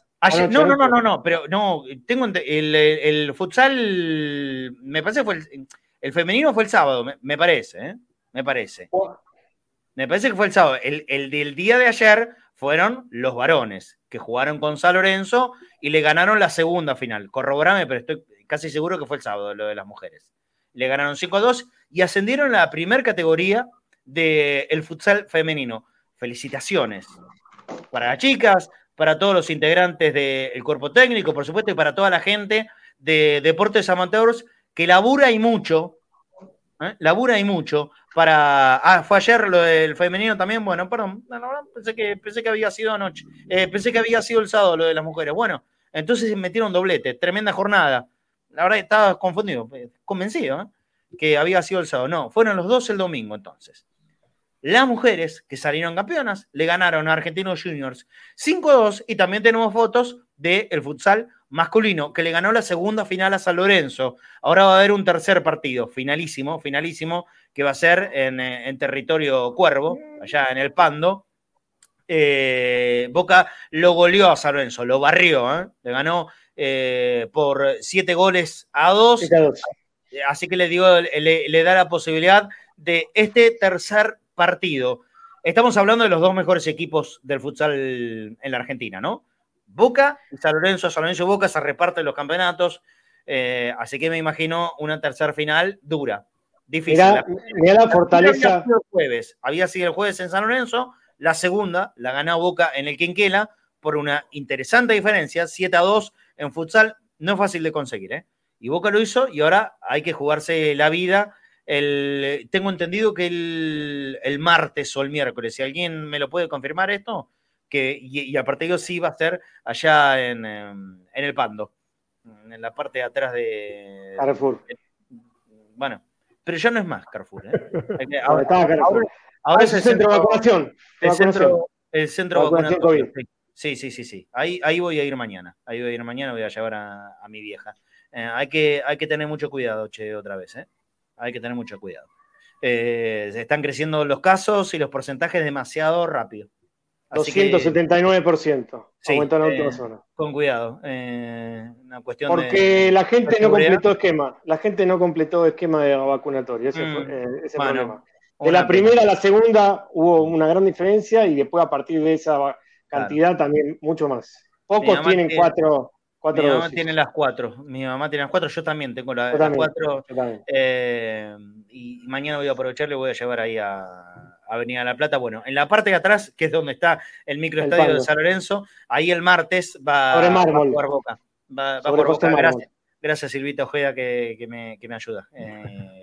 no, no, no, no, no, pero no, tengo el, futsal, me parece que fue el, femenino fue el sábado, me, parece, ¿eh? Me parece. Me parece que fue el sábado. El, el del día de ayer fueron los varones, que jugaron con San Lorenzo y le ganaron la segunda final. Corroborame, pero estoy casi seguro que fue el sábado lo de las mujeres. Le ganaron 5-2 y ascendieron a la primera categoría del futsal femenino. Felicitaciones para las chicas, para todos los integrantes del cuerpo técnico, por supuesto, y para toda la gente de Deportes Amateurs que labura y mucho, ¿eh? labura y mucho para. Ah, fue ayer lo del femenino también. Bueno, perdón, pensé que, pensé que había sido anoche. Eh, pensé que había sido el sábado lo de las mujeres. Bueno, entonces metieron doblete, tremenda jornada. La verdad estaba confundido, convencido, ¿eh? que había sido el sábado. No, fueron los dos el domingo entonces. Las mujeres que salieron campeonas le ganaron a Argentinos Juniors 5-2 y también tenemos fotos del el futsal masculino que le ganó la segunda final a San Lorenzo. Ahora va a haber un tercer partido, finalísimo, finalísimo, que va a ser en, eh, territorio Cuervo, allá en el Pando. Eh, Boca lo goleó a San Lorenzo, lo barrió, ¿eh? le ganó por siete goles a dos. Así que le, digo, le da la posibilidad de este tercer partido. Estamos hablando de los dos mejores equipos del futsal en la Argentina, ¿no? Boca y San Lorenzo, San Lorenzo y Boca se reparten los campeonatos, eh, así que me imagino una tercera final dura, difícil. Mira, la, fortaleza. Había sido, el jueves, había sido el jueves en San Lorenzo, la segunda la ganó Boca en el Quinquela por una interesante diferencia, 7 a 2 en futsal, no es fácil de conseguir, ¿eh? Y Boca lo hizo y ahora hay que jugarse la vida el, tengo entendido que el, martes o el miércoles, si alguien me lo puede confirmar esto, que, y, aparte yo sí va a ser allá en, en, el Pando, en la parte de atrás de... Carrefour. bueno, pero ya no es más Carrefour. ¿eh? Ahora, ahora, es el centro de vacunación. El centro, el centro de vacunación. Sí, sí, sí, sí. Ahí, ahí voy a ir mañana. Ahí voy a ir mañana, voy a llevar a, a mi vieja. Eh, hay, que, hay que tener mucho cuidado, che, otra vez. ¿eh? hay que tener mucho cuidado. Eh, se están creciendo los casos y los porcentajes demasiado rápido. 279%. Sí, última zona. Con cuidado. Eh, una cuestión Porque la gente no completó esquema. La gente no completó esquema de vacunatorio. Ese fue mm. eh, ese problema. De la primera a la segunda hubo una gran diferencia y después a partir de esa cantidad también mucho más. Pocos tienen cuatro, mi mamá tiene las cuatro. Mi mamá tiene las cuatro. Yo también tengo las cuatro. Eh, y mañana voy a aprovechar, le voy a llevar ahí a, Avenida La Plata. Bueno, en la parte de atrás, que es donde está el microestadio de San Lorenzo, ahí el martes va, a jugar Boca. Va, por Boca. Gracias, gracias, Silvita Ojeda, que, me, ayuda. Eh,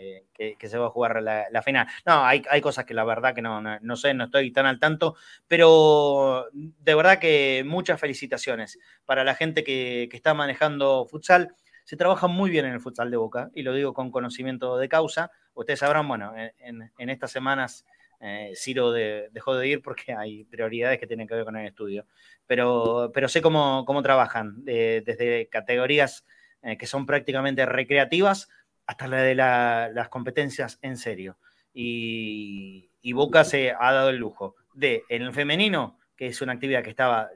que, se va a jugar la, final. No, hay, cosas que la verdad que no, no, sé, no estoy tan al tanto, pero de verdad que muchas felicitaciones para la gente que, está manejando futsal. Se trabaja muy bien en el futsal de Boca, y lo digo con conocimiento de causa. Ustedes sabrán, bueno, en, estas semanas eh, Ciro dejó de ir porque hay prioridades que tienen que ver con el estudio. Pero, pero sé cómo, cómo trabajan, desde categorías eh, que son prácticamente recreativas hasta la de las competencias en serio. Y, Boca se ha dado el lujo de, en el femenino, que es una actividad que estaba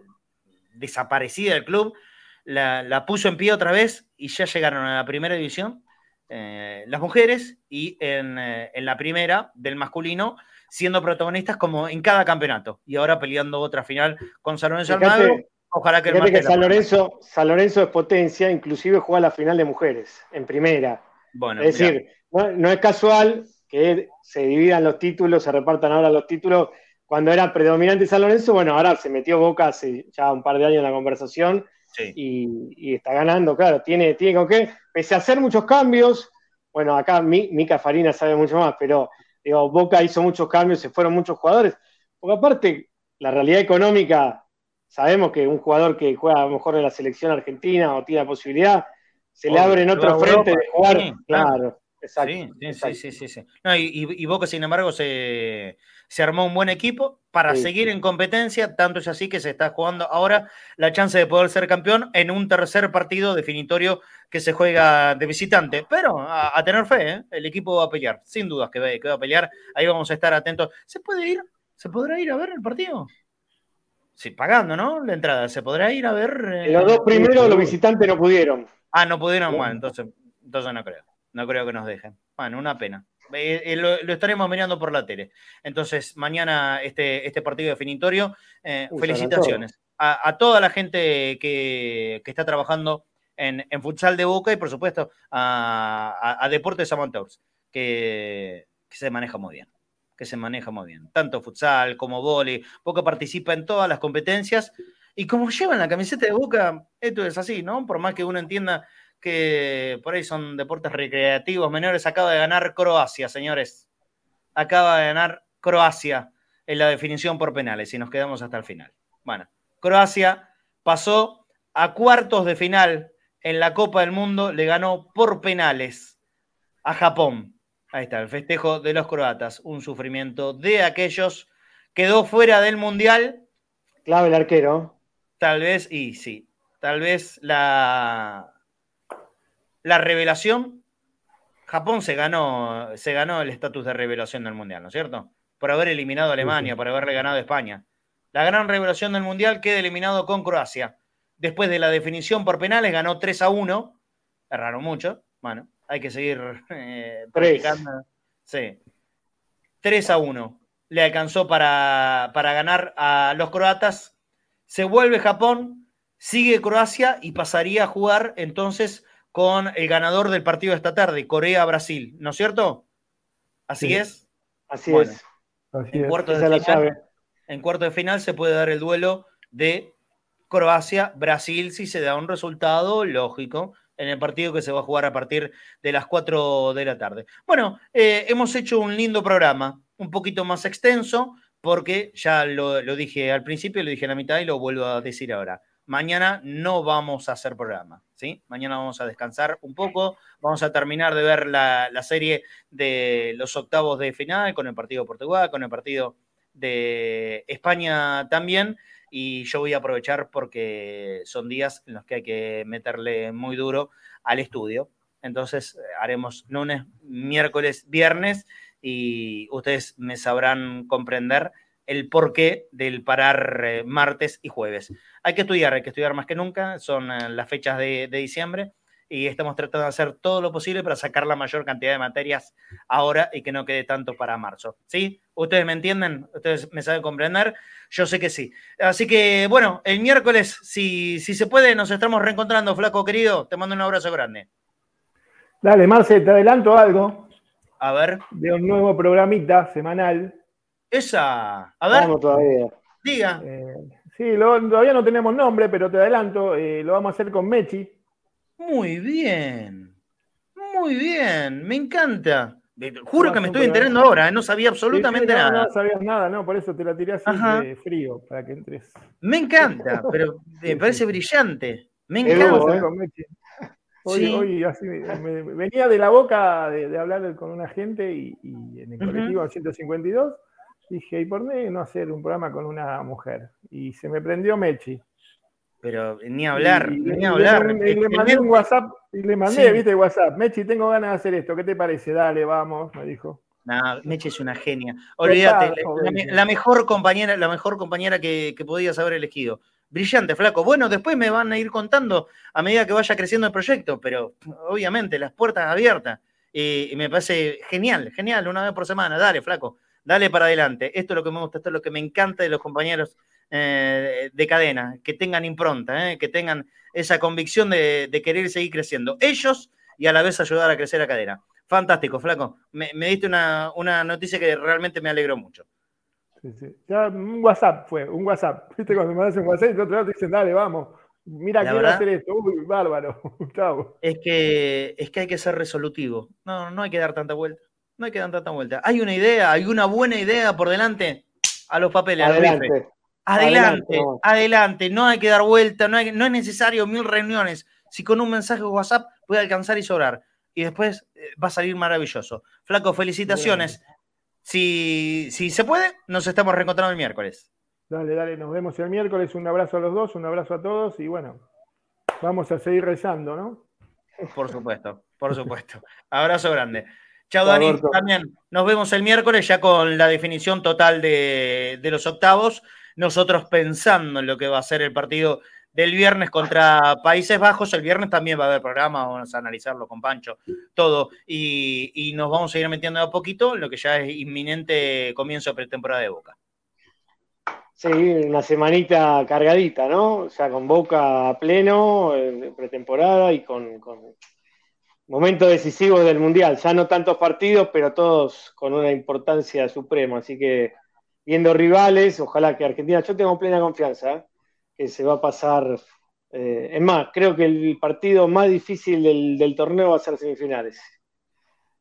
desaparecida del club, la, puso en pie otra vez y ya llegaron a la primera división eh, las mujeres y eh, en, la primera del masculino siendo protagonistas como en cada campeonato y ahora peleando otra final con San Lorenzo Ojalá que, el que San Lorenzo, San Lorenzo es potencia, inclusive juega la final de mujeres en primera es decir, no, es casual que se dividan los títulos, se repartan ahora los títulos. Cuando era predominante San Lorenzo, bueno, ahora se metió Boca hace ya un par de años en la conversación y, está ganando, claro, tiene, tiene con qué, pese a hacer muchos cambios, bueno, acá Mica Farina sabe mucho más, pero digo, Boca hizo muchos cambios, se fueron muchos jugadores, porque aparte, la realidad económica, sabemos que un jugador que juega a lo mejor en la selección argentina o tiene la posibilidad, se le abre en otro frente de jugar. claro, exacto. Sí, sí, sí, sí, y, Boca, sin embargo, se, armó un buen equipo para seguir en competencia, tanto es así que se está jugando ahora la chance de poder ser campeón en un tercer partido definitorio que se juega de visitante. Pero a, tener fe, ¿eh? el equipo va a pelear, sin dudas que va, que va a pelear. Ahí vamos a estar atentos. ¿Se puede ir? ¿Se podrá ir a ver el partido? Sí, pagando, ¿no? La entrada. ¿Se podrá ir a ver? los dos primeros los visitantes no pudieron. Ah, no pudieron, bueno, entonces, entonces no creo. No creo que nos dejen. Bueno, una pena. Eh, eh, lo, estaremos mirando por la tele. Entonces, mañana este, este partido definitorio. Eh, felicitaciones a, toda la gente que, está trabajando en, futsal de Boca y, por supuesto, a, Deportes Amateurs, que, que se maneja muy bien. Que se maneja muy bien. Tanto futsal como vóley. Boca participa en todas las competencias. Y como llevan la camiseta de Boca, esto es así, ¿no? Por más que uno entienda que por ahí son deportes recreativos menores. Acaba de ganar Croacia, señores. Acaba de ganar Croacia en la definición por penales y nos quedamos hasta el final. Bueno, Croacia pasó a cuartos de final en la Copa del Mundo, le ganó por penales a Japón. Ahí está, el festejo de los croatas, un sufrimiento de aquellos. Quedó fuera del Mundial. Clave el arquero. Tal vez, y sí, tal vez la, la revelación, Japón se ganó, se ganó el estatus de revelación del Mundial, ¿no es cierto? Por haber eliminado a Alemania, por haberle ganado a España. La gran revelación del Mundial queda eliminado con Croacia. Después de la definición por penales, ganó 3 a 1. Erraron mucho. Bueno, hay que seguir eh, practicando. Sí. 3 a 1. Le alcanzó para, para ganar a los croatas. Se vuelve Japón, sigue Croacia y pasaría a jugar entonces con el ganador del partido de esta tarde, Corea-Brasil, ¿no es cierto? Así es. Así es. en, cuarto de final, en cuarto de final se puede dar el duelo de Croacia-Brasil si se da un resultado lógico en el partido que se va a jugar a partir de las 4 de la tarde. Bueno, eh, hemos hecho un lindo programa, un poquito más extenso, porque ya lo, dije al principio, lo dije en la mitad y lo vuelvo a decir ahora. Mañana no vamos a hacer programa, ¿sí? Mañana vamos a descansar un poco, vamos a terminar de ver la, serie de los octavos de final con el partido de Portugal, con el partido de España también, y yo voy a aprovechar porque son días en los que hay que meterle muy duro al estudio. Entonces haremos lunes, miércoles, viernes y ustedes me sabrán comprender el porqué del parar eh, martes y jueves. Hay que estudiar, hay que estudiar más que nunca, son eh, las fechas de, diciembre y estamos tratando de hacer todo lo posible para sacar la mayor cantidad de materias ahora y que no quede tanto para marzo. ¿Sí? ¿Ustedes me entienden? ¿Ustedes me saben comprender? Yo sé que sí. Así que, bueno, el miércoles, si, si se puede, nos estamos reencontrando, flaco querido. Te mando un abrazo grande. Dale, Marce, te adelanto algo. A ver. De un nuevo programita semanal esa. A ver. Vamos todavía. Diga. Eh, sí, todavía no tenemos nombre, pero te adelanto, eh, lo vamos a hacer con Mechi. Muy bien. Muy bien. Me encanta. Juro que me estoy enterando ahora, ¿eh? no sabía absolutamente nada. No sabías nada, no, por eso te la tiré así de frío, para que entres. Me encanta, pero me parece brillante. Me encanta. Hoy, hoy así, me, venía de la boca de, hablar con una gente y, en el colectivo 152 dije, ¿y por qué no hacer un programa con una mujer? Y se me prendió Mechi. Pero ni hablar, ni hablar. Y, le mandé un WhatsApp, y le mandé, viste, WhatsApp, Mechi, tengo ganas de hacer esto, ¿qué te parece? Dale, vamos, me dijo. No, Mechi es una genia. Olvídate, la, mejor compañera, la mejor compañera que, que podías haber elegido. Brillante, flaco. Bueno, después me van a ir contando a medida que vaya creciendo el proyecto, pero obviamente las puertas abiertas. Y, me parece genial, genial, una vez por semana. Dale, flaco dale para adelante. Esto es lo que me gusta, esto es lo que me encanta de los compañeros eh, de cadena, que tengan impronta, eh, que tengan esa convicción de, querer seguir creciendo. Ellos y a la vez ayudar a crecer a cadena. Fantástico, flaco. Me, diste una, noticia que realmente me alegró mucho. Sí, sí. Ya un WhatsApp fue, un WhatsApp. Viste cuando me hacen un WhatsApp y otro lado te dicen, dale, vamos. Mira, quiero hacer esto. Uy, bárbaro. Chao. Es que, es que hay que ser resolutivo. No, no hay que dar tanta vuelta. No hay que dar tanta vuelta. Hay una idea, hay una buena idea por delante. A los papeles, adelante. Adelante, adelante, no hay que dar vuelta, no, es necesario mil reuniones. Si con un mensaje de WhatsApp puede alcanzar y sobrar. Y después eh, va a salir maravilloso. Flaco, felicitaciones. Si, si se puede, nos estamos reencontrando el miércoles. Dale, dale, nos vemos el miércoles. Un abrazo a los dos, un abrazo a todos y bueno, vamos a seguir rezando, ¿no? Por supuesto, por supuesto. Abrazo grande. Chao, Dani. También nos vemos el miércoles ya con la definición total de, de, los octavos. Nosotros pensando en lo que va a ser el partido del viernes contra Países Bajos. El viernes también va a haber programa, vamos a analizarlo con Pancho, todo. Y, nos vamos a ir metiendo a poquito lo que ya es inminente comienzo de pretemporada de Boca. Sí, una semanita cargadita, ¿no? Sea, con Boca a pleno, pretemporada y con, con momentos decisivos del Mundial. Ya no tantos partidos, pero todos con una importancia suprema. Así que viendo rivales, ojalá que Argentina, yo tengo plena confianza, ¿eh? Que se va a pasar. Eh, es más, creo que el partido más difícil del, torneo va a ser semifinales.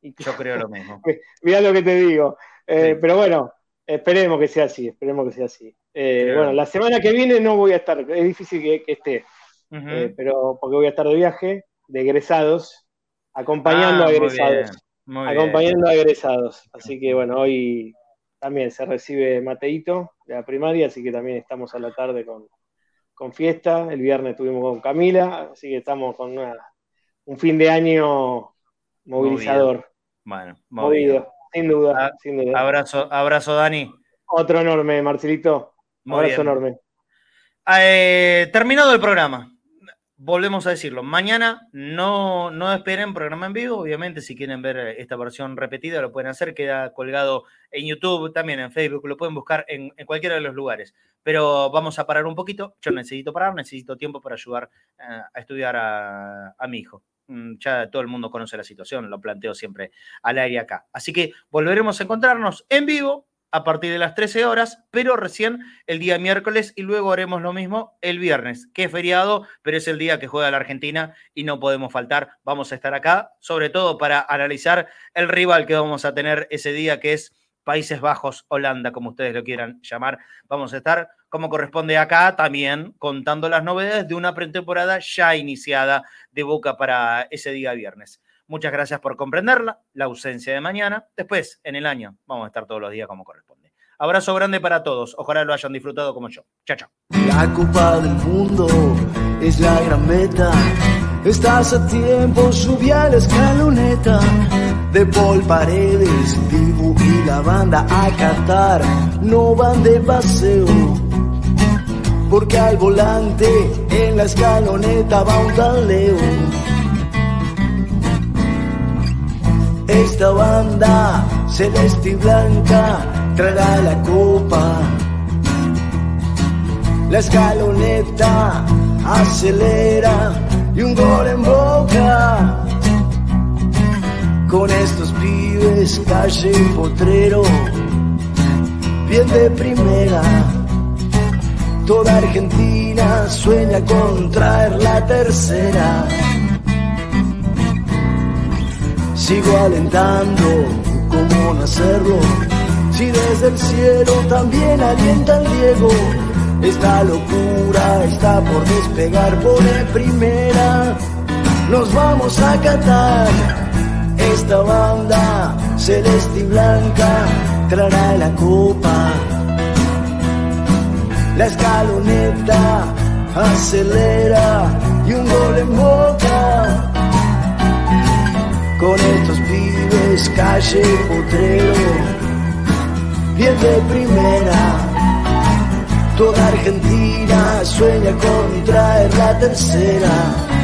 Yo creo lo mismo. Mirá lo que te digo. Eh, pero bueno, esperemos que sea así, esperemos que sea así. Eh, bueno, la semana que viene no voy a estar, es difícil que, esté, pero porque voy a estar de viaje, de egresados, acompañando ah, a egresados. acompañando a egresados. Así que bueno, hoy también se recibe Mateito de la primaria, así que también estamos a la tarde con, con fiesta, el viernes estuvimos con Camila, así que estamos con un fin de año movilizador. Bueno, movido. Sin, duda, ah, sin duda. Abrazo, abrazo, Dani. Otro enorme, Marcelito. abrazo enorme. Eh, terminado el programa volvemos a decirlo, mañana no, no esperen programa en vivo, obviamente si quieren ver esta versión repetida lo pueden hacer, queda colgado en YouTube, también en Facebook, lo pueden buscar en, cualquiera de los lugares, pero vamos a parar un poquito, yo necesito parar, necesito tiempo para ayudar eh, a estudiar a, a mi hijo. Mm, ya todo el mundo conoce la situación, lo planteo siempre al aire acá. Así que volveremos a encontrarnos en vivo a partir de las 13 horas, pero recién el día miércoles y luego haremos lo mismo el viernes, que es feriado, pero es el día que juega la Argentina y no podemos faltar. Vamos a estar acá, sobre todo para analizar el rival que vamos a tener ese día, que es Países Bajos, Holanda, como ustedes lo quieran llamar. Vamos a estar, como corresponde acá, también contando las novedades de una pretemporada ya iniciada de Boca para ese día viernes. Muchas gracias por comprenderla, la ausencia de mañana. Después, en el año, vamos a estar todos los días como corresponde. Abrazo grande para todos. Ojalá lo hayan disfrutado como yo. Chao, chao. La Copa del Mundo es la gran meta. Estás a tiempo, subí a la escaloneta. De Paul Paredes, Dibu y la banda a Qatar no van de paseo. Porque al volante en la escaloneta va un tal esta banda celeste y blanca traerá la copa. La escaloneta acelera y un gol en boca. Con estos pibes, calle y potrero, bien de primera. Toda Argentina sueña con traer la tercera Sigo alentando cómo no hacerlo. Si desde el cielo también alienta el Diego. Esta locura está por despegar por primera. Nos vamos a cantar. Esta banda celeste y blanca traerá la copa. La escaloneta acelera y un gol en boca con estos pibes, calle potrero, bien de primera. Toda Argentina sueña con traer la tercera.